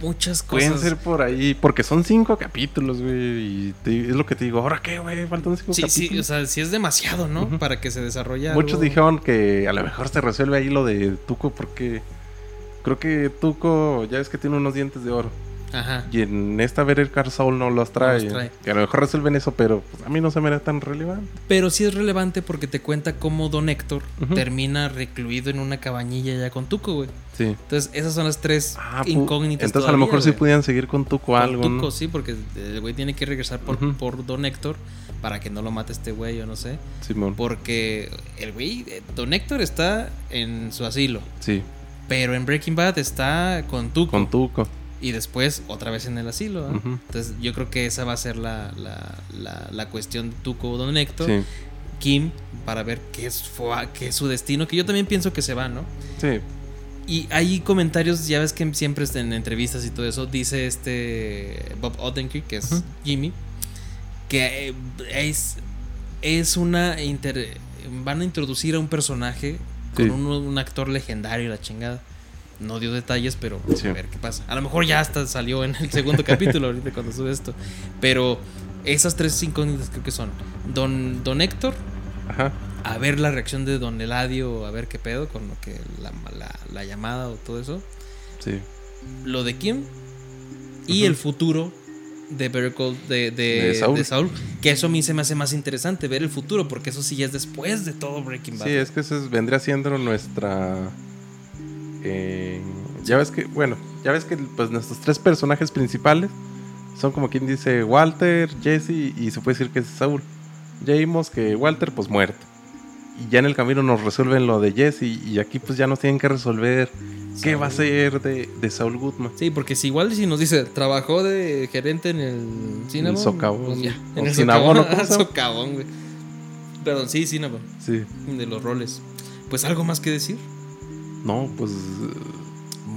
Muchas cosas. pueden ser por ahí, porque son cinco capítulos, güey, y te- es lo que te digo, ahora qué, güey, faltan cinco Sí, capítulos. sí, o sea, sí es demasiado, ¿no? Para que se desarrolle Muchos algo. dijeron que a lo mejor se resuelve ahí lo de Tuco porque creo que Tuco ya es que tiene unos dientes de oro. Ajá. Y en esta Better Call Saul no los trae. los trae. Que a lo mejor resuelven eso, pero pues, a mí no se me era tan relevante. Pero sí es relevante porque te cuenta cómo Don Héctor termina recluido en una cabañilla ya con Tuco, güey. Sí. Entonces, esas son las tres Ah, incógnitas. Entonces a lo mejor sí güey. pudieran seguir con Tuco Con algo. ¿no? Tuco, sí, porque el güey tiene que regresar por, por Don Héctor para que no lo mate este güey o no sé. Simón. Porque el güey, eh, Don Héctor está en su asilo. Sí, Pero en Breaking Bad está con Tuco. con Tuco. Y después otra vez en el asilo. Entonces yo creo que esa va a ser la, la, la, la cuestión de Tuco Don Héctor. Sí, Kim para ver qué es, qué es su destino. Que yo también pienso que se va, ¿no? sí. Y hay comentarios, ya ves que siempre en entrevistas y todo eso, dice este Bob Odenkirk, que es. Jimmy, que eh, es, es una... inter- van a introducir a un personaje con Sí. un, un actor legendario la chingada. No dio detalles, pero Sí. a ver qué pasa. A lo mejor ya hasta salió en el [LAUGHS] segundo capítulo ahorita cuando sube esto. Pero esas tres incógnitas creo que son Don, Don Héctor, Ajá. a ver la reacción de Don Eladio, a ver qué pedo con lo que la, la- la llamada o todo eso. Sí. Lo de Kim y el futuro de Call de, de, De Saul. de Saul. Que eso a mí se me hace más interesante, ver el futuro, porque eso sí ya es después de todo Breaking Bad. Sí, es que eso es- vendría siendo nuestra. Eh, ya ves que, bueno, ya ves que pues nuestros tres personajes principales son como quien dice Walter, Jesse y se puede decir que es Saúl. Ya vimos que Walter pues muerto. Y ya en el camino nos resuelven lo de Jesse y aquí pues ya nos tienen que resolver qué va a ser de, de Saul Goodman. Sí, porque si igual si nos dice, trabajó de gerente en el Cinnabon. El socavón, pues ya, en el Cinnabon, socavón, [LAUGHS] güey. Perdón, sí, Cinnabon, Sí. de los roles. Pues algo más que decir. No, pues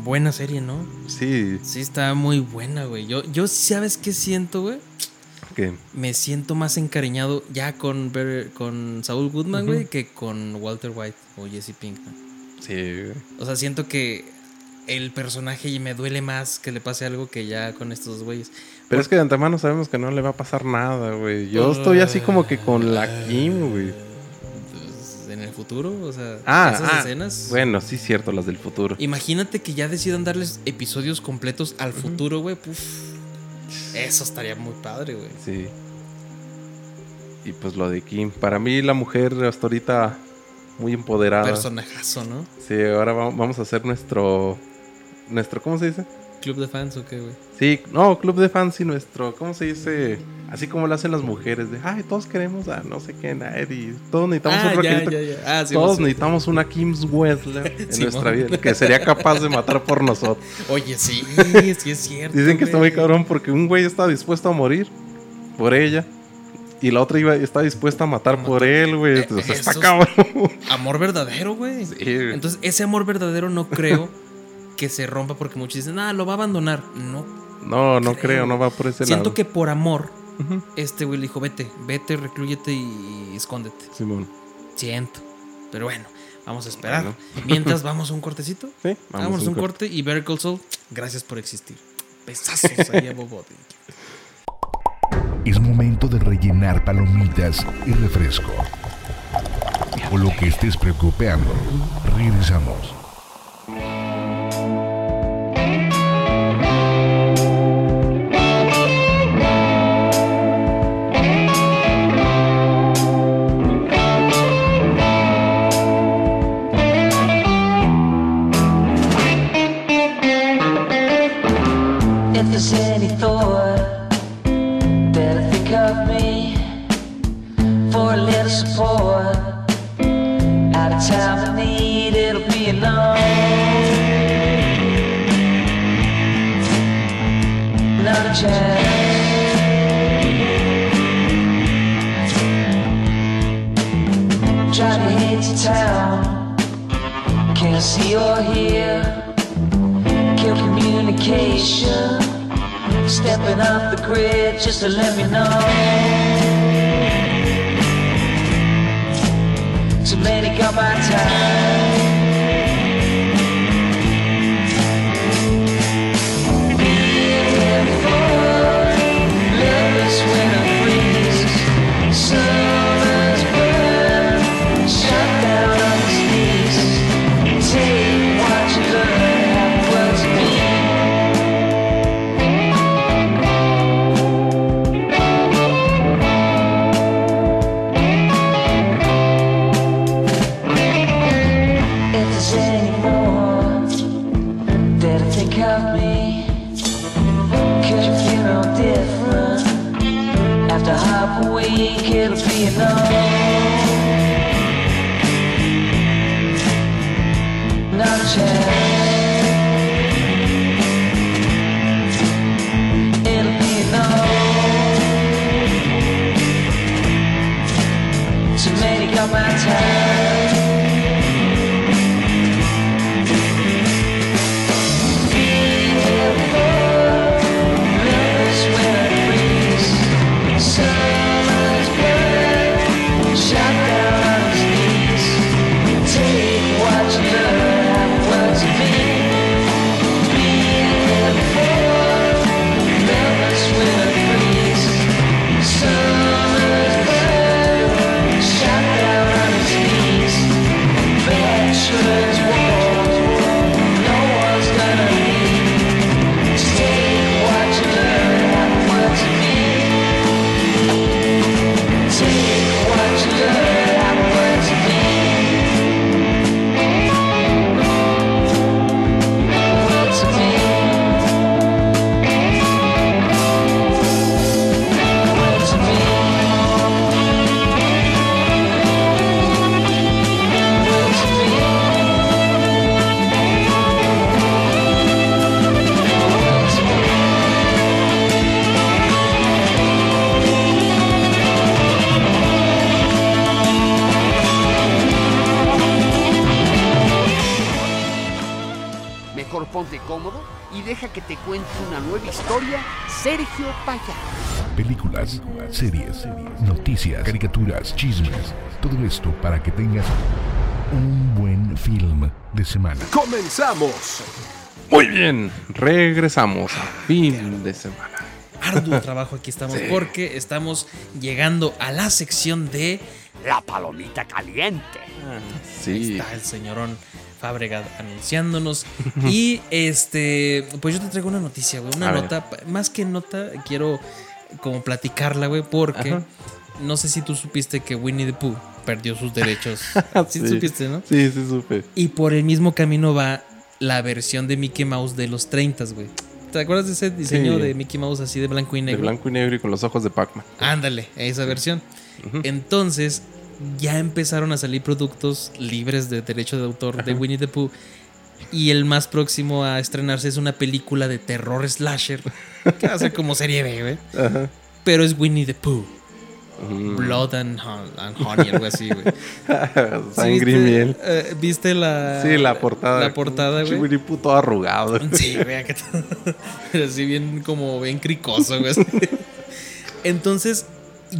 Buena serie, ¿no? sí, Sí, está muy buena, güey. Yo, yo ¿sabes qué siento, güey? que Me siento más encariñado ya con, Ber- con Saul Goodman, güey, que con Walter White o Jesse Pinkman. sí, güey. O sea, siento que el personaje me duele más que le pase algo que ya con estos dos güeyes. Pero es que de antemano sabemos que no le va a pasar nada, güey. Yo estoy así como que con la Kim, güey. En el futuro, o sea, Ah, esas ah, escenas. Bueno, sí, cierto, las del futuro. Imagínate que ya decidan darles episodios completos al futuro, güey. Eso estaría muy padre, güey. Sí. Y pues lo de Kim. Para mí, la mujer hasta ahorita muy empoderada. Personajazo, ¿no? Sí, ahora va- vamos a hacer nuestro. Nuestro, ¿cómo se dice? Club de fans o qué, güey. Sí, no, club de fans y nuestro, ¿cómo se dice? Así como lo hacen las mujeres, de, ay, todos queremos a no sé qué, nadie. Todos necesitamos Ah, un ya, roquerito. ya, ya. Ah, sí, Todos sí. necesitamos una Kim's Wedler [LAUGHS] en nuestra vida, que sería capaz de matar por nosotros. Oye, sí, sí es cierto. Dicen que está muy cabrón porque un güey está dispuesto a morir por ella y la otra iba, está dispuesta a matar por él, güey. Eh, Entonces está cabrón. Amor verdadero, güey. Entonces, ese amor verdadero no creo que se rompa porque muchos dicen, ah, lo va a abandonar. No. no, no creo. creo, no va por ese Siento lado. que por amor, este güey le dijo, vete, vete, reclúyete y escóndete. Simón. Siento. Pero bueno, vamos a esperar. Bueno. [LAUGHS] Mientras vamos a un cortecito. Sí, Vamos, a un corte. y Better Call Saul, gracias por existir. Besazos ahí a [LAUGHS] Bob. Es momento de rellenar palomitas y refresco. O lo que estés preocupando. Regresamos. Stepping off the grid just to let me know. Too many got my time. Ponte cómodo y deja que te cuente una nueva historia Sergio Payá. Películas, series, noticias, caricaturas, chismes. Todo esto para que tengas un buen film de semana. ¡Comenzamos! Muy bien, regresamos a fin de semana. Arduo trabajo aquí estamos porque estamos llegando a la sección de La palomita caliente. Sí, está el señorón Fábrega anunciándonos. y este, pues yo te traigo una noticia, güey. Una A ver. nota, más que nota, quiero como platicarla, güey, porque Ajá. no sé si tú supiste que Winnie the Pooh perdió sus derechos. [LAUGHS] sí, Sí. supiste, ¿no? sí, sí supe. Y por el mismo camino va la versión de Mickey Mouse de los 30, güey. ¿Te acuerdas de ese diseño Sí. de Mickey Mouse así de blanco y De negro? blanco y negro y con los ojos de Pac-Man. Ándale, esa versión. Entonces, ya empezaron a salir productos libres de derecho de autor de Winnie the Pooh. Y el más próximo a estrenarse es una película de terror slasher. [LAUGHS] Que va a ser como serie B, güey. Ajá. Pero es Winnie the Pooh. Mm. Blood and, Hon- and Honey, algo así, güey. ¿Sí [LAUGHS] Sangre y miel. eh, ¿Viste la, Sí, la portada. La portada, güey. Winnie Pooh todo arrugado. [LAUGHS] Sí, acá todo- Pero así bien como bien cricoso, güey. Entonces,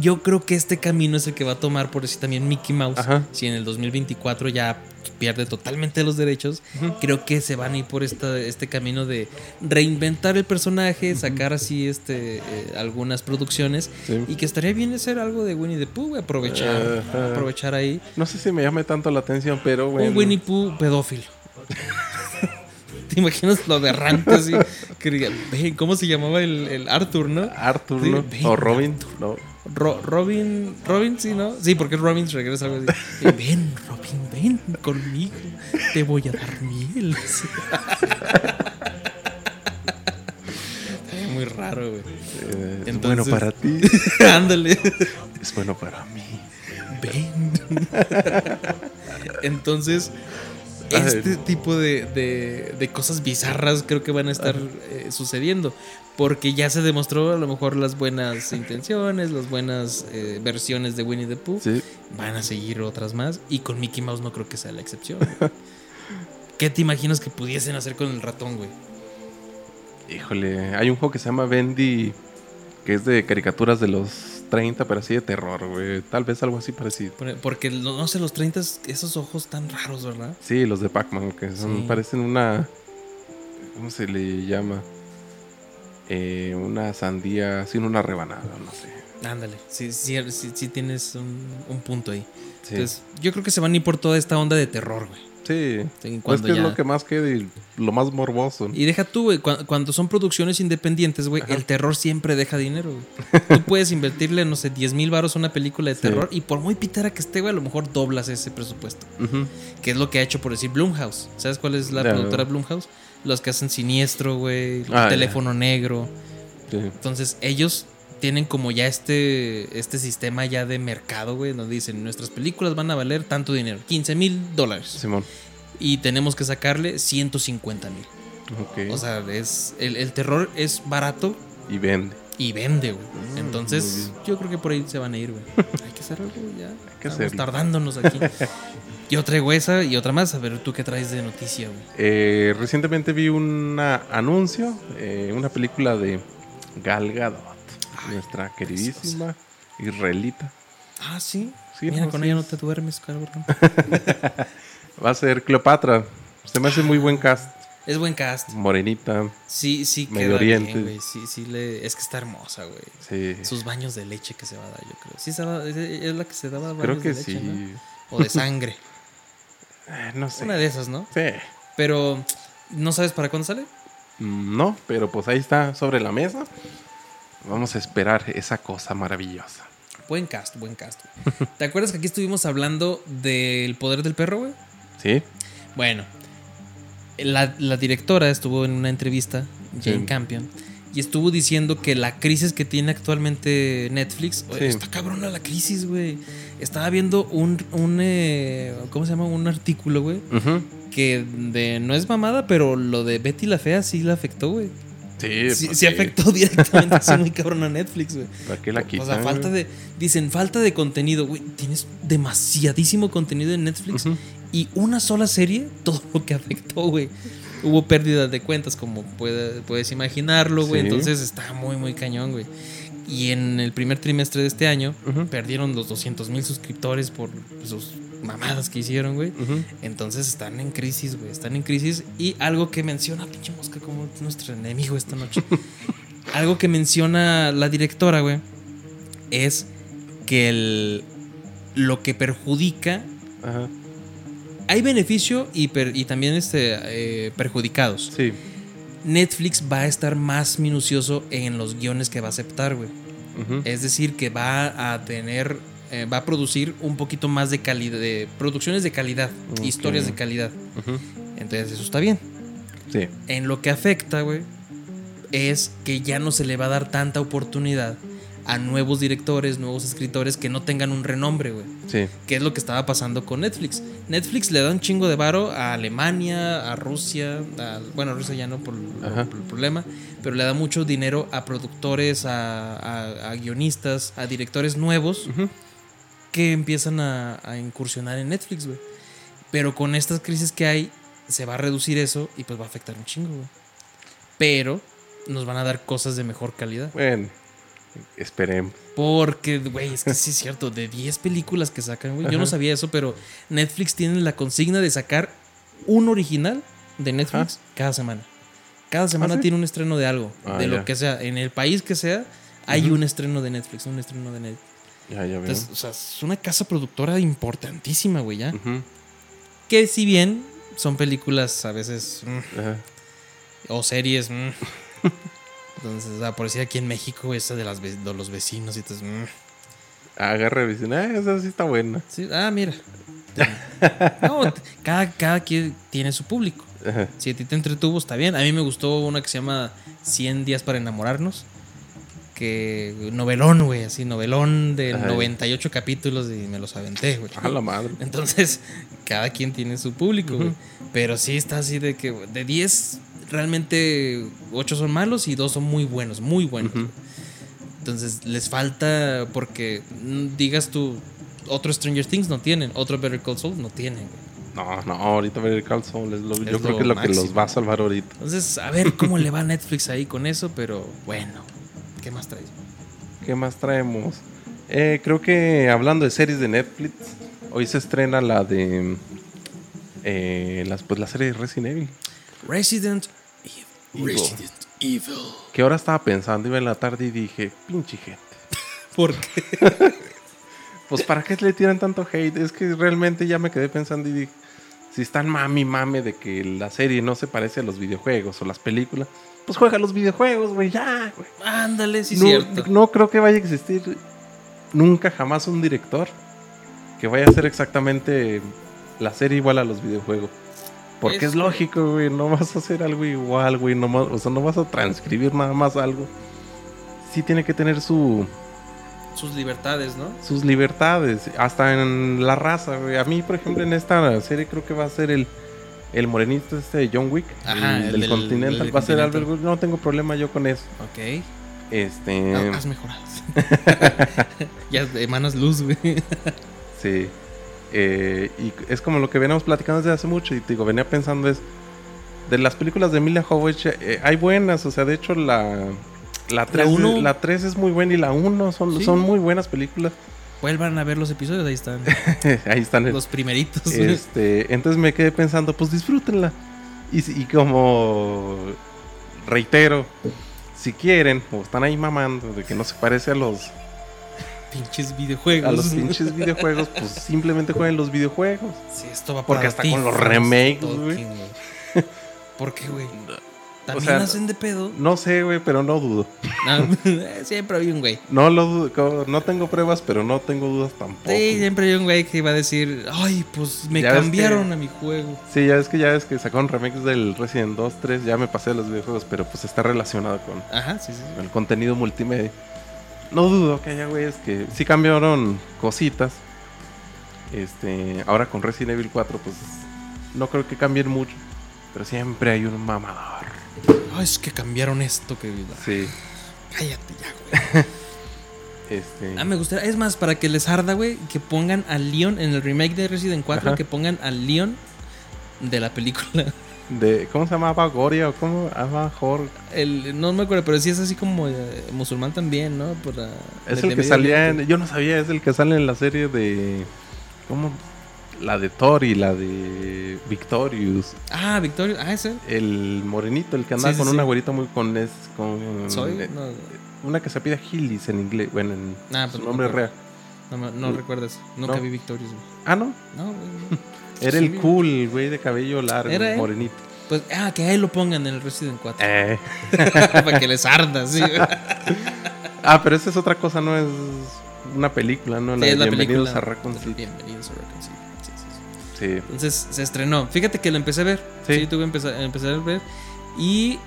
yo creo que este camino es el que va a tomar por decir también Mickey Mouse. Ajá. Si en el 2024 ya pierde totalmente los derechos, creo que se van a ir por esta, este camino de reinventar el personaje, sacar así este eh, algunas producciones Sí. y que estaría bien hacer algo de Winnie the Pooh, aprovechar, aprovechar ahí No sé si me llame tanto la atención, pero bueno. un Winnie Pooh pedófilo. [LAUGHS] ¿Te imaginas lo así? Que diga, "Ven, ¿cómo se llamaba el, el Arthur, no? Arthur, Sí, ¿no? O Robin. No. Ro- Robin, Robin, sí, ¿no? Sí, porque Robin regresa algo así. Eh, Ven, Robin, ven conmigo. Te voy a dar miel. Está [LAUGHS] Muy raro, güey. Eh, es bueno para ti. [LAUGHS] Ándale. es bueno para mí. Ven. [LAUGHS] Entonces, este tipo de, de- de cosas bizarras creo que van a estar eh, sucediendo. Porque ya se demostró a lo mejor las buenas intenciones, las buenas eh, versiones de Winnie the Pooh. Sí. Van a seguir otras más. Y con Mickey Mouse no creo que sea la excepción. [LAUGHS] ¿Qué te imaginas que pudiesen hacer con el ratón, güey? Híjole, hay un juego que se llama Bendy, que es de caricaturas de los 30, pero así de terror, güey. Tal vez algo así parecido. Por- Porque no no sé, los 30, esos ojos tan raros, ¿verdad? Sí, los de Pac-Man, que son, Sí. parecen una... ¿Cómo se le llama? Eh, una sandía sin una rebanada, no sé. Ándale, sí, sí, sí, sí tienes un, un punto ahí. Sí, Entonces, yo creo que se van a ir por toda esta onda de terror, güey. sí. Sí, Pues que es lo que más queda y lo más morboso. Y deja tú, güey, cua- cuando, son producciones independientes, güey, el terror siempre deja dinero, güey. [LAUGHS] Tú puedes invertirle, no sé, 10 mil baros a una película de Sí. terror y por muy pitera que esté, güey, a lo mejor doblas ese presupuesto. Que es lo que ha hecho, por decir, Blumhouse. ¿Sabes cuál es la Ya, productora. Blumhouse? Los que hacen Siniestro, güey, Ah. Teléfono Negro. Sí. Entonces, ellos tienen como ya este, este sistema ya de mercado, güey, donde dicen, nuestras películas van a valer tanto dinero, 15 mil dólares. Simón. Y tenemos que sacarle 150 mil. Ok. O sea, es, el, el terror es barato y vende. y vende, güey. Mm, Entonces, yo creo que por ahí se van a ir, güey. [LAUGHS] Hay que hacer algo, ya. que Estamos hacerlo. tardándonos aquí. [LAUGHS] Yo traigo esa y otra más. A ver, ¿tú qué traes de noticia, güey? Eh, recientemente vi un anuncio, eh, una película de Gal Gadot, nuestra queridísima israelita. Ah, sí. Sí, Mira, no, con sí. ella no te duermes, cabrón. [LAUGHS] Va a ser Cleopatra. Se me hace muy buen cast. Es buen cast. Morenita. Sí, sí, Medio queda Oriente. bien, güey. Sí, sí, le... es que está hermosa, güey. Sí. Sus baños de leche que se va a dar, yo creo. Sí, se va- es es la que se daba baños Creo que de leche, sí. ¿no? O de sangre. [LAUGHS] Eh, no sé. Una de esas, ¿no? Sí. Pero, ¿no sabes para cuándo sale? No, pero pues ahí está sobre la mesa. Vamos a esperar esa cosa maravillosa. Buen cast, buen cast. güey. [LAUGHS] ¿Te acuerdas que aquí estuvimos hablando del poder del perro, güey? ¿Sí? Bueno, la, la directora estuvo en una entrevista, Jane Sí. Campion, y estuvo diciendo que la crisis que tiene actualmente Netflix, oye, Sí. está cabrona la crisis, güey. Estaba viendo un, un eh, ¿cómo se llama? Un artículo, güey, Ujú. que de, no es mamada, pero lo de Betty la Fea sí la afectó, güey. Sí, Sí, pues sí afectó [LAUGHS] directamente así muy cabrón a Netflix, güey. ¿Para qué la O quitan? sea, falta de. Dicen, falta de contenido, güey. Tienes demasiadísimo contenido en Netflix y una sola serie, [LAUGHS] todo lo que afectó, güey. Hubo pérdidas de cuentas, como puede- puedes imaginarlo, güey. Sí. Entonces está muy, muy cañón, güey. Y en el primer trimestre de este año, perdieron los 200 mil suscriptores por sus mamadas que hicieron, güey. Entonces están en crisis, güey. Están en crisis. Y algo que menciona, pinche mosca, como es nuestro enemigo esta noche. [LAUGHS] algo que menciona la directora, güey, es que el, lo que perjudica. Ajá. Hay beneficio y, per- y también este, eh, perjudicados. Sí. Netflix va a estar más minucioso en los guiones que va a aceptar, güey. Es decir, que va a tener, eh, va a producir un poquito más de calidad, de producciones de calidad, historias de calidad. Entonces eso está bien. Sí. En lo que afecta, güey, es que ya no se le va a dar tanta oportunidad a nuevos directores, nuevos escritores que no tengan un renombre, güey. Sí. Que es lo que estaba pasando con Netflix. Netflix le da un chingo de varo a Alemania, a Rusia, a- bueno, a Rusia ya no por, el problema, pero le da mucho dinero a productores, a, a- a guionistas, a directores nuevos que empiezan a, a incursionar en Netflix, güey. Pero con estas crisis que hay, se va a reducir eso y pues va a afectar un chingo, güey. Pero nos van a dar cosas de mejor calidad. Bueno, esperemos. Porque, güey, es que sí es cierto, de 10 películas que sacan, güey. Yo no sabía eso, pero Netflix tiene la consigna de sacar un original de Netflix cada semana. Cada semana ¿sí? tiene un estreno de algo, Ah, de lo que sea. En el país que sea, hay un estreno de Netflix, un estreno de Netflix. Ya, ya veo. Entonces, o sea, es una casa productora importantísima, güey, ya. Que si bien son películas a veces mm, o series, mm. [LAUGHS] entonces, o sea, por decir aquí en México, esa de, las, de los vecinos y entonces, mm. Agarra dice, ah, esa sí está buena. Sí, ah, mira. [LAUGHS] No, cada, cada quien tiene su público. Ajá. Si a ti te entretuvo, está bien. A mí me gustó una que se llama 100 días para enamorarnos. Que novelón, güey, así, novelón de Ajá. 98 capítulos y me los aventé, güey. A la madre. Entonces, [LAUGHS] cada quien tiene su público, güey. Pero sí está así de que de 10, realmente 8 son malos y 2 son muy buenos, muy buenos. Ujú. Entonces, les falta porque mm, digas tú, otro Stranger Things no tienen, otro Better Call Saul no tienen. No, no, ahorita el Call Saul es lo- Es yo creo lo que es lo que máximo. los va a salvar ahorita. Entonces, a ver cómo le va a Netflix ahí con eso, pero bueno, ¿qué más traes? ¿Qué más traemos? Eh, creo que hablando de series de Netflix, hoy se estrena la de eh, las, pues, la serie de Resident Evil. Resident Evil. Resident Evil. Que ahora estaba pensando, iba en la tarde y dije, pinche gente. [LAUGHS] ¿Por qué? [LAUGHS] Pues para qué le tiran tanto hate. Es que realmente ya me quedé pensando y dije, si están mami mame de que la serie no se parece a los videojuegos o las películas, pues juega los videojuegos, güey, ya, güey. Ándale, sí, no, cierto. no creo que vaya a existir nunca jamás un director que vaya a hacer exactamente la serie igual a los videojuegos. Porque es, Es- lógico, güey, no vas a hacer algo igual, güey, no, ma- o sea, no vas a transcribir nada más algo sí tiene que tener su, Sus libertades, ¿no? sus libertades, hasta en la raza, güey. A mí, por ejemplo, en esta serie creo que va a ser el, el morenito este de John Wick, Ajá, el el del, del- Continental, del va a ser. Albert Wesker, No tengo problema yo con eso. Ok. Este, Ah, Has mejorado. [LAUGHS] [LAUGHS] ya emanas luz, güey. sí. Eh, y es como lo que veníamos platicando desde hace mucho y te digo, venía pensando es de las películas de Emilia Jovovich eh, hay buenas, o sea, de hecho la la 3, uno- la 3 es muy buena y la 1 son, Sí. son muy buenas películas. Vuelvan a ver los episodios, ahí están. [LAUGHS] Ahí están. los primeritos. Este, entonces me quedé pensando, pues disfrútenla. Y como reitero, si quieren o están ahí mamando de que no se parece a los Pinches videojuegos. a los pinches videojuegos, pues [LAUGHS] simplemente jueguen los videojuegos. Sí, esto va Porque para hasta ti, con los remakes, güey. [LAUGHS] ¿Por qué, güey? También sea, hacen de pedo. No sé, güey, pero no dudo. No, [LAUGHS] siempre había un güey. No lo dudo, no tengo pruebas, pero no tengo dudas tampoco. Sí, siempre había un güey que iba a decir, ay, pues me cambiaron que- a mi juego. Sí, ya es que ya ves que sacaron remakes del Resident 2, 3, ya me pasé a los videojuegos, pero pues está relacionado con Ajá, sí, sí. el contenido multimedia. No dudo que haya güeyes que sí cambiaron cositas. Este, ahora con Resident Evil 4, pues no creo que cambien mucho, pero siempre hay un mamador. Ay, es que cambiaron esto que Sí, Cállate ya, güey. [LAUGHS] este. Ah, me gustaría. Es más, para que les arda, güey, que pongan al Leon en el remake de Resident 4, Ajá. que pongan al Leon de la película. De, ¿Cómo se llamaba? Goria o cómo? Ava Hor. El, no me acuerdo, pero sí es así como eh, musulmán también, ¿no? Por Es el que salía en. Yo no sabía, es el que sale en la serie de. ¿Cómo? La de Thor y la de Victorious. Ah, Victorio. Ah, ese. El morenito, el que andaba Sí, sí, con sí. una güerita muy con. Es, con Soy. eh, No, Una que se pide Hillis en inglés. Bueno, en Ah, su pues no nombre real. no, me- no recuerdas. Nunca No. vi Victorious. Ah, no. No, no. [LAUGHS] Era Sí, el cool, güey, de cabello largo, ¿Era él? morenito. Pues, ah, que a él lo pongan en el Resident 4. Eh. [LAUGHS] para que les arda, sí. güey. [LAUGHS] Ah, pero esa es otra cosa, no es una película, ¿no? La Sí, de es la Bienvenidos película. a Raccoon City. Bienvenidos a Raccoon City. Sí, sí, sí. Entonces se estrenó. Fíjate que lo empecé a ver. Sí. Tuve que empezar, empezar a ver. Y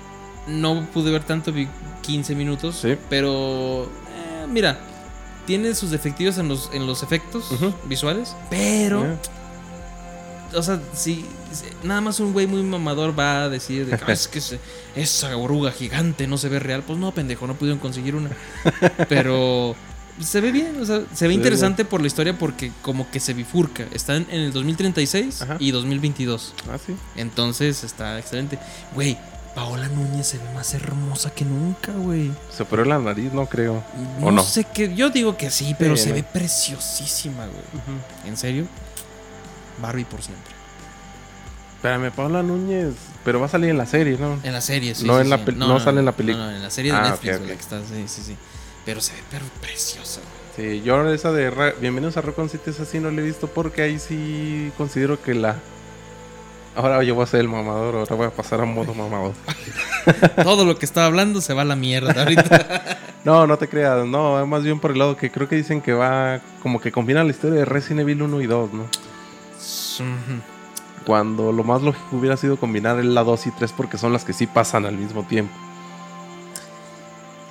no pude ver tanto, vi 15 minutos. Sí. Pero, eh, mira, tiene sus defectivos en los, en los efectos visuales. Pero, Eh. O sea, si si nada más un güey muy mamador va a decir de que, "Ah, es que se- esa oruga gigante no se ve real. Pues no, pendejo, no pudieron conseguir una. Pero se ve bien, o sea, se ve interesante por la historia porque como que se bifurca. Están en el 2036 Ajá. y 2022. Ah, sí. Entonces está excelente. Güey, Paola Núñez se ve más hermosa que nunca, güey. Se operó la nariz, no creo. No, ¿O no? sé qué. Yo digo que sí, pero Sí, se no. ve preciosísima, güey. ¿En serio? Barbie por siempre. Espérame, Paula Núñez. Pero va a salir en la serie, ¿no? En la serie, sí. No sí, en la sí. pel- no sale en la película. No, no, en la serie de Ah, Netflix, ok, güey, ok. que está, sí, sí, sí. Pero se ve pero preciosa, güey. Sí, yo ahora esa de Ra- Bienvenidos a Raccoon City, esa sí no la he visto porque ahí sí considero que la. Ahora yo voy a ser el mamador, ahora voy a pasar a modo mamador. [LAUGHS] Todo lo que estaba hablando se va a la mierda ahorita. [LAUGHS] No, no te creas, no, más bien por el lado que creo que dicen que va como que combina la historia de Resident Evil 1 y 2, ¿no? Cuando lo más lógico hubiera sido combinar la 2 y 3 porque son las que sí pasan al mismo tiempo.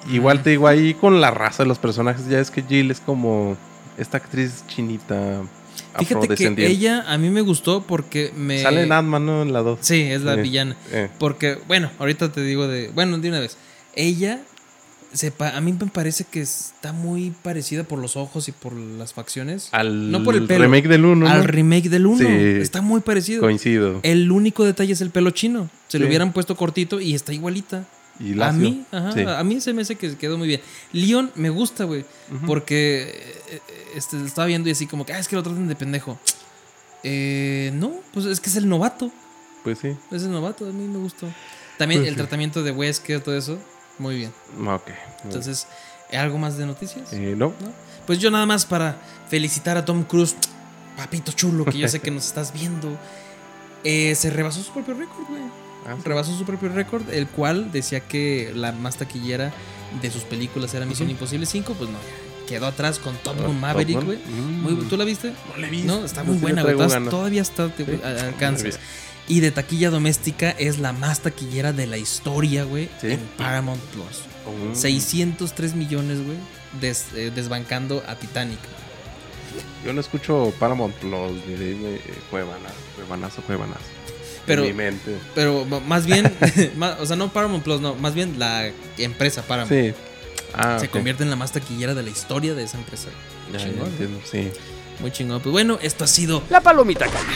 Igual te digo, ahí con la raza de los personajes, ya es que Jill es como esta actriz chinita Fíjate que ella a mí me gustó porque me. Sale en Ant-Man, ¿no? En la 2. Sí, es la Sí. villana. Eh, Porque, bueno, ahorita te digo de. Bueno, de una vez. Ella. A mí me parece que está muy parecida por los ojos y por las facciones. al No por el pelo. remake del 1, al ¿no? remake del 1. Sí. Está muy parecido. Coincido. El único detalle es el pelo chino. Se lo Sí. hubieran puesto cortito y está igualita. Y A mí, ajá, Sí. a mí se me hace que quedó muy bien. Leon me gusta, güey. Porque eh, este, estaba viendo y así como que, ah, es que lo tratan de pendejo. Eh, no, pues es que es el novato. Pues sí. Es el novato, a mí me gustó. También Pues el sí. tratamiento de Wesker, todo eso, muy bien. Ok. Entonces, ¿algo más de noticias? Eh, no. ¿No? Pues yo nada más para felicitar a Tom Cruise, papito chulo, que yo sé que nos estás viendo. Eh, se rebasó su propio récord, güey. Ah, sí. Rebasó su propio récord, el cual decía que la más taquillera de sus películas era Misión Imposible 5. Pues no, quedó atrás con Top Gun Maverick, güey. Mm. ¿Tú la viste? No la visto. No, está muy buena, güey. Todavía está te- alcanzas. Y de taquilla doméstica es la más taquillera de la historia, güey. Sí. En Paramount Plus. Oh. 603 millones, güey, des- eh, desbancando a Titanic. Yo no escucho Paramount Plus ni de eh, Cuevana, Cuevanazo, Cuevanazo. Pero- En mi mente. Pero más bien, [LAUGHS] [LAUGHS] o sea, no Paramount Plus, no, más bien la empresa Paramount. Sí. Ah, Se convierte en la más taquillera de la historia de esa empresa. Ya, ya Chingón, ¿no? entiendo, sí. Muy chingón. Pues bueno, esto ha sido. La palomita caliente.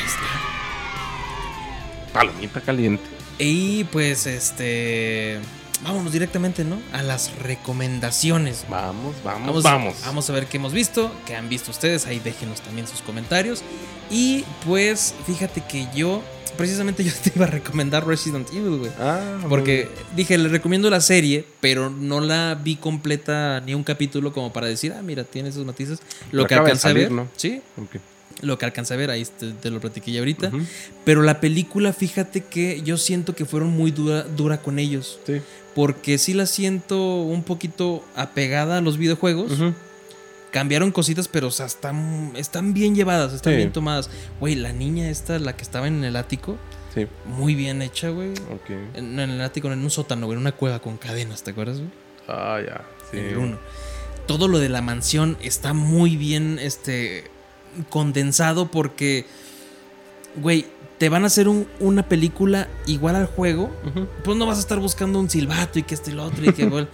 Palomita caliente. Y pues este. Vámonos directamente, ¿no? A las recomendaciones. Vamos, vamos, Vamos, vamos. vamos a ver qué hemos visto, qué han visto ustedes. Ahí déjenos también sus comentarios. Y pues, fíjate que yo, precisamente [LAUGHS] yo te iba a recomendar Resident Evil, güey. Ah, Porque dije, le recomiendo la serie, pero no la vi completa ni un capítulo como para decir, ah, mira, tiene sus noticias. Lo que acaba de alcancé a ver, ¿no? sí. Lo que alcancé a ver, ahí te, te lo platiqué ya ahorita. Pero la película, fíjate que yo siento que fueron muy dura, dura con ellos. Sí. Porque sí la siento un poquito apegada a los videojuegos. Cambiaron cositas, pero o sea, están, están bien llevadas, están Sí. bien tomadas. Güey, la niña esta, la que estaba en el ático, Sí. muy bien hecha, güey. Ok. En, no, en el ático, en un sótano, güey, en una cueva con cadenas, ¿te acuerdas, güey? Ah, ya. Sí. En el uno. Todo lo de la mansión está muy bien, este, condensado porque, güey, te van a hacer un- una película igual al juego, pues no vas a estar buscando un silbato y que este y lo otro y que, [LAUGHS] güey,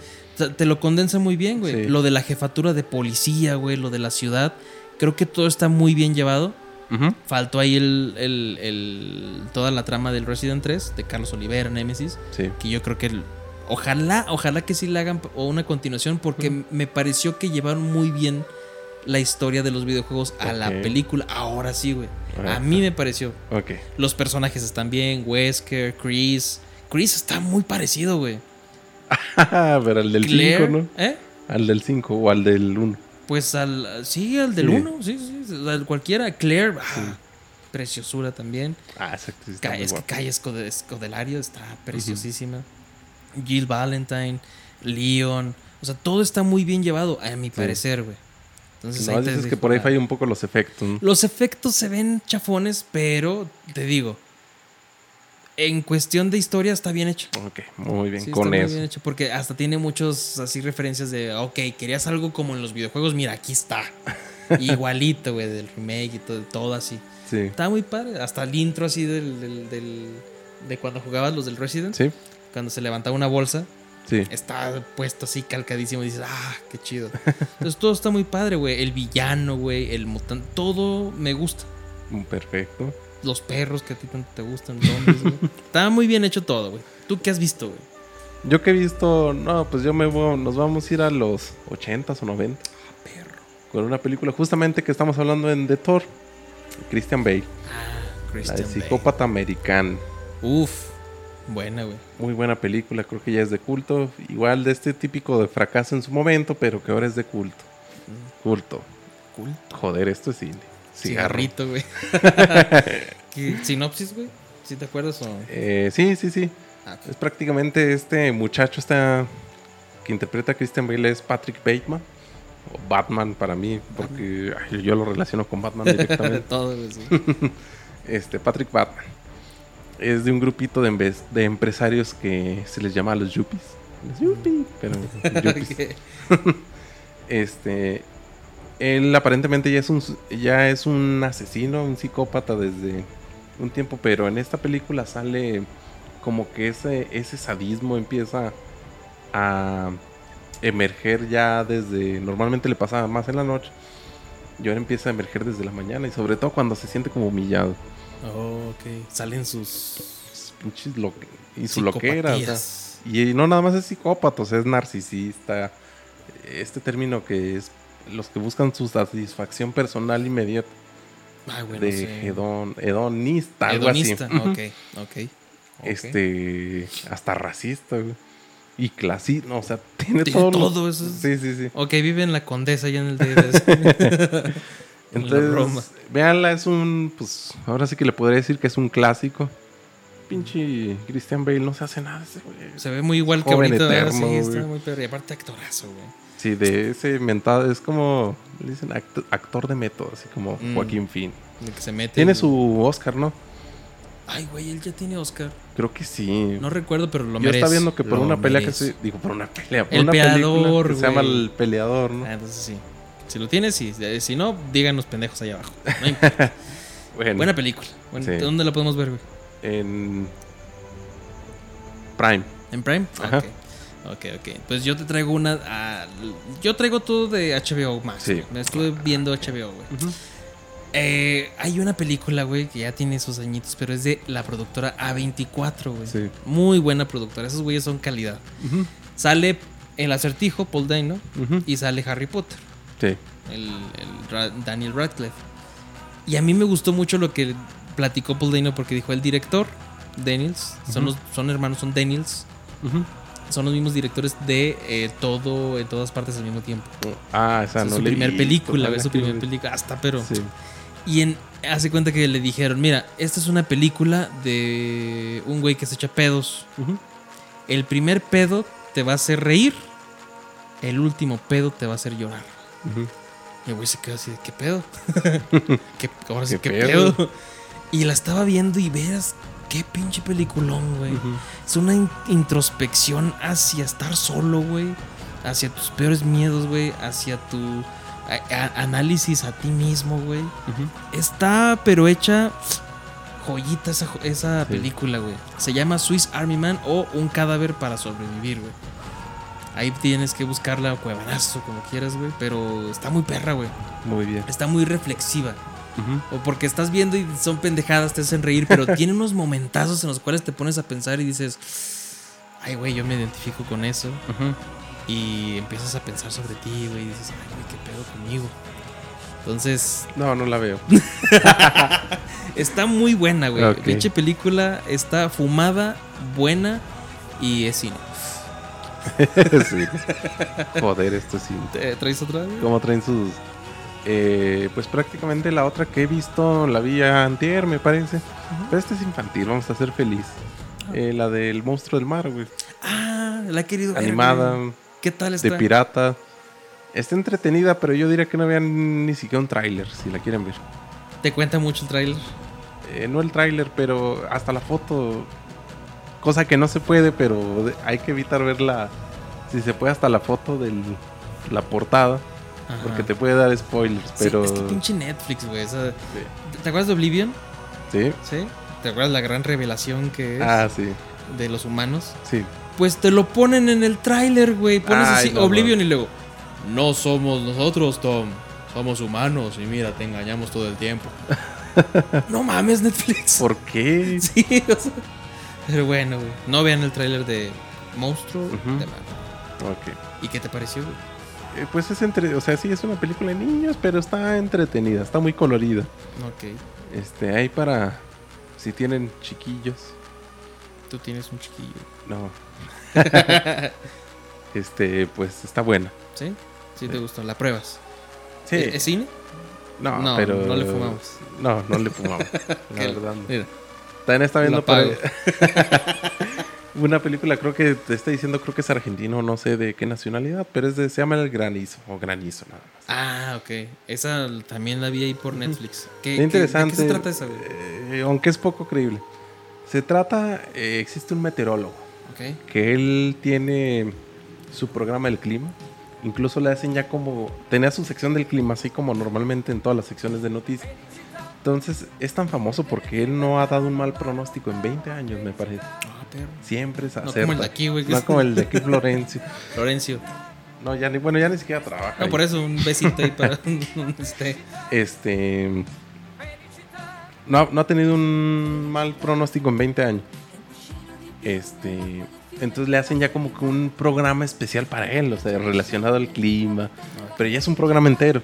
te lo condensa muy bien, güey. Sí. Lo de la jefatura de policía, güey, lo de la ciudad, creo que todo está muy bien llevado. Ujú. Faltó ahí el, el- el- toda la trama del Resident 3 de Carlos Oliveira, Nemesis Sí. que yo creo que el- ojalá, ojalá que sí le hagan o una continuación porque me pareció que llevaron muy bien la historia de los videojuegos a la película. Ahora sí, güey. A mí me pareció. Ok. Los personajes están bien, Wesker, Chris. Chris está muy parecido, güey. [LAUGHS] Pero al del Claire, 5, ¿no? ¿eh? Al del 5 o al del 1. Pues al sí, al del Sí. 1, sí, sí, al cualquiera, Claire, ah, preciosura también. Ah, exacto. sí está Ca- muy es que. Calle Escode- Escodelario está preciosísima. Jill Valentine, Leon. O sea, todo está muy bien llevado, a mi parecer, güey. Entonces, No, ahí dices que por ahí la- fallan un poco los efectos. ¿no? Los efectos se ven chafones, pero te digo, en cuestión de historia está bien hecho. Ok, muy bien. Sí, con está muy eso. bien hecho porque hasta tiene muchos así referencias de, ok, querías algo como en los videojuegos, mira, aquí está. [LAUGHS] Igualito, güey, del remake y todo, todo así. Sí. Está muy padre. Hasta el intro así del, del- del- de cuando jugabas los del Resident. Sí. Cuando se levantaba una bolsa. Sí. Está puesto así calcadísimo. Y dices, ah, qué chido. Entonces todo está muy padre, güey. El villano, güey. El mutante. Todo me gusta. Mm, Perfecto. Los perros que a ti tanto te gustan. zombies, güey. [LAUGHS] Está muy bien hecho todo, güey. ¿Tú qué has visto, güey? Yo que he visto, no, pues yo me voy, nos vamos a ir a los 80s o 90 Perro. con una película justamente que estamos hablando en The Thor, Christian Bale, Ah, la Christian de Bale. psicópata americano. Uf. Buena, güey. Muy buena película, creo que ya es de culto, igual de este típico de fracaso en su momento, pero que ahora es de culto. Culto. Cool. Joder, esto es. Cigarro. Cigarrito, güey. [LAUGHS] ¿Qué sinopsis, güey? ¿Sí te acuerdas o...? Eh, sí, sí, sí. Ah, Es prácticamente este muchacho está, que interpreta a Christian Bale es Patrick Bateman. O Batman para mí, porque ay, yo lo relaciono con Batman [LAUGHS] directamente. todo, sí. [LAUGHS] este, Patrick Batman. Es de un grupito de, empresarios que se les llama los yuppies. Los yuppies, pero yuppies. [LAUGHS] Este, él aparentemente ya es un ya es un asesino, un psicópata desde un tiempo, pero en esta película sale como que ese ese sadismo empieza a emerger ya desde normalmente le pasaba más en la noche y ahora empieza a emerger desde la mañana y sobre todo cuando se siente como humillado Oh, ok. Salen sus Pinches lo- y su loquera o sea, psicopatías. y no nada más es psicópata, o sea, es narcisista. Este término que es los que buscan su satisfacción personal inmediata. Ay, bueno, de sí. hedon, hedonista, algo Hedonista. así. Ok, ok. ok. Este, hasta racista, güey. Y clasista, o sea, tiene, Tiene todo. todo eso. Sí, sí, sí. Ok, vive en la condesa allá en el DF. [LAUGHS] Entonces, véanla, es un, pues, ahora sí que le podría decir que es un clásico. Pinche Christian Bale no se hace nada ese güey. Se ve muy igual que ahorita. eterno, sí, está muy perro. Y aparte actorazo, güey. Sí, de ese mentado, es como, le dicen act- actor de método, así como Mm. Joaquín. De que se mete. Tiene en- su Oscar, ¿no? Ay, güey, él ya tiene Oscar. Creo que sí. No recuerdo, pero lo Yo merece. estaba viendo que por Lo una pelea que se. Digo, por una pelea. Por El una peleador, película que se llama. El Peleador, ¿no? Ah, entonces sí. Si lo tienes, sí. Eh, Si no, díganos pendejos allá abajo. No [LAUGHS] importa. Bueno, Buena película. Bueno, Sí. ¿Dónde la podemos ver, güey? en. Prime. ¿En Prime? Ajá. Ok. Ok, ok. Pues yo te traigo una. ah, yo traigo todo de HBO Max. Sí. Me estuve viendo HBO, güey. Eh, hay una película, güey, que ya tiene sus añitos, pero es de la productora A24, güey. Sí. Muy buena productora. Esos güeyes son calidad. Sale el acertijo, Paul Dano, y sale Harry Potter, Sí. el, Daniel Radcliffe. Y a mí me gustó mucho lo que platicó Paul Dano porque dijo el director, Daniels, son, los, son hermanos, son Daniels, son los mismos directores de eh, todo en todas partes al mismo tiempo. Ah, esa es no su le he primer película, güey, su que primer lo- película, hasta pero. Sí. Y en, hace cuenta que le dijeron, mira, esta es una película de un güey que se echa pedos. El primer pedo te va a hacer reír, el último pedo te va a hacer llorar. Y el güey se quedó así, de, ¿qué pedo? [LAUGHS] ¿Qué, ahora sí, ¿Qué ¿qué, pedo? pedo? Y la estaba viendo y veas qué pinche peliculón, güey. Es una in- introspección hacia estar solo, güey. Hacia tus peores miedos, güey. Hacia tu análisis a ti mismo, güey. Está, pero hecha joyita esa, esa Sí. película, güey. Se llama Swiss Army Man o Un cadáver para sobrevivir, güey. Ahí tienes que buscarla, cuevanazo, como quieras, güey. Pero está muy perra, güey. Muy bien. Está muy reflexiva. O porque estás viendo y son pendejadas, te hacen reír, pero [LAUGHS] tiene unos momentazos en los cuales te pones a pensar y dices, ay, güey, yo me identifico con eso. Y empiezas a pensar sobre ti, güey, y dices, ay, güey, qué pedo conmigo. Entonces, No, no la veo. [LAUGHS] está muy buena, güey. Pinche película está fumada, buena y es cine. [LAUGHS] sí. Joder, esto sí. ¿Te traes otra? ¿Cómo traen sus.? Eh, pues prácticamente la otra que he visto la vi antier, me parece. Pero esta es infantil, vamos a ser feliz. Eh, la del monstruo del mar, güey. Ah, la he querido ver. Animada. ¿Qué tal está? de pirata. Está entretenida, pero yo diría que no vean ni siquiera un tráiler, si la quieren ver. ¿Te cuenta mucho el tráiler? Eh, no el tráiler, pero hasta la foto. Cosa que no se puede, pero hay que evitar verla. Si se puede, hasta la foto de la portada. Ajá. Porque te puede dar spoilers, Sí, pero. es que pinche Netflix, güey. o sea, ¿Te acuerdas de Oblivion? Sí. ¿Sí? ¿Te acuerdas la gran revelación que es Ah, sí. de los humanos? Sí. Pues te lo ponen en el tráiler, güey. Pones Ay, así no, Oblivion no. y luego. No somos nosotros, Tom. Somos humanos y mira, te engañamos todo el tiempo. [LAUGHS] no mames, Netflix. ¿Por qué? [LAUGHS] Sí, o sea. Pero bueno, güey. No vean el tráiler de Monstruo Ujú. de Mar. Ok. ¿Y qué te pareció, güey? Eh, pues es entre. O sea, sí, es una película de niños, pero está entretenida, está muy colorida. Ok. Este, hay para. Si tienen chiquillos. Tú tienes un chiquillo. No. [LAUGHS] este, pues está buena. ¿Sí? Sí, te gustó. La pruebas. Sí. ¿Es, es cine? no, no, pero. no le fumamos. No, no le fumamos. [LAUGHS] la Que- verdad. no. Mira, También está viendo [LAUGHS] una película, creo que te está diciendo, creo que es argentino, no sé de qué nacionalidad, pero es de, se llama El Granizo, o Granizo nada más. Ah, ok. Esa también la vi ahí por Netflix. ¿Qué, Es qué- interesante. ¿De qué se trata esa, eh, aunque es poco creíble. Se trata, eh, existe un meteorólogo Ok. que él tiene su programa del clima. Incluso le hacen ya como. Tenía su sección del clima, así como normalmente en todas las secciones de noticias. Entonces es tan famoso porque él no ha dado un mal pronóstico en 20 años, me parece. Ah. Siempre No acerta. como el de aquí, güey, No es- como el de [LAUGHS] aquí, Florencio. Florencio. No, ya ni, bueno, ya ni siquiera trabaja. No, ahí. por eso, un besito ahí para [LAUGHS] esté. Este. No, no ha tenido un mal pronóstico en 20 años. Este. Entonces le hacen ya como que un programa especial para él, o sea, relacionado al clima. Pero ya es un programa entero.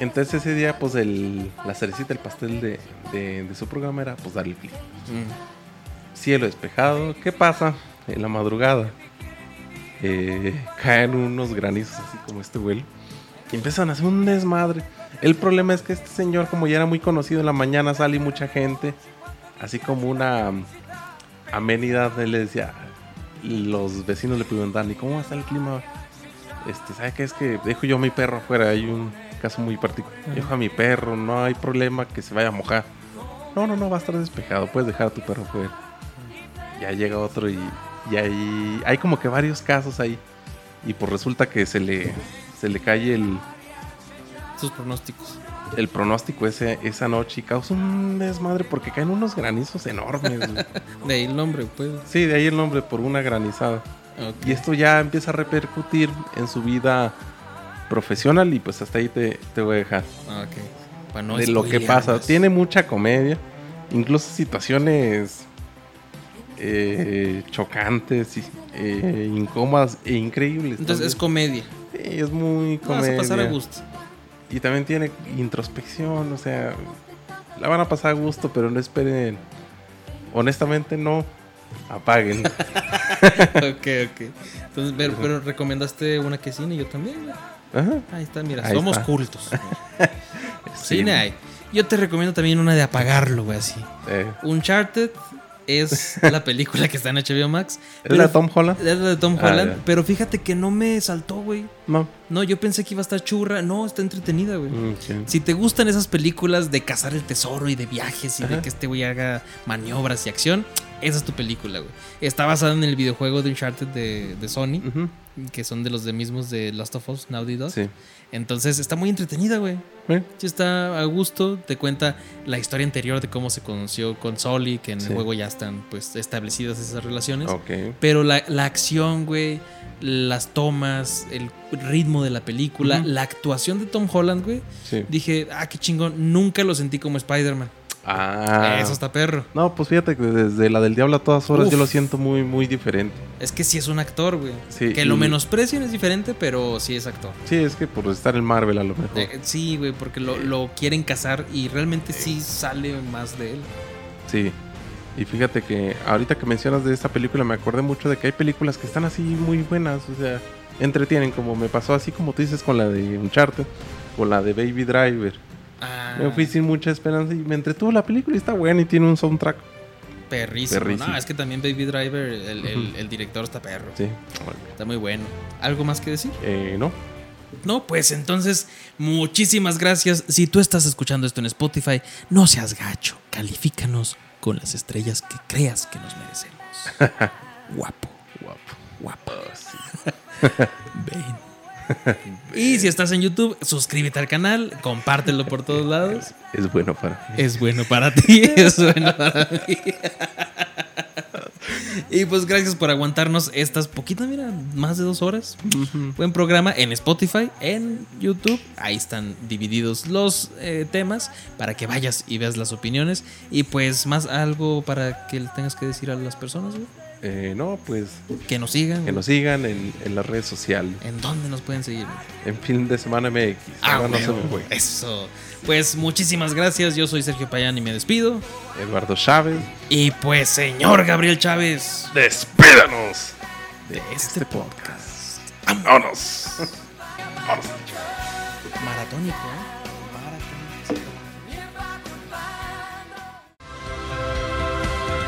Entonces ese día, pues el, la cerecita, el pastel de, de- de su programa era pues dar el clima. Mm. Cielo despejado. ¿Qué pasa? En la madrugada. eh, caen unos granizos así como este vuelo. Y empiezan a hacer un desmadre. El problema es que este señor, como ya era muy conocido en la mañana, sale mucha gente. Así como una amenidad. Él le decía. Los vecinos le preguntan, ¿y cómo va a estar el clima? Este, ¿sabe qué es que dejo yo a mi perro afuera? Hay un caso muy particular. Dejo a mi perro, no hay problema que se vaya a mojar. no, no, no, va a estar despejado, puedes dejar a tu perro fuera. Ya llega otro y, y ahí hay como que varios casos ahí. Y pues resulta que se le, se le cae el, Sus pronósticos. el pronóstico ese, esa noche y causa un desmadre porque caen unos granizos enormes. [LAUGHS] De ahí el nombre, pues. sí, de ahí el nombre, por una granizada. Ok. Y esto ya empieza a repercutir en su vida profesional y pues hasta ahí te, te voy a dejar. Ah, Ok. Para no de lo que pasa. Tiene mucha comedia, incluso situaciones eh, chocantes, y, eh, incómodas e increíbles. Entonces es comedia. Sí, es muy No, vas a comedia. pasar a gusto. Y también tiene introspección, o sea, la van a pasar a gusto, pero no esperen. Honestamente, no. Apaguen. [LAUGHS] ok, ok. Entonces, pero, pero recomendaste una que cine, yo también. Ajá. Ahí está, mira, Ahí somos está. cultos. [LAUGHS] Sí. Cine hay. Yo te recomiendo también una de apagarlo, güey, así. Eh, Uncharted es [LAUGHS] la película que está en HBO Max. ¿Es la de Tom Holland? Es la de Tom Ah, Holland. pero fíjate que no me saltó, güey. No. No, yo pensé que iba a estar churra. No, está entretenida, güey. Mm. Si te gustan esas películas de cazar el tesoro y de viajes y de que este güey haga maniobras y acción, esa es tu película, güey. Está basada en el videojuego de Uncharted de, de Sony, que son de los de mismos de Last of Us, Naughty Dog. Sí. Entonces está muy entretenida, güey. Eh, Sí está a gusto, te cuenta la historia anterior de cómo se conoció con Soli, que en Sí. el juego ya están pues establecidas esas relaciones. Pero la, la acción, güey, las tomas, el ritmo de la película, la actuación de Tom Holland, güey. Sí. Dije, ah, qué chingón, nunca lo sentí como Spider-Man. Ah. Eso está perro. No, pues fíjate que desde la del diablo a todas horas Uf. yo lo siento muy, muy diferente. Es que sí es un actor, güey. Sí, que lo menosprecien es diferente, pero sí es actor. Sí, es que por estar en Marvel a lo mejor. Eh, sí, güey, porque lo, lo quieren casar y realmente sí sale más de él. Sí. Y fíjate que ahorita que mencionas de esta película me acordé mucho de que hay películas que están así muy buenas, o sea, entretienen, como me pasó así como tú dices con la de Uncharted, con la de Baby Driver. Ah, Me fui sin mucha esperanza y me entretuvo la película y está buena y tiene un soundtrack. perrísimo. perrísimo. No, es que también Baby Driver, el, director está perro. Sí. Está muy bueno. ¿Algo más que decir? Eh, ¿no? No, pues entonces, muchísimas gracias. Si tú estás escuchando esto en Spotify, no seas gacho. Califícanos con las estrellas que creas que nos merecemos. [LAUGHS] Guapo, Guapo. guapo. Y si estás en YouTube, suscríbete al canal, compártelo por todos lados. Es bueno para mí. Es bueno para ti, [LAUGHS] es bueno para mí. Y pues gracias por aguantarnos estas poquitas, mira, más de dos horas. Buen programa en Spotify, en YouTube. Ahí están divididos los eh, temas para que vayas y veas las opiniones. Y pues más algo para que tengas que decir a las personas, güey. Eh, no, pues Que nos sigan. que nos sigan en, en las redes sociales. ¿En dónde nos pueden seguir? En Film de Semana MX. Ah, Ahora no se huevo. me fue. Eso. Pues muchísimas gracias. Yo soy Sergio Payán y me despido. Eduardo Chávez. Y pues, señor Gabriel Chávez. ¡Despídanos! de este podcast. ¡Vámonos! Maratónico, ¿eh?